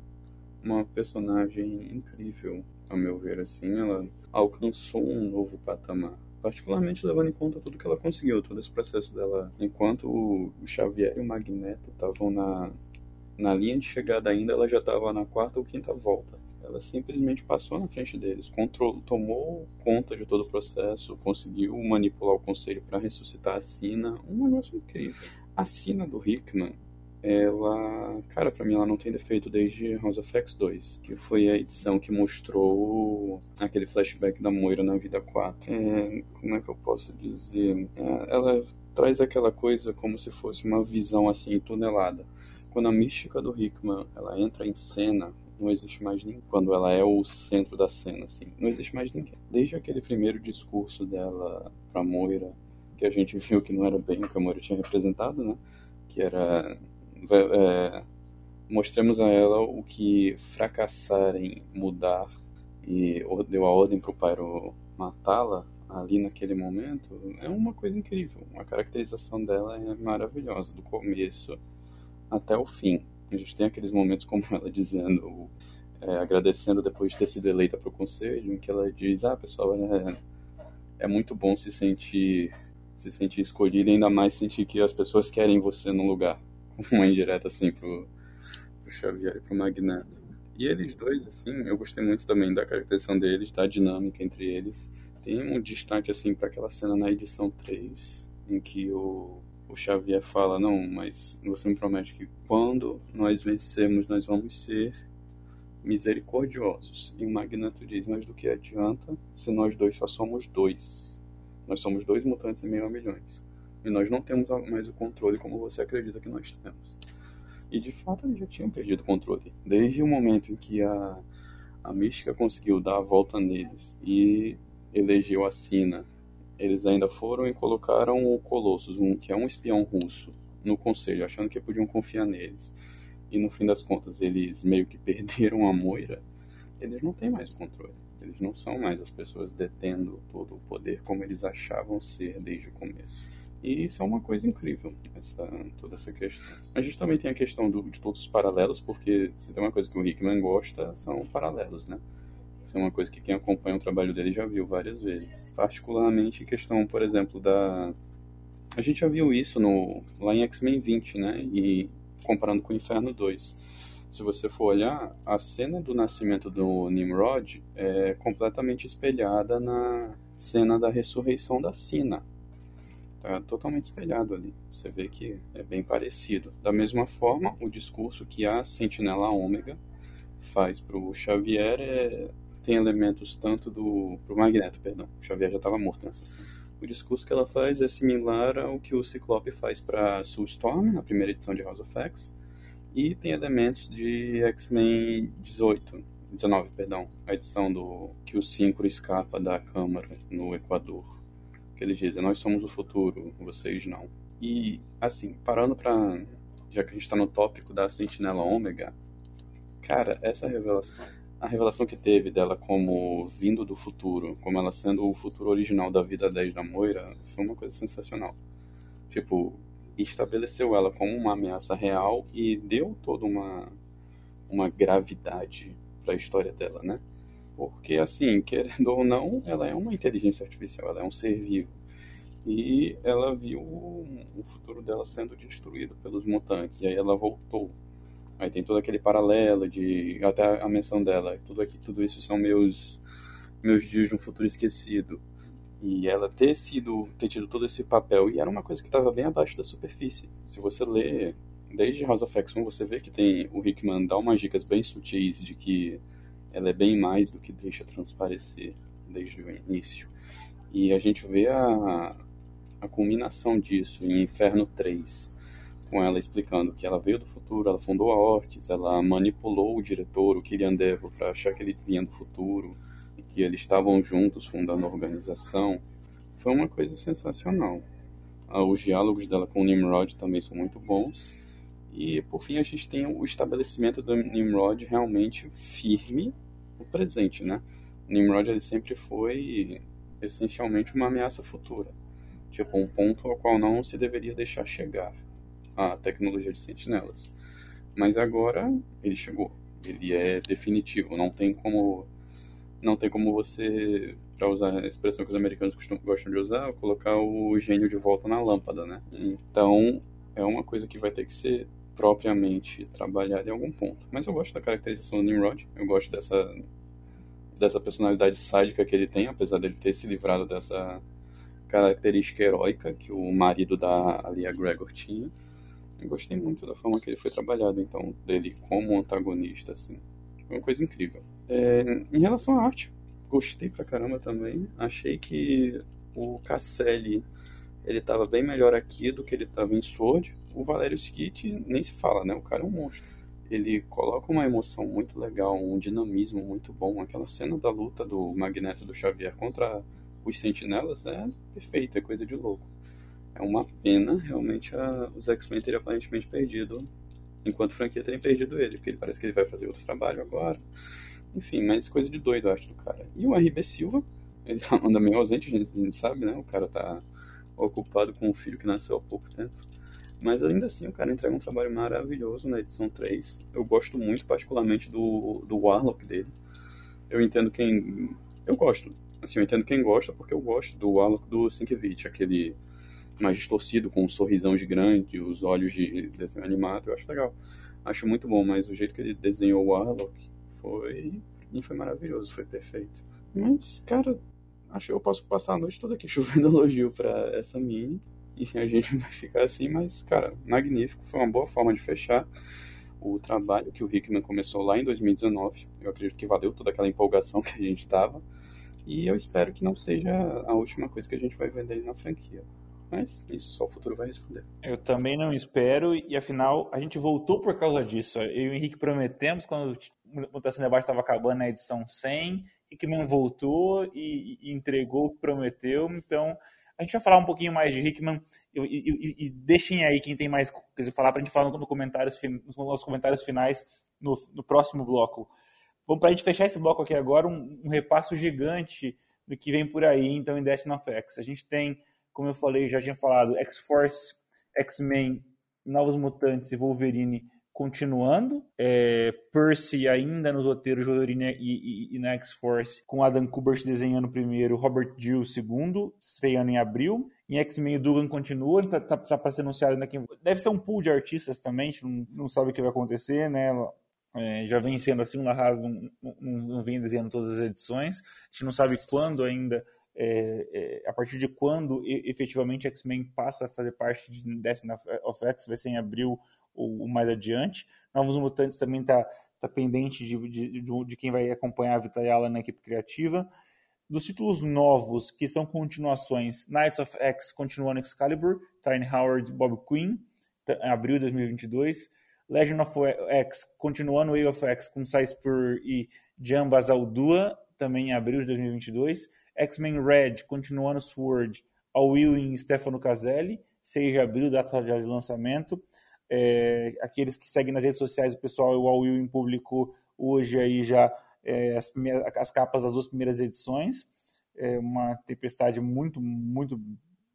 uma personagem incrível, a meu ver, assim. Ela alcançou um novo patamar. Particularmente levando em conta tudo que ela conseguiu, todo esse processo dela. Enquanto o Xavier e o Magneto estavam na, na linha de chegada ainda, ela já estava na quarta ou quinta volta. Ela simplesmente passou na frente deles, controlou, tomou conta de todo o processo, conseguiu manipular o conselho para ressuscitar a Sina. Um negócio incrível. A Sina do Hickman, ela, cara, para mim ela não tem defeito desde House of X 2, que foi a edição que mostrou aquele flashback da Moira na vida 4. É, como é que eu posso dizer? É, ela traz aquela coisa como se fosse uma visão assim tonelada quando a mística do Hickman ela entra em cena, não existe mais ninguém. Quando ela é o centro da cena, assim, não existe mais ninguém. Desde aquele primeiro discurso dela pra Moira, que a gente viu que não era bem o que a Moira tinha representado, né? Que era. É, mostremos a ela o que fracassar em mudar e deu a ordem pro Pyro matá-la ali naquele momento é uma coisa incrível. A caracterização dela é maravilhosa, do começo até o fim. A gente tem aqueles momentos como ela dizendo, é, agradecendo depois de ter sido eleita para o conselho, em que ela diz, ah, pessoal, é, é muito bom se sentir se sentir escolhida, ainda mais sentir que as pessoas querem você no lugar. Uma indireta assim pro, pro Xavier e pro Magneto. E eles dois, assim, eu gostei muito também da caracterização deles, da dinâmica entre eles. Tem um destaque, assim, para aquela cena na edição 3, em que o o Xavier fala: Não, mas você me promete que quando nós vencermos, nós vamos ser misericordiosos. E o Magneto diz: Mas do que adianta se nós dois só somos dois? Nós somos dois mutantes em meio a milhões. E nós não temos mais o controle como você acredita que nós temos. E de fato eles já tinham perdido o controle. Desde o momento em que a, a Mística conseguiu dar a volta neles e elegeu a Sina eles ainda foram e colocaram o Colossus, um, que é um espião russo, no conselho, achando que podiam confiar neles. E no fim das contas, eles meio que perderam a Moira. Eles não têm mais o controle. Eles não são mais as pessoas detendo todo o poder como eles achavam ser desde o começo. E isso é uma coisa incrível, essa, toda essa questão. A gente também tem a questão do, de todos os paralelos, porque se tem uma coisa que o Hickman gosta, são paralelos, né? Isso é uma coisa que quem acompanha o trabalho dele já viu várias vezes. Particularmente questão, por exemplo, da. A gente já viu isso no, lá em X-Men 20, né? E comparando com o Inferno 2. Se você for olhar, a cena do nascimento do Nimrod é completamente espelhada na cena da ressurreição da Sina. Tá totalmente espelhado ali. Você vê que é bem parecido. Da mesma forma, o discurso que a Sentinela Ômega faz para o Xavier é tem elementos tanto do. pro Magneto, perdão. O Xavier já estava morto nessa cena. O discurso que ela faz é similar ao que o Ciclope faz para Soulstorm, na primeira edição de House of X, e tem elementos de X-Men 18, 19, perdão, a edição do que o Synchro escapa da Câmara no Equador. Que eles dizem: Nós somos o futuro, vocês não. E, assim, parando para. Já que a gente está no tópico da Sentinela Ômega, cara, essa revelação a revelação que teve dela como vindo do futuro, como ela sendo o futuro original da vida 10 da Moira, foi uma coisa sensacional. Tipo, estabeleceu ela como uma ameaça real e deu toda uma, uma gravidade para a história dela, né? Porque, assim, querendo ou não, ela é uma inteligência artificial, ela é um ser vivo. E ela viu o futuro dela sendo destruído pelos mutantes, e aí ela voltou Aí tem todo aquele paralelo de até a menção dela, tudo aqui, tudo isso são meus meus dias de um futuro esquecido. E ela ter sido ter tido todo esse papel e era uma coisa que estava bem abaixo da superfície. Se você lê desde House of X 1, você vê que tem o Hickman dá umas dicas bem sutis de que ela é bem mais do que deixa transparecer desde o início. E a gente vê a, a culminação disso em Inferno 3, com ela explicando que ela veio do futuro, ela fundou a Ortiz, ela manipulou o diretor, o Kilian Devo, para achar que ele vinha do futuro e que eles estavam juntos fundando a organização. Foi uma coisa sensacional. Ah, os diálogos dela com o Nimrod também são muito bons. E por fim a gente tem o estabelecimento do Nimrod realmente firme no presente, né? O Nimrod ele sempre foi essencialmente uma ameaça futura, tipo um ponto ao qual não se deveria deixar chegar a tecnologia de sentinelas. Mas agora ele chegou, ele é definitivo, não tem como não tem como você, para usar a expressão que os americanos costumam, gostam de usar, colocar o gênio de volta na lâmpada, né? Então é uma coisa que vai ter que ser propriamente trabalhada em algum ponto. Mas eu gosto da caracterização do Nimrod, eu gosto dessa dessa personalidade sádica que ele tem, apesar dele ter se livrado dessa característica heróica que o marido da Alia Gregor tinha. Eu gostei muito da forma que ele foi trabalhado, então, dele como antagonista, assim. Foi uma coisa incrível. É, em relação à arte, gostei pra caramba também. Achei que o Casselli, ele tava bem melhor aqui do que ele tava em Sword. O Valério Skit nem se fala, né? O cara é um monstro. Ele coloca uma emoção muito legal, um dinamismo muito bom. Aquela cena da luta do Magneto do Xavier contra os Sentinelas é perfeita, é coisa de louco é uma pena realmente a, os X-Men terem aparentemente perdido, enquanto franquia terem perdido ele, porque ele parece que ele vai fazer outro trabalho agora. Enfim, mas coisa de doido, eu acho, do cara. E o RB Silva, ele tá, anda meio ausente, a gente, a gente sabe, né? O cara tá ocupado com um filho que nasceu há pouco tempo. Mas ainda assim, o cara entrega um trabalho maravilhoso na edição 3. Eu gosto muito, particularmente, do, do Warlock dele. Eu entendo quem. Eu gosto. Assim, eu entendo quem gosta, porque eu gosto do Warlock do Sienkiewicz, aquele mais distorcido, com um sorrisão gigante, os olhos de desenho animado, eu acho legal. Acho muito bom, mas o jeito que ele desenhou o Warlock foi, foi maravilhoso, foi perfeito. Mas, cara, acho que eu posso passar a noite toda aqui chovendo elogio para essa mini. E a gente vai ficar assim, mas, cara, magnífico. Foi uma boa forma de fechar o trabalho que o Hickman começou lá em 2019. Eu acredito que valeu toda aquela empolgação que a gente estava. E eu espero que não seja a última coisa que a gente vai ver dele na franquia. Mas isso só o futuro vai responder. Eu também não espero, e afinal, a gente voltou por causa disso. Eu e o Henrique prometemos, quando o Mutação Debate estava acabando na edição 100, Hickman voltou e, e, entregou o que prometeu. Então, a gente vai falar um pouquinho mais de Hickman e, e, e deixem aí quem tem mais coisa falar para a gente falar no comentários, nos nossos comentários finais no, no próximo bloco. Bom, para a gente fechar esse bloco aqui agora, um, um repasso gigante do que vem por aí, então, em Destiny of X. A gente tem como eu falei, já tinha falado, X-Force, X-Men, Novos Mutantes e Wolverine continuando, é, Percy ainda nos roteiros de Wolverine e, e, e na X-Force, com Adam Kubert desenhando primeiro, Robert Gill segundo, estreando em abril. Em X-Men o Dugan continua, tá, tá, tá para ser anunciado ainda. Deve ser um pool de artistas também, a gente não, não sabe o que vai acontecer, né? É, já vem sendo assim, o Larraz não, não, não vem desenhando todas as edições, a gente não sabe quando ainda é, é, a partir de quando efetivamente X-Men passa a fazer parte de Destiny of X, vai ser em abril ou, mais adiante. Novos Mutantes também está tá pendente de, de, de, de, quem vai acompanhar a Vita Yala na equipe criativa. Dos títulos novos, que são continuações, Knights of X continuando Excalibur, Tyne Howard Bob Quinn, abril de 2022. Legend of X continuando Way of X com Sai Spur e Jambas Aldua, também em abril de 2022. X-Men Red, continuando Sword, All Will e Stefano Caselli, 6 de abril, data de lançamento. É, aqueles que seguem nas redes sociais, o pessoal, o All Will em público hoje aí já é, as, as, capas das duas primeiras edições. É uma tempestade muito, muito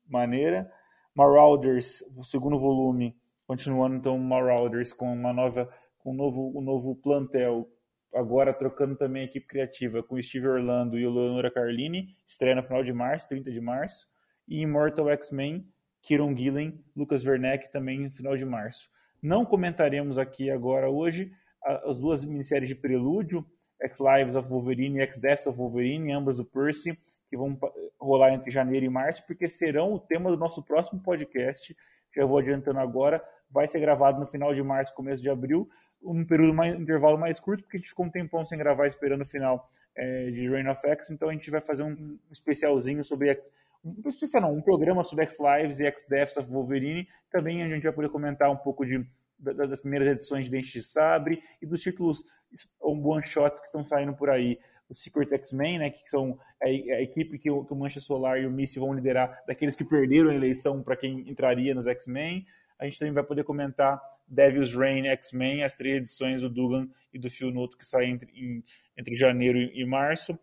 maneira. Marauders, o segundo volume, continuando então Marauders com uma nova, com um novo, um novo plantel agora trocando também a equipe criativa com Steve Orlando e o Leonora Carlini, estreia no final de março, 30 de março, e Immortal X-Men, Kieron Gillen, Lucas Werneck também no final de março. Não comentaremos aqui agora hoje as duas minisséries de prelúdio, X-Lives of Wolverine e X-Deaths of Wolverine, ambas do Percy, que vão rolar entre janeiro e março, porque serão o tema do nosso próximo podcast. Já vou adiantando agora, vai ser gravado no final de março, começo de abril, um período mais, um intervalo mais curto, porque a gente ficou um tempão sem gravar esperando o final é, de Rain of X, então a gente vai fazer um especialzinho sobre especial não, um programa sobre X-Lives e X-Deaths of Wolverine, também a gente vai poder comentar um pouco de, das primeiras edições de Dente de Sabre e dos títulos um one-shots que estão saindo por aí. O Secret X-Men, né, que são a, a equipe que o, que o Mancha Solar e o Misty vão liderar, daqueles que perderam a eleição para quem entraria nos X-Men. A gente também vai poder comentar Devil's Reign X-Men, as três edições do Dugan e do Phil Noto que saem entre, entre janeiro e março.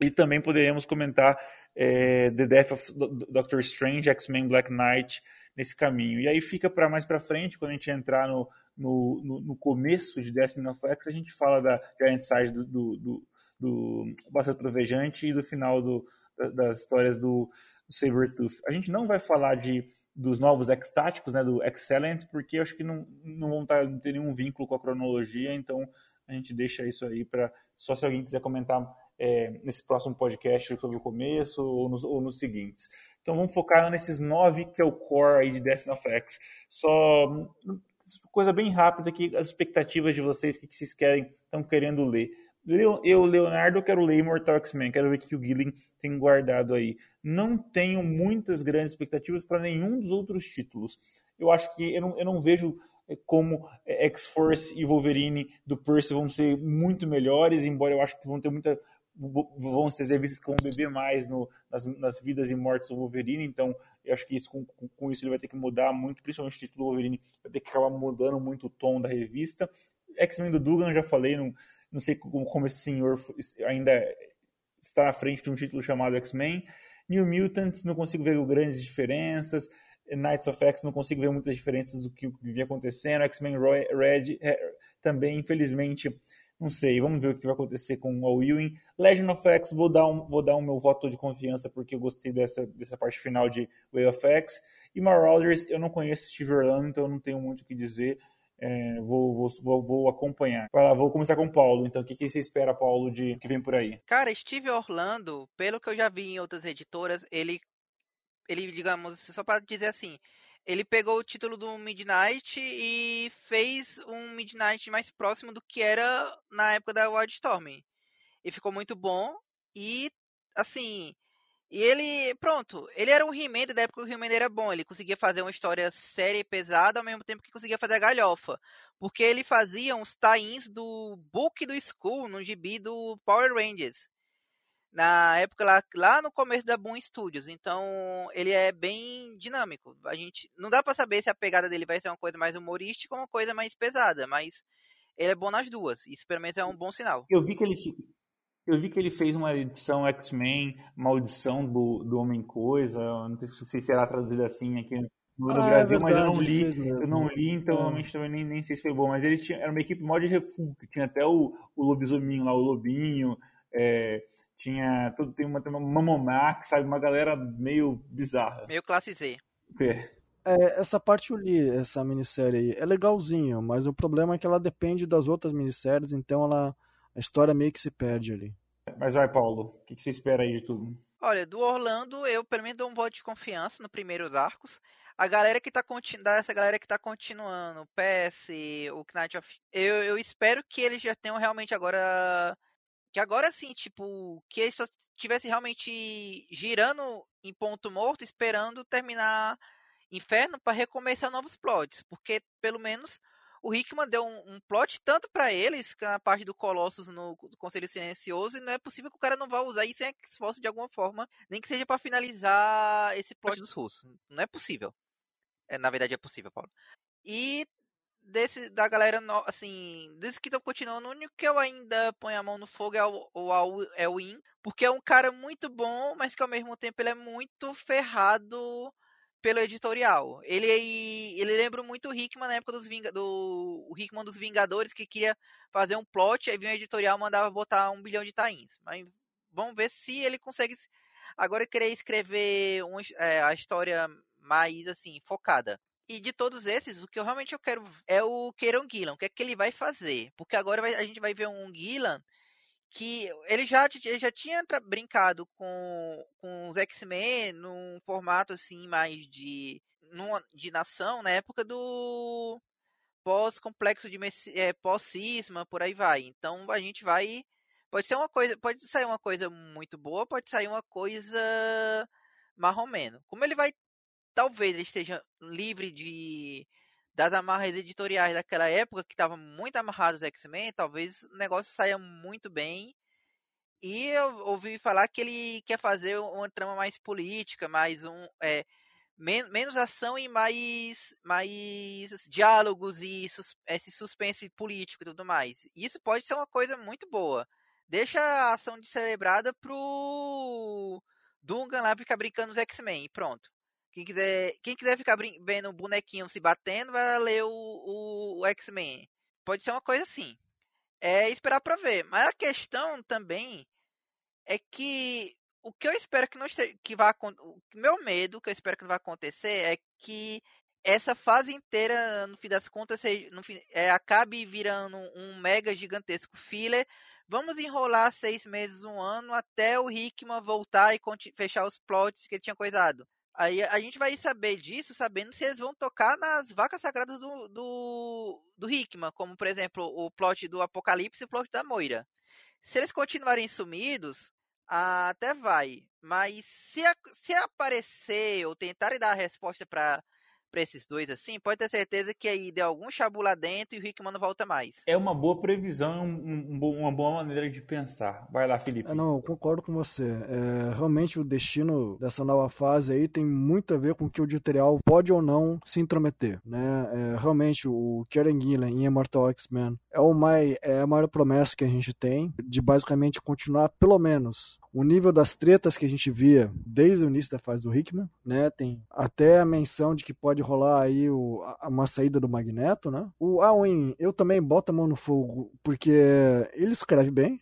E também poderemos comentar é, The Death of Doctor Strange, X-Men Black Knight nesse caminho. E aí fica para mais para frente, quando a gente entrar no, no, no, começo de Destiny of X, a gente fala da Giant Size do, do, do, do Bastante Trovejante e do final do, das histórias do, do Sabertooth. A gente não vai falar de dos novos X-Táticos, né, do Excellent, porque acho que não, não vão não ter nenhum vínculo com a cronologia, então a gente deixa isso aí para só se alguém quiser comentar é, nesse próximo podcast sobre o começo ou nos, ou nos seguintes. Então vamos focar nesses nove que é o core aí de Destiny of X. Só coisa bem rápida aqui, as expectativas de vocês, o que vocês querem, estão querendo ler. Eu, Leonardo, quero ler Immortal X-Men, quero ver o que o Gillen tem guardado aí. Não tenho muitas grandes expectativas para nenhum dos outros títulos. Eu acho que eu não, eu não vejo é, como é, X-Force e Wolverine do Percy vão ser muito melhores, embora eu acho que vão ter muita vão ser revistas que vão beber mais no, nas, nas, vidas e mortes do Wolverine, então eu acho que isso, com, com, isso ele vai ter que mudar muito, principalmente o título do Wolverine, vai ter que acabar mudando muito o tom da revista. X-Men do Dugan, já falei, não, não sei como, como esse senhor ainda está à frente de um título chamado X-Men. New Mutants, não consigo ver grandes diferenças. Knights of X, não consigo ver muitas diferenças do que vinha acontecendo. X-Men Red, é, também, infelizmente, não sei. Vamos ver o que vai acontecer com o Ewing. Legend of X, vou dar um, vou dar um meu voto de confiança porque eu gostei dessa, dessa parte final de Way of X. E Marauders, eu não conheço Steve Orlando, então eu não tenho muito o que dizer. É, vou, vou, vou, vou, acompanhar. Vai lá, vou começar com o Paulo. Então, o que, que você espera, Paulo, de que vem por aí? Cara, Steve Orlando, pelo que eu já vi em outras editoras, ele, ele digamos, só para dizer assim, ele pegou o título do Midnight e fez um Midnight mais próximo do que era na época da Wildstorm. E ficou muito bom. E, assim, e ele, pronto, ele era um He-Man da época que o He-Man era bom. Ele conseguia fazer uma história séria e pesada ao mesmo tempo que conseguia fazer a galhofa. Porque ele fazia uns tie-ins do book do School, no gibi do Power Rangers na época lá, lá no começo da Boom Studios. Então, ele é bem dinâmico. A gente não dá para saber se a pegada dele vai ser uma coisa mais humorística ou uma coisa mais pesada, mas ele é bom nas duas. Isso pelo menos é um bom sinal. Eu vi que ele eu vi que ele fez uma edição X-Men, Maldição do, do Homem Coisa, não sei se será traduzido assim aqui no, ah, é Brasil, é verdade, mas eu não li, eu não li, então é. realmente também nem, nem sei se foi bom, mas ele tinha, era uma equipe mó de refúgio, tinha até o, o lobisominho lá, o lobinho, é, tinha tudo tem uma, uma Mamomax, sabe, uma galera meio bizarra. Meio classe Z. É. é. essa parte eu li, essa minissérie aí, é legalzinho, mas o problema é que ela depende das outras minisséries, então ela a história meio que se perde ali. Mas vai, Paulo, o que, que você espera aí de tudo? Olha, do Orlando, eu pelo menos dou um voto de confiança no primeiros arcos. A galera que tá continuando, essa galera que tá continuando, o PS, o Knight of. Eu, eu espero que eles já tenham realmente agora que agora sim, tipo, que ele só estivesse realmente girando em ponto morto, esperando terminar Inferno para recomeçar novos plots. Porque, pelo menos, o Hickman deu um, um plot tanto para eles, que é na parte do Colossus no Conselho Silencioso, e não é possível que o cara não vá usar isso em esforço de alguma forma, nem que seja para finalizar esse plot dos russos. Não é possível. É, na verdade é possível, Paulo. E desse da galera assim, desses que estão continuando, o único que eu ainda ponho a mão no fogo é o, o, é o In, porque é um cara muito bom, mas que ao mesmo tempo ele é muito ferrado pelo editorial. Ele ele lembra muito o Hickman na época dos Vinga, do o Hickman dos Vingadores que queria fazer um plot, aí vinha um editorial mandava botar um bilhão de tains. Mas vamos ver se ele consegue agora querer escrever um, é, a história mais assim focada. E de todos esses, o que eu realmente eu quero é o Keiron Gillan. O que é que ele vai fazer? Porque agora vai, a gente vai ver um Gillan que ele já, ele já tinha brincado com, com os X-Men num formato assim mais de, numa, de nação na época do pós-complexo de é, pós-cisma, por aí vai. Então a gente vai. Pode ser uma coisa. Pode sair uma coisa muito boa, pode sair uma coisa marromeno. Como ele vai talvez ele esteja livre de das amarras editoriais daquela época, que estavam muito amarrados aos X-Men, talvez o negócio saia muito bem. E eu ouvi falar que ele quer fazer uma trama mais política, mais um. É, Men menos ação e mais, mais diálogos e sus esse suspense político e tudo mais. Isso pode ser uma coisa muito boa. Deixa a ação de celebrada pro Dungan lá ficar brincando os X-Men pronto. Quem quiser, quem quiser ficar vendo o bonequinho se batendo, vai ler o, o, o X-Men. Pode ser uma coisa assim. É esperar pra ver. Mas a questão também é que o que eu espero que não esteja, que vá o meu medo que eu espero que não vai acontecer é que essa fase inteira no fim das contas no fim, é, acabe virando um mega gigantesco filler vamos enrolar seis meses um ano até o Hickman voltar e fechar os plots que ele tinha coisado aí a gente vai saber disso sabendo se eles vão tocar nas vacas sagradas do, do, do Hickman, como por exemplo o plot do Apocalipse e o plot da Moira. Se eles continuarem sumidos, até vai. Mas se, se aparecer ou tentarem dar a resposta para para esses dois assim, pode ter certeza que aí deu algum chabu lá dentro e o Hickman não volta mais. É uma boa previsão, um, um, uma boa maneira de pensar. Vai lá, Felipe. É, não, eu concordo com você. É, realmente o destino dessa nova fase aí tem muito a ver com que o editorial pode ou não se intrometer, né? É, realmente o Karen Gillan em Immortal X-Men é, o mais, é a maior promessa que a gente tem de basicamente continuar pelo menos o nível das tretas que a gente via desde o início da fase do Hickman, né? Tem até a menção de que pode rolar aí o, a, uma saída do Magneto, né? O Alwyn, eu também boto a mão no fogo, porque ele escreve bem,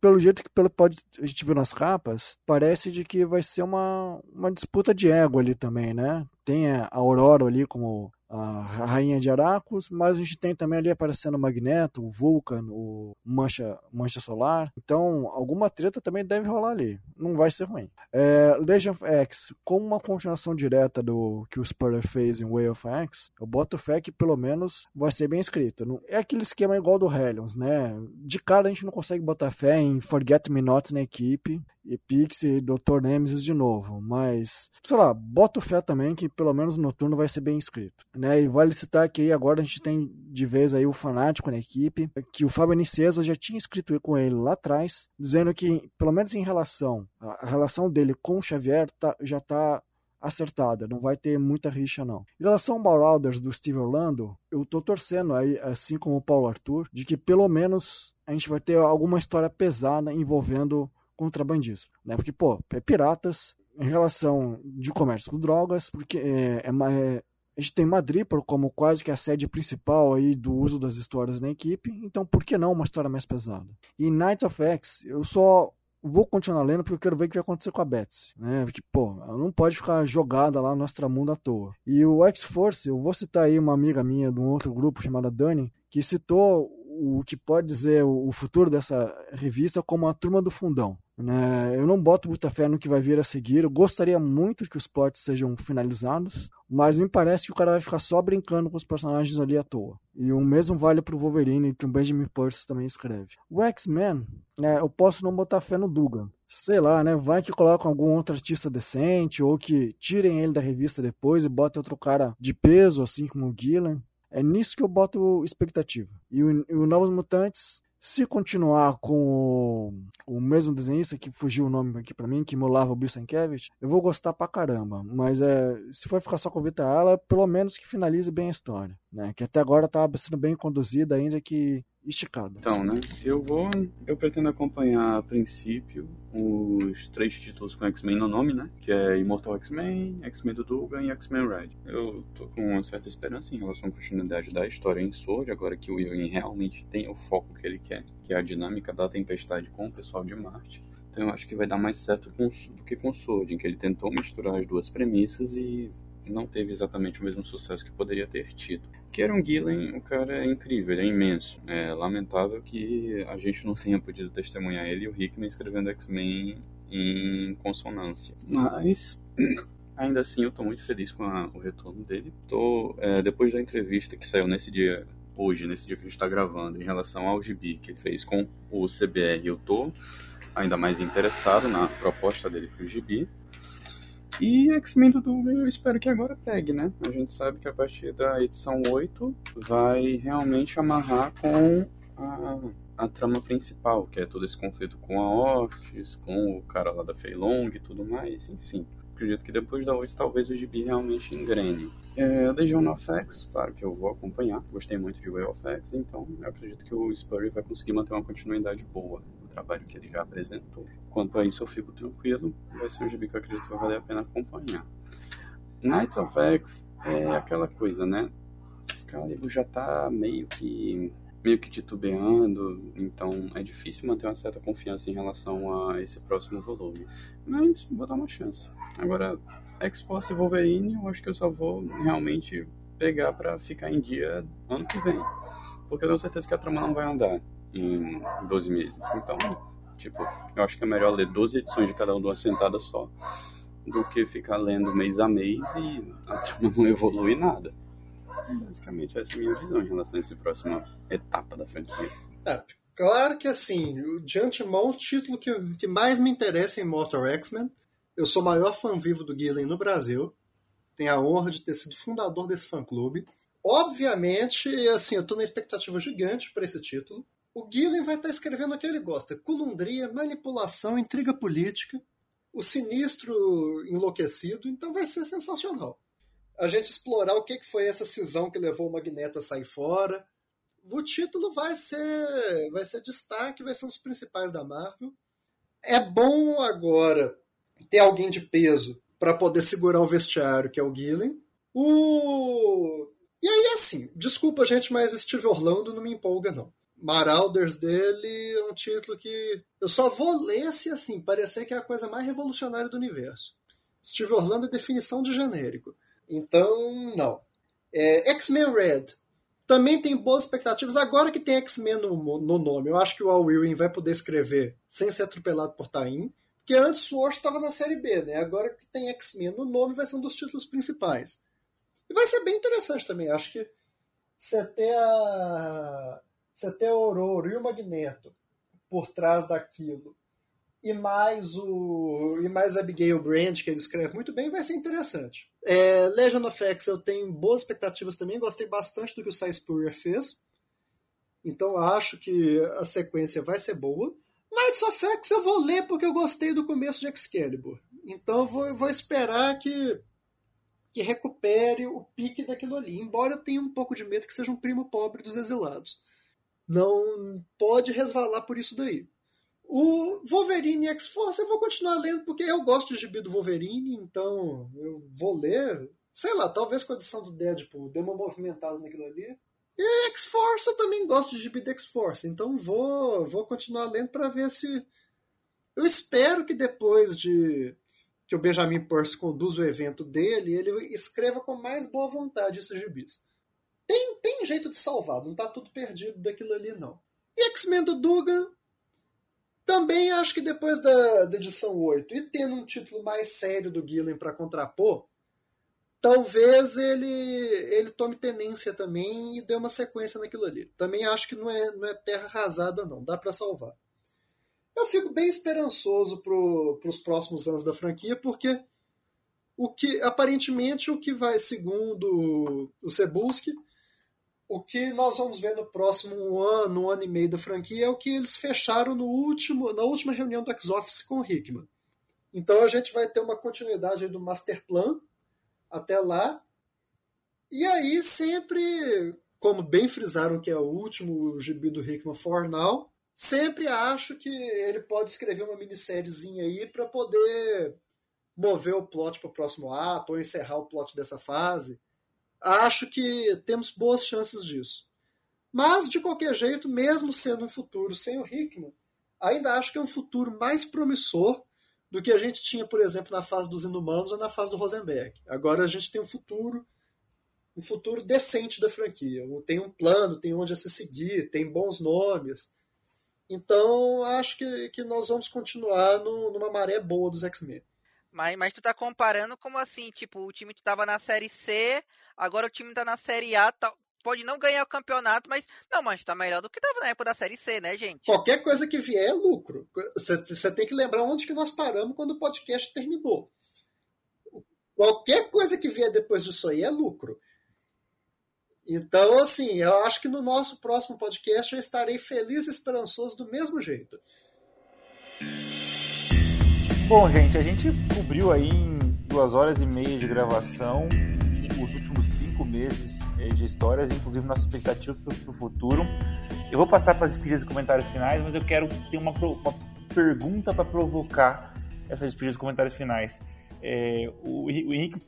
pelo jeito que pelo pode a gente viu nas capas, parece de que vai ser uma, uma disputa de ego ali também, né? Tem a Aurora ali como a rainha de Aracos, mas a gente tem também ali aparecendo o Magneto, o Vulcan, o Mancha, Mancha Solar. Então, alguma treta também deve rolar ali. Não vai ser ruim. É, Legion of X, como uma continuação direta do que o Spurrier fez em Way of X, eu boto fé que pelo menos vai ser bem escrito. É aquele esquema igual do Hellions, né? De cara a gente não consegue botar fé em Forget Me Not na equipe e Pixie e Dr. Nemesis de novo, mas sei lá, boto fé também que pelo menos no noturno vai ser bem escrito. Né? E vale citar que agora a gente tem de vez aí o fanático na equipe, que o Fábio Nicesa já tinha escrito com ele lá atrás, dizendo que, pelo menos em relação, a relação dele com o Xavier tá, já está acertada, não vai ter muita rixa não. Em relação ao Marauders do Steve Orlando, eu tô torcendo aí, assim como o Paulo Arthur, de que pelo menos a gente vai ter alguma história pesada envolvendo contrabandismo, né? Porque, pô, é piratas em relação de comércio com drogas, porque é, é, é a gente tem Madrid como quase que a sede principal aí do uso das histórias na equipe, então por que não uma história mais pesada? E Knights of X, eu só vou continuar lendo porque eu quero ver o que vai acontecer com a Betsy, né? Porque, pô, ela não pode ficar jogada lá no Extramundo à toa. E o X-Force, eu vou citar aí uma amiga minha de um outro grupo chamada Dani, que citou o que pode dizer o futuro dessa revista como a turma do fundão. Né? Eu não boto muita fé no que vai vir a seguir. Eu gostaria muito que os plots sejam finalizados, mas me parece que o cara vai ficar só brincando com os personagens ali à toa. E o mesmo vale pro Wolverine, que o Benjamin Percy também escreve. O X-Men, né, eu posso não botar fé no Dugan. Sei lá, né? Vai que colocam algum outro artista decente, ou que tirem ele da revista depois e botem outro cara de peso, assim como o Gillen. É nisso que eu boto expectativa. E o, e o Novos Mutantes, se continuar com o, o, mesmo desenhista que fugiu o nome aqui para mim, que molava o Bill Sienkiewicz, eu vou gostar pra caramba. Mas é, se for ficar só com a Vita Ala, pelo menos que finalize bem a história. Né? Que até agora tá sendo bem conduzida, ainda que esticado. Então, né? Eu vou. Eu pretendo acompanhar a princípio os três títulos com X-Men no nome, né? Que é Immortal X-Men, X-Men do Dugan e X-Men Red. Eu tô com uma certa esperança em relação à continuidade da história em Sword, agora que o Ewing realmente tem o foco que ele quer, que é a dinâmica da tempestade com o pessoal de Marte. Então eu acho que vai dar mais certo com, do que com Sword, em que ele tentou misturar as duas premissas e não teve exatamente o mesmo sucesso que poderia ter tido. Kieron Gillen, o cara é incrível, ele é imenso. É lamentável que a gente não tenha podido testemunhar ele e o Hickman escrevendo X-Men em consonância. Mas ainda assim eu estou muito feliz com a, o retorno dele. Tô, é, depois da entrevista que saiu nesse dia, hoje, nesse dia que a gente está gravando, em relação ao GB que ele fez com o CBR, eu tô ainda mais interessado na proposta dele para o GB. E X-Men do Dugan eu espero que agora pegue, né? A gente sabe que a partir da edição 8 vai realmente amarrar com a, a trama principal, que é todo esse conflito com a Orcs, com o cara lá da Feilong e tudo mais, enfim. acredito que depois da 8 talvez o gibi realmente engrene. É, Legion of X, claro que eu vou acompanhar, gostei muito de Way of X, então eu acredito que o Spurrier vai conseguir manter uma continuidade boa trabalho que ele já apresentou. Quanto a isso eu fico tranquilo, vai ser um gibi que eu acredito que vai valer a pena acompanhar. Knights of X é aquela coisa, né? Excalibur já tá meio que meio que titubeando, então é difícil manter uma certa confiança em relação a esse próximo volume. Mas vou dar uma chance. Agora, X-Force e Wolverine, eu acho que eu só vou realmente pegar para ficar em dia ano que vem. Porque eu tenho certeza que a trama não vai andar em 12 meses. Então, tipo, eu acho que é melhor ler 12 edições de cada um de uma sentada só do que ficar lendo mês a mês e a trama não evolui nada. Basicamente, essa é a minha visão em relação a essa próxima etapa da franquia. É, claro que assim, de antemão, o título que, que mais me interessa é Immortal X-Men. Eu sou o maior fã vivo do Gillen no Brasil. Tenho a honra de ter sido fundador desse fã-clube. Obviamente, assim, eu estou na expectativa gigante para esse título. O Gillen vai estar escrevendo o que ele gosta: culundria, manipulação, intriga política, o sinistro enlouquecido. Então vai ser sensacional a gente explorar o que foi essa cisão que levou o Magneto a sair fora. O título vai ser, vai ser destaque, vai ser um dos principais da Marvel. É bom agora ter alguém de peso para poder segurar o vestiário, que é o Gillen. O... E aí, assim, desculpa, gente, mas Steve Orlando não me empolga, não. Marauders dele é um título que eu só vou ler se, assim, parecer que é a coisa mais revolucionária do universo. Steve Orlando é definição de genérico. Então, não. É, X-Men Red. Também tem boas expectativas. Agora que tem X-Men no, no, nome, eu acho que o Al Ewing vai poder escrever sem ser atropelado por Tain. Porque antes o Sword estava na série B, né? Agora que tem X-Men no nome, vai ser um dos títulos principais. E vai ser bem interessante também. Acho que você ter a. Você ter o Aurora e o Magneto por trás daquilo e mais o e mais Abigail Brand, que ele escreve muito bem, vai ser interessante. É, Legend of X eu tenho boas expectativas também, gostei bastante do que o Cy Spurrier fez. Então acho que a sequência vai ser boa. Knights of X eu vou ler porque eu gostei do começo de Excalibur. Então vou, vou esperar que que recupere o pique daquilo ali. Embora eu tenha um pouco de medo que seja um primo pobre dos exilados. Não pode resvalar por isso daí. O Wolverine X-Force eu vou continuar lendo porque eu gosto do gibi do Wolverine, então eu vou ler. Sei lá, talvez com a edição do Deadpool dê uma movimentada naquilo ali. E X-Force eu também gosto do gibi do X-Force, então vou, vou continuar lendo para ver se. Eu espero que depois de que o Benjamin Percy conduza o evento dele, ele escreva com mais boa vontade esses gibis. Tem, tem jeito de salvar, não tá tudo perdido daquilo ali, não. E X-Men do Dugan, também acho que depois da, da edição 8 e tendo um título mais sério do Gillen para contrapor, talvez ele, ele tome tenência também e dê uma sequência naquilo ali. Também acho que não é, não é terra arrasada, não. Dá para salvar. Eu fico bem esperançoso para os próximos anos da franquia, porque o que aparentemente o que vai, segundo o Cebulski, o que nós vamos ver no próximo ano, um ano e meio da franquia, é o que eles fecharam no último, na última reunião do X-Office com o Hickman. Então a gente vai ter uma continuidade do Master Plan até lá. E aí sempre, como bem frisaram que é o último gibi do Hickman for now, sempre acho que ele pode escrever uma minissériezinha aí para poder mover o plot para o próximo ato ou encerrar o plot dessa fase acho que temos boas chances disso. Mas, de qualquer jeito, mesmo sendo um futuro sem o Hickman, ainda acho que é um futuro mais promissor do que a gente tinha, por exemplo, na fase dos Inumanos ou na fase do Rosenberg. Agora a gente tem um futuro um futuro decente da franquia. Tem um plano, tem onde a se seguir, tem bons nomes. Então, acho que, que nós vamos continuar no, numa maré boa dos X-Men. Mas, mas tu tá comparando como assim? Tipo, o time que tava na Série C, Agora o time tá na Série A, tá, pode não ganhar o campeonato, mas não, mas tá melhor do que tava na época da Série C, né, gente? Qualquer coisa que vier é lucro. Você tem que lembrar onde que nós paramos quando o podcast terminou. Qualquer coisa que vier depois disso aí é lucro. Então, assim, eu acho que no nosso próximo podcast eu estarei feliz e esperançoso do mesmo jeito. Bom, gente, a gente cobriu aí em duas horas e meia de gravação, os últimos meses eh, de histórias, inclusive nossa expectativa para o futuro. Eu vou passar para as despedidas e comentários finais, mas eu quero ter uma, uma pergunta para provocar essas despedidas e comentários finais. É, o, o Henrique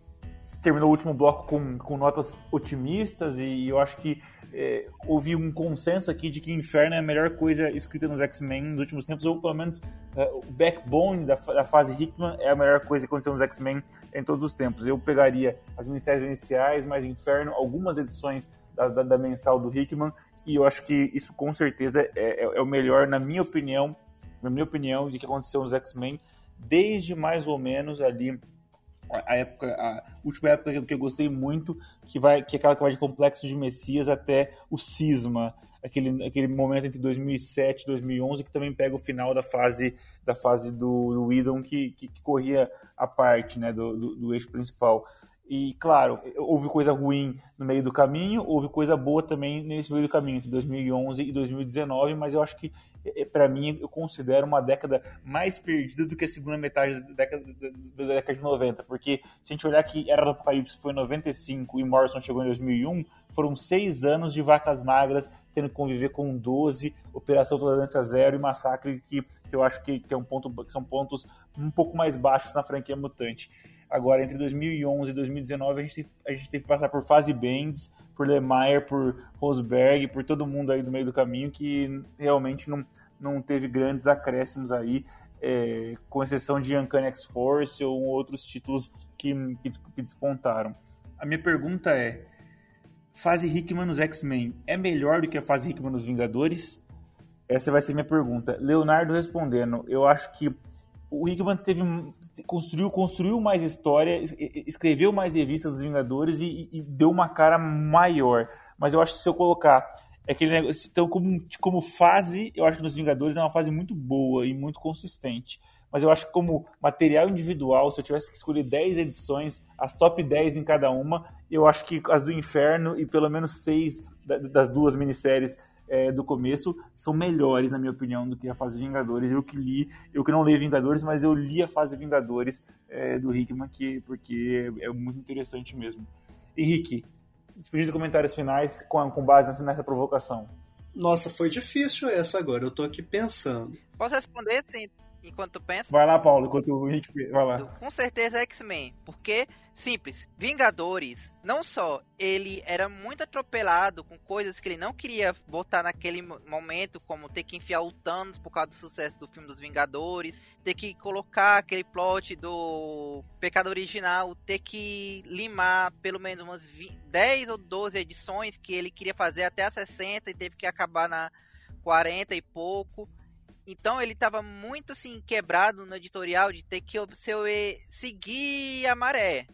terminou o último bloco com, com notas otimistas e eu acho que é, houve um consenso aqui de que Inferno é a melhor coisa escrita nos X-Men nos últimos tempos, ou pelo menos é, o backbone da, da, fase Hickman é a melhor coisa que aconteceu nos X-Men em todos os tempos. Eu pegaria as minisséries iniciais, mais Inferno, algumas edições da, da, da, mensal do Hickman, e eu acho que isso com certeza é, é, é o melhor, na minha opinião, na minha opinião, de que aconteceu nos X-Men, desde mais ou menos ali a época, a última época que eu gostei muito, que vai que é aquela que vai de Complexo de Messias até o Cisma, aquele, aquele momento entre 2007 e 2011 que também pega o final da fase da fase do, do Whedon que, que, que corria a parte, né, do, do, do eixo principal. E, claro, houve coisa ruim no meio do caminho, houve coisa boa também nesse meio do caminho, entre 2011 e 2019, mas eu acho que, é, para mim, eu considero uma década mais perdida do que a segunda metade da década, da década de 90, porque se a gente olhar que Era do Apocalipse foi em 95 e Morrison chegou em 2001, foram seis anos de vacas magras, tendo que conviver com 12, Operação Tolerância Zero e Massacre, que, que eu acho que, que, é um ponto, que são pontos um pouco mais baixos na franquia Mutante. Agora, entre 2011 e 2019, a gente, teve, a gente teve que passar por Fase Bendis, por Lemaier, por Rosberg, por todo mundo aí do meio do caminho que realmente não, não teve grandes acréscimos aí, é, com exceção de Uncanny X-Force ou outros títulos que, que, que despontaram. A minha pergunta é, fase Hickman nos X-Men é melhor do que a fase Hickman nos Vingadores? Essa vai ser minha pergunta. Leonardo respondendo, eu acho que o Hickman teve, construiu, construiu mais história, escreveu mais revistas dos Vingadores e, e, deu uma cara maior. Mas eu acho que se eu colocar aquele negócio, então como, como fase, eu acho que nos Vingadores é uma fase muito boa e muito consistente. Mas eu acho que como material individual, se eu tivesse que escolher 10 edições, as top 10 em cada uma, eu acho que as do Inferno e pelo menos 6 das duas minisséries é, do começo são melhores, na minha opinião, do que a fase Vingadores. Eu que li, eu que não li Vingadores, mas eu li a fase Vingadores é, do Hickman, que, porque é, é muito interessante mesmo. Henrique, despedido de comentários finais com, com base nessa, nessa provocação. Nossa, foi difícil essa agora, eu tô aqui pensando. Posso responder sim, enquanto tu pensa? Vai lá, Paulo, enquanto o Henrique vai lá. Com certeza X-Men, porque Simples. Vingadores, não só ele era muito atropelado com coisas que ele não queria botar naquele momento, como ter que enfiar o Thanos por causa do sucesso do filme dos Vingadores, ter que colocar aquele plot do Pecado Original, ter que limar pelo menos umas 20, 10 ou 12 edições que ele queria fazer até a 60 e teve que acabar na 40 e pouco. Então ele estava muito assim quebrado no editorial de ter que seguir a maré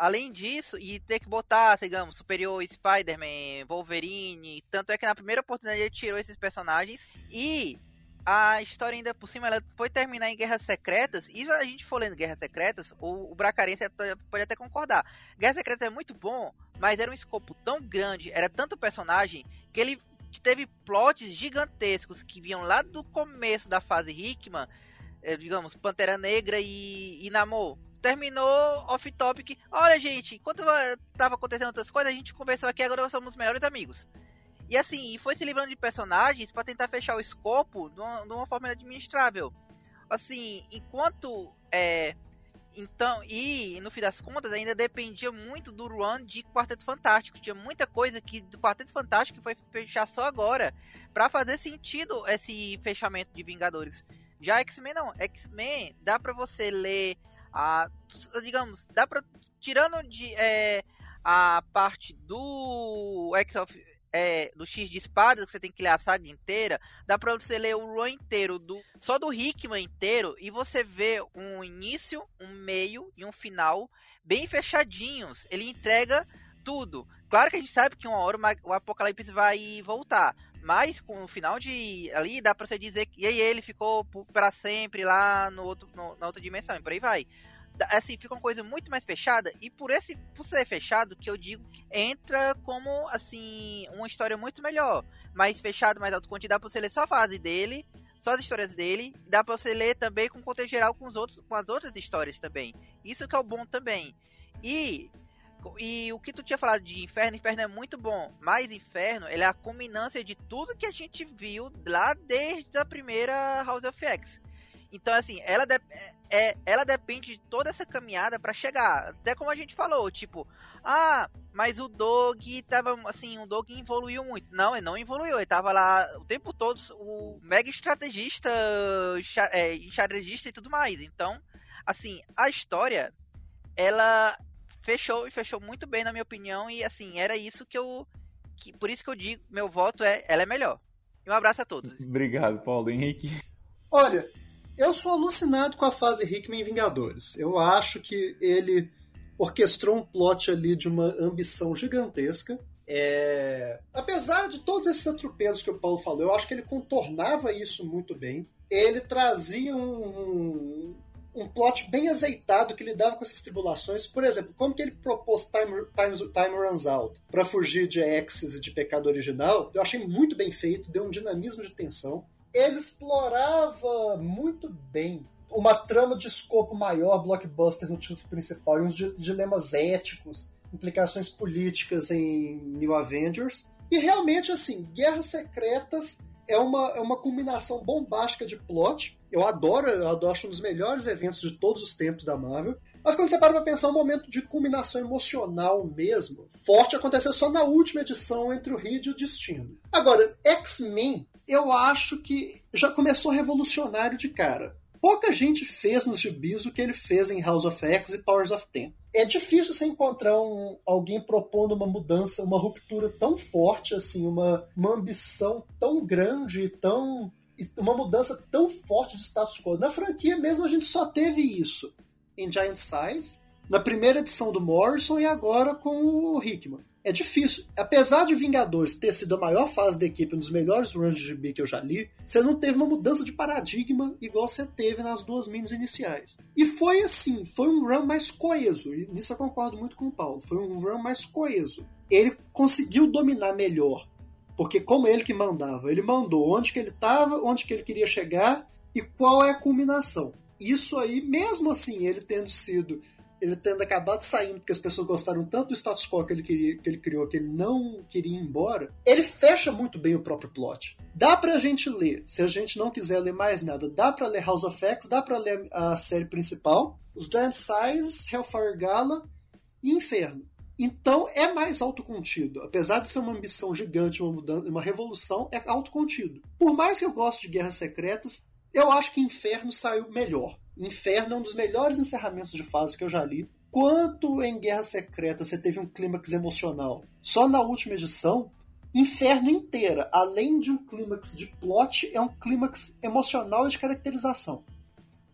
além disso, e ter que botar, digamos, Superior, Spider-Man, Wolverine, tanto é que na primeira oportunidade ele tirou esses personagens e a história ainda por cima ela foi terminar em Guerras Secretas, e se a gente for lendo Guerras Secretas, o, o Bracarense pode até concordar. Guerras Secretas é muito bom, mas era um escopo tão grande, era tanto personagem, que ele teve plots gigantescos que vinham lá do começo da fase Hickman, eh, digamos, Pantera Negra e, e Namor terminou off-topic. Olha, gente, enquanto tava acontecendo outras coisas, a gente conversou aqui, agora nós somos melhores amigos. E assim, foi se livrando de personagens para tentar fechar o escopo de uma, de uma, forma administrável. Assim, enquanto. É, então, e no fim das contas, ainda dependia muito do run de Quarteto Fantástico. Tinha muita coisa que do Quarteto Fantástico foi fechar só agora para fazer sentido esse fechamento de Vingadores. Já X-Men não. X-Men dá para você ler a, digamos, dá pra. Tirando de, é, a parte do X of, é, do X de espadas, que você tem que ler a saga inteira, dá pra você ler o run inteiro, do, só do Hickman inteiro, e você vê um início, um meio e um final bem fechadinhos. Ele entrega tudo. Claro que a gente sabe que uma hora o Apocalipse vai voltar. Mas com o final de ali dá pra você dizer que e aí ele ficou para sempre lá no outro, no, na outra dimensão e por aí vai. Assim, fica uma coisa muito mais fechada e por esse por ser fechado que eu digo que entra como assim uma história muito melhor, mais fechado, mais alto dá pra você ler só a fase dele, só as histórias dele, dá pra você ler também com contexto geral com os outros com as outras histórias também. Isso que é o bom também. E e o que tu tinha falado de Inferno, Inferno é muito bom, mas Inferno ele é a culminância de tudo que a gente viu lá desde a primeira House of X. Então, assim, ela, de é, ela depende de toda essa caminhada para chegar. Até como a gente falou, tipo, ah, mas o Dog tava, assim, o Dog evoluiu muito. Não, ele não evoluiu, ele tava lá o tempo todo, o mega estrategista, é, enxadrezista e tudo mais. Então, assim, a história, ela fechou e fechou muito bem, na minha opinião, e assim, era isso que eu. Que, por isso que eu digo, meu voto é ela é melhor. E um abraço a todos. Obrigado, Paulo Henrique. Olha, eu sou alucinado com a fase Hickman em Vingadores. Eu acho que ele orquestrou um plot ali de uma ambição gigantesca. É... Apesar de todos esses atropelos que o Paulo falou, eu acho que ele contornava isso muito bem. Ele trazia um, um plot bem azeitado que lidava com essas tribulações. Por exemplo, como que ele propôs Time, time, time Runs Out para fugir de Axis e de Pecado Original, eu achei muito bem feito, deu um dinamismo de tensão ele explorava muito bem uma trama de escopo maior, blockbuster no título principal, e uns dilemas éticos, implicações políticas em New Avengers. E realmente, assim, Guerras Secretas é uma, é uma combinação bombástica de plot. Eu adoro, eu adoro, acho um dos melhores eventos de todos os tempos da Marvel. Mas quando você para pra pensar, um momento de culminação emocional mesmo, forte, aconteceu só na última edição entre o Reed e o Destino. Agora, X-Men eu acho que já começou revolucionário de cara. Pouca gente fez nos gibis o que ele fez em House of X e Powers of Ten. É difícil você encontrar um, alguém propondo uma mudança, uma ruptura tão forte, assim, uma, uma ambição tão grande, tão uma mudança tão forte de status quo. Na franquia mesmo a gente só teve isso em Giant Size, na primeira edição do Morrison e agora com o Hickman é difícil. Apesar de Vingadores ter sido a maior fase da equipe, um dos melhores runs de GB que eu já li, você não teve uma mudança de paradigma igual você teve nas duas minis iniciais. E foi assim, foi um run mais coeso, e nisso eu concordo muito com o Paulo, foi um run mais coeso. Ele conseguiu dominar melhor, porque como ele que mandava, ele mandou onde que ele estava, onde que ele queria chegar e qual é a culminação. Isso aí, mesmo assim, ele tendo sido ele tendo acabado saindo porque as pessoas gostaram tanto do status quo que ele, queria, que ele criou que ele não queria ir embora, ele fecha muito bem o próprio plot. Dá pra gente ler, se a gente não quiser ler mais nada, dá pra ler House of X, dá pra ler a série principal, os Giant Size, Hellfire Gala e Inferno. Então é mais autocontido. Apesar de ser uma ambição gigante, uma mudança, uma revolução, é autocontido. Por mais que eu goste de Guerras Secretas, eu acho que Inferno saiu melhor. Inferno é um dos melhores encerramentos de fase que eu já li. Quanto em Guerra Secreta você teve um clímax emocional? Só na última edição, Inferno inteira, além de um clímax de plot, é um clímax emocional e de caracterização.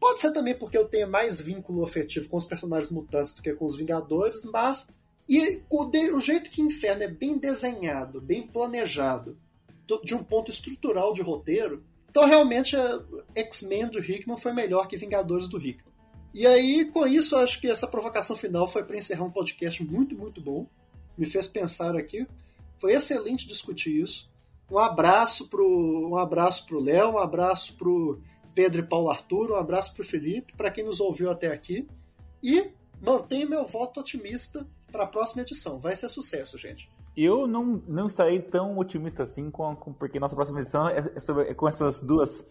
Pode ser também porque eu tenho mais vínculo afetivo com os personagens mutantes do que com os Vingadores, mas e o, jeito que Inferno é bem desenhado, bem planejado, de um ponto estrutural de roteiro, então, realmente, X-Men do Hickman foi melhor que Vingadores do Hickman. E aí, com isso, acho que essa provocação final foi para encerrar um podcast muito, muito bom. Me fez pensar aqui. Foi excelente discutir isso. Um abraço pro, um abraço pro Léo, um abraço pro Pedro e Paulo Arthur, um abraço pro Felipe, para quem nos ouviu até aqui. E mantenho meu voto otimista para a próxima edição. Vai ser sucesso, gente. Eu não, não estarei tão otimista assim, com, com porque nossa próxima edição é, é, sobre, é com essas duas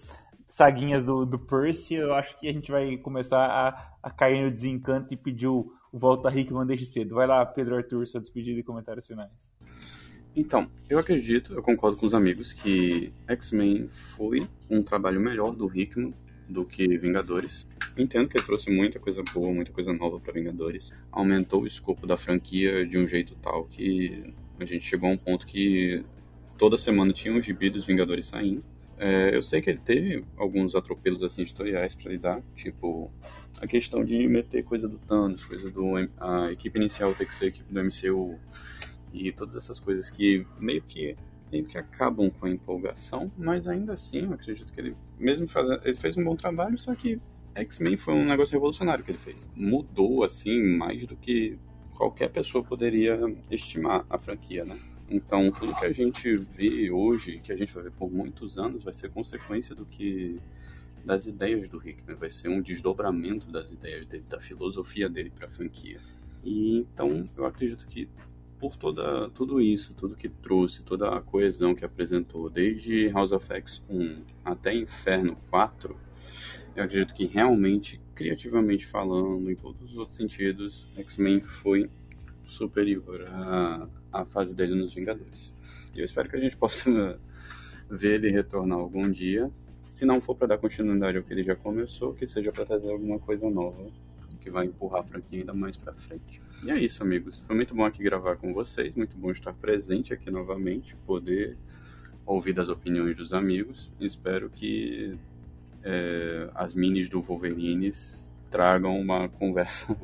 saguinhas do, do Percy. Eu acho que a gente vai começar a, a cair no desencanto e pedir o, o Volta Rickman desde cedo. Vai lá, Pedro Arthur, sua despedida e comentários finais. Então, eu acredito, eu concordo com os amigos, que X-Men foi um trabalho melhor do Hickman do que Vingadores. Entendo que trouxe muita coisa boa, muita coisa nova para Vingadores. Aumentou o escopo da franquia de um jeito tal que a gente chegou a um ponto que toda semana tinha um gibi dos Vingadores saindo. É, eu sei que ele teve alguns atropelos assim editoriais para lidar, tipo a questão de meter coisa do Thanos, coisa do a equipe inicial ter que ser a equipe do MCU e todas essas coisas que meio que meio que acabam com a empolgação, mas ainda assim eu acredito que ele mesmo faz, ele fez um bom trabalho, só que X-Men foi um negócio revolucionário que ele fez. Mudou assim mais do que qualquer pessoa poderia estimar a franquia, né? Então, tudo que a gente vê hoje, que a gente vai ver por muitos anos, vai ser consequência do que das ideias do Hickman, vai ser um desdobramento das ideias dele, da filosofia dele para a franquia. E então eu acredito que por toda tudo isso, tudo que trouxe, toda a coesão que apresentou, desde House of X 1 até Inferno 4, eu acredito que realmente, criativamente falando, em todos os outros sentidos, X-Men foi superior à, à fase dele nos Vingadores. E eu espero que a gente possa ver ele retornar algum dia. Se não for para dar continuidade ao que ele já começou, que seja para trazer alguma coisa nova que vai empurrar a franquia ainda mais para frente. E é isso, amigos. Foi muito bom aqui gravar com vocês, muito bom estar presente aqui novamente, poder ouvir das opiniões dos amigos. Espero que é, as minis do Wolverine tragam uma conversa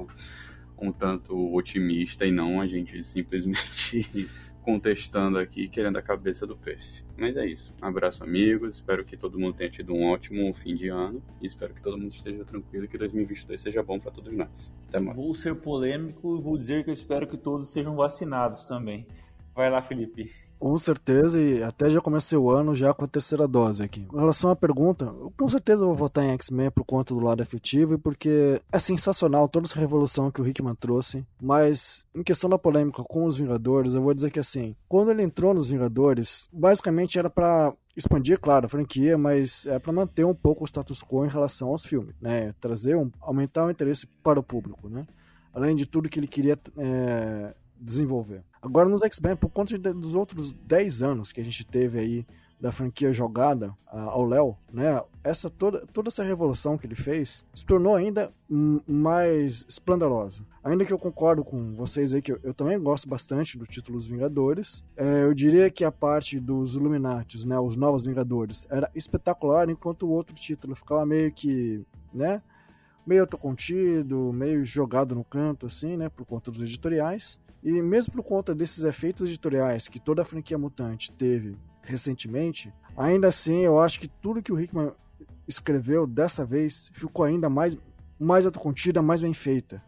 um tanto otimista e não a gente simplesmente contestando aqui, querendo a cabeça do Percy. Mas é isso. Um abraço, amigos. Espero que todo mundo tenha tido um ótimo fim de ano. E espero que todo mundo esteja tranquilo e que 2022 seja bom para todos nós. Até mais. Vou ser polêmico e vou dizer que eu espero que todos sejam vacinados também. Vai lá, Felipe. Com certeza, e até já comecei o ano já com a terceira dose aqui. Com relação à pergunta, eu com certeza vou votar em X-Men por conta do lado afetivo e porque é sensacional toda essa revolução que o Hickman trouxe. Mas, em questão da polêmica com os Vingadores, eu vou dizer que assim, quando ele entrou nos Vingadores, basicamente era para expandir, claro, a franquia, mas é para manter um pouco o status quo em relação aos filmes, né? Trazer, um, aumentar o interesse para o público, né? Além de tudo que ele queria é, desenvolver. Agora nos X-Men, por conta dos outros 10 anos que a gente teve aí da franquia jogada ao Léo, né? Essa toda, toda essa revolução que ele fez se tornou ainda mais esplendorosa. Ainda que eu concordo com vocês aí que eu, eu também gosto bastante do título Os Vingadores, é, eu diria que a parte dos Illuminatis, né, os Novos Vingadores, era espetacular, enquanto o outro título ficava meio que, né, meio autocontido, meio jogado no canto assim, né, por conta dos editoriais. E mesmo por conta desses efeitos editoriais que toda a franquia mutante teve recentemente, ainda assim eu acho que tudo que o Hickman escreveu dessa vez ficou ainda mais, mais autocontida, mais bem feita.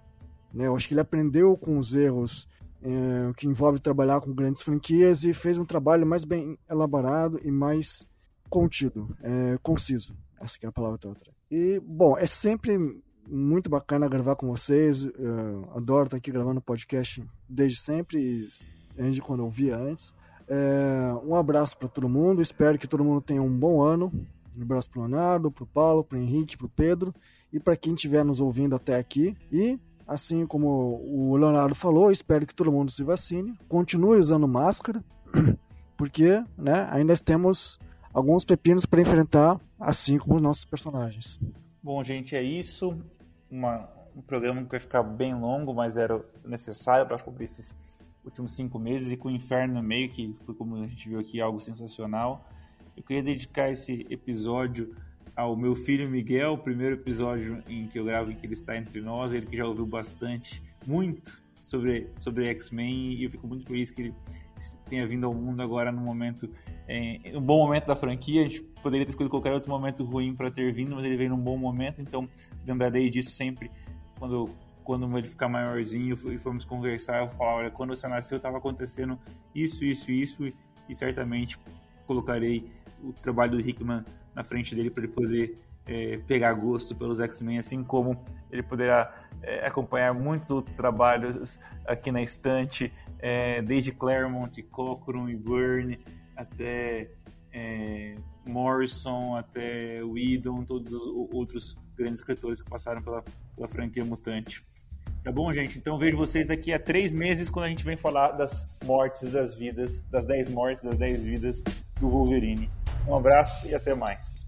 Né? Eu acho que ele aprendeu com os erros é, que envolve trabalhar com grandes franquias e fez um trabalho mais bem elaborado e mais contido, é, conciso. Essa que a palavra outra. E, bom, é sempre muito bacana gravar com vocês. Eu adoro estar aqui gravando podcast desde sempre, desde quando eu via antes. É, um abraço para todo mundo. Espero que todo mundo tenha um bom ano. Um abraço para Leonardo, para Paulo, para Henrique, para Pedro e para quem estiver nos ouvindo até aqui. E, assim como o Leonardo falou, espero que todo mundo se vacine. Continue usando máscara, porque né, ainda temos alguns pepinos para enfrentar, assim como os nossos personagens. Bom, gente, é isso. Uma, um programa que vai ficar bem longo, mas era necessário para cobrir esses últimos cinco meses e com o Inferno no meio, que foi como a gente viu aqui, algo sensacional. Eu queria dedicar esse episódio ao meu filho Miguel, o primeiro episódio em que eu gravo em que ele está entre nós, ele que já ouviu bastante, muito sobre, sobre X-Men e eu fico muito feliz que ele tenha vindo ao mundo agora no momento, é, um bom momento da franquia. A gente poderia ter escolhido qualquer outro momento ruim para ter vindo, mas ele veio num bom momento, então lembrarei disso sempre quando quando ele ficar maiorzinho e formos conversar, eu falar, olha, quando você nasceu estava acontecendo isso, isso, isso, e, e certamente colocarei o trabalho do Hickman na frente dele para ele poder é, pegar gosto pelos X-Men, assim como ele poderá é, acompanhar muitos outros trabalhos aqui na estante, é, desde Claremont, Cockrum e Byrne, até é, Morrison, até Whedon, todos os outros grandes escritores que passaram pela, pela franquia Mutante. Tá bom, gente? Então vejo vocês daqui a três meses quando a gente vem falar das mortes das vidas, das dez mortes, das dez vidas do Wolverine. Um abraço e até mais.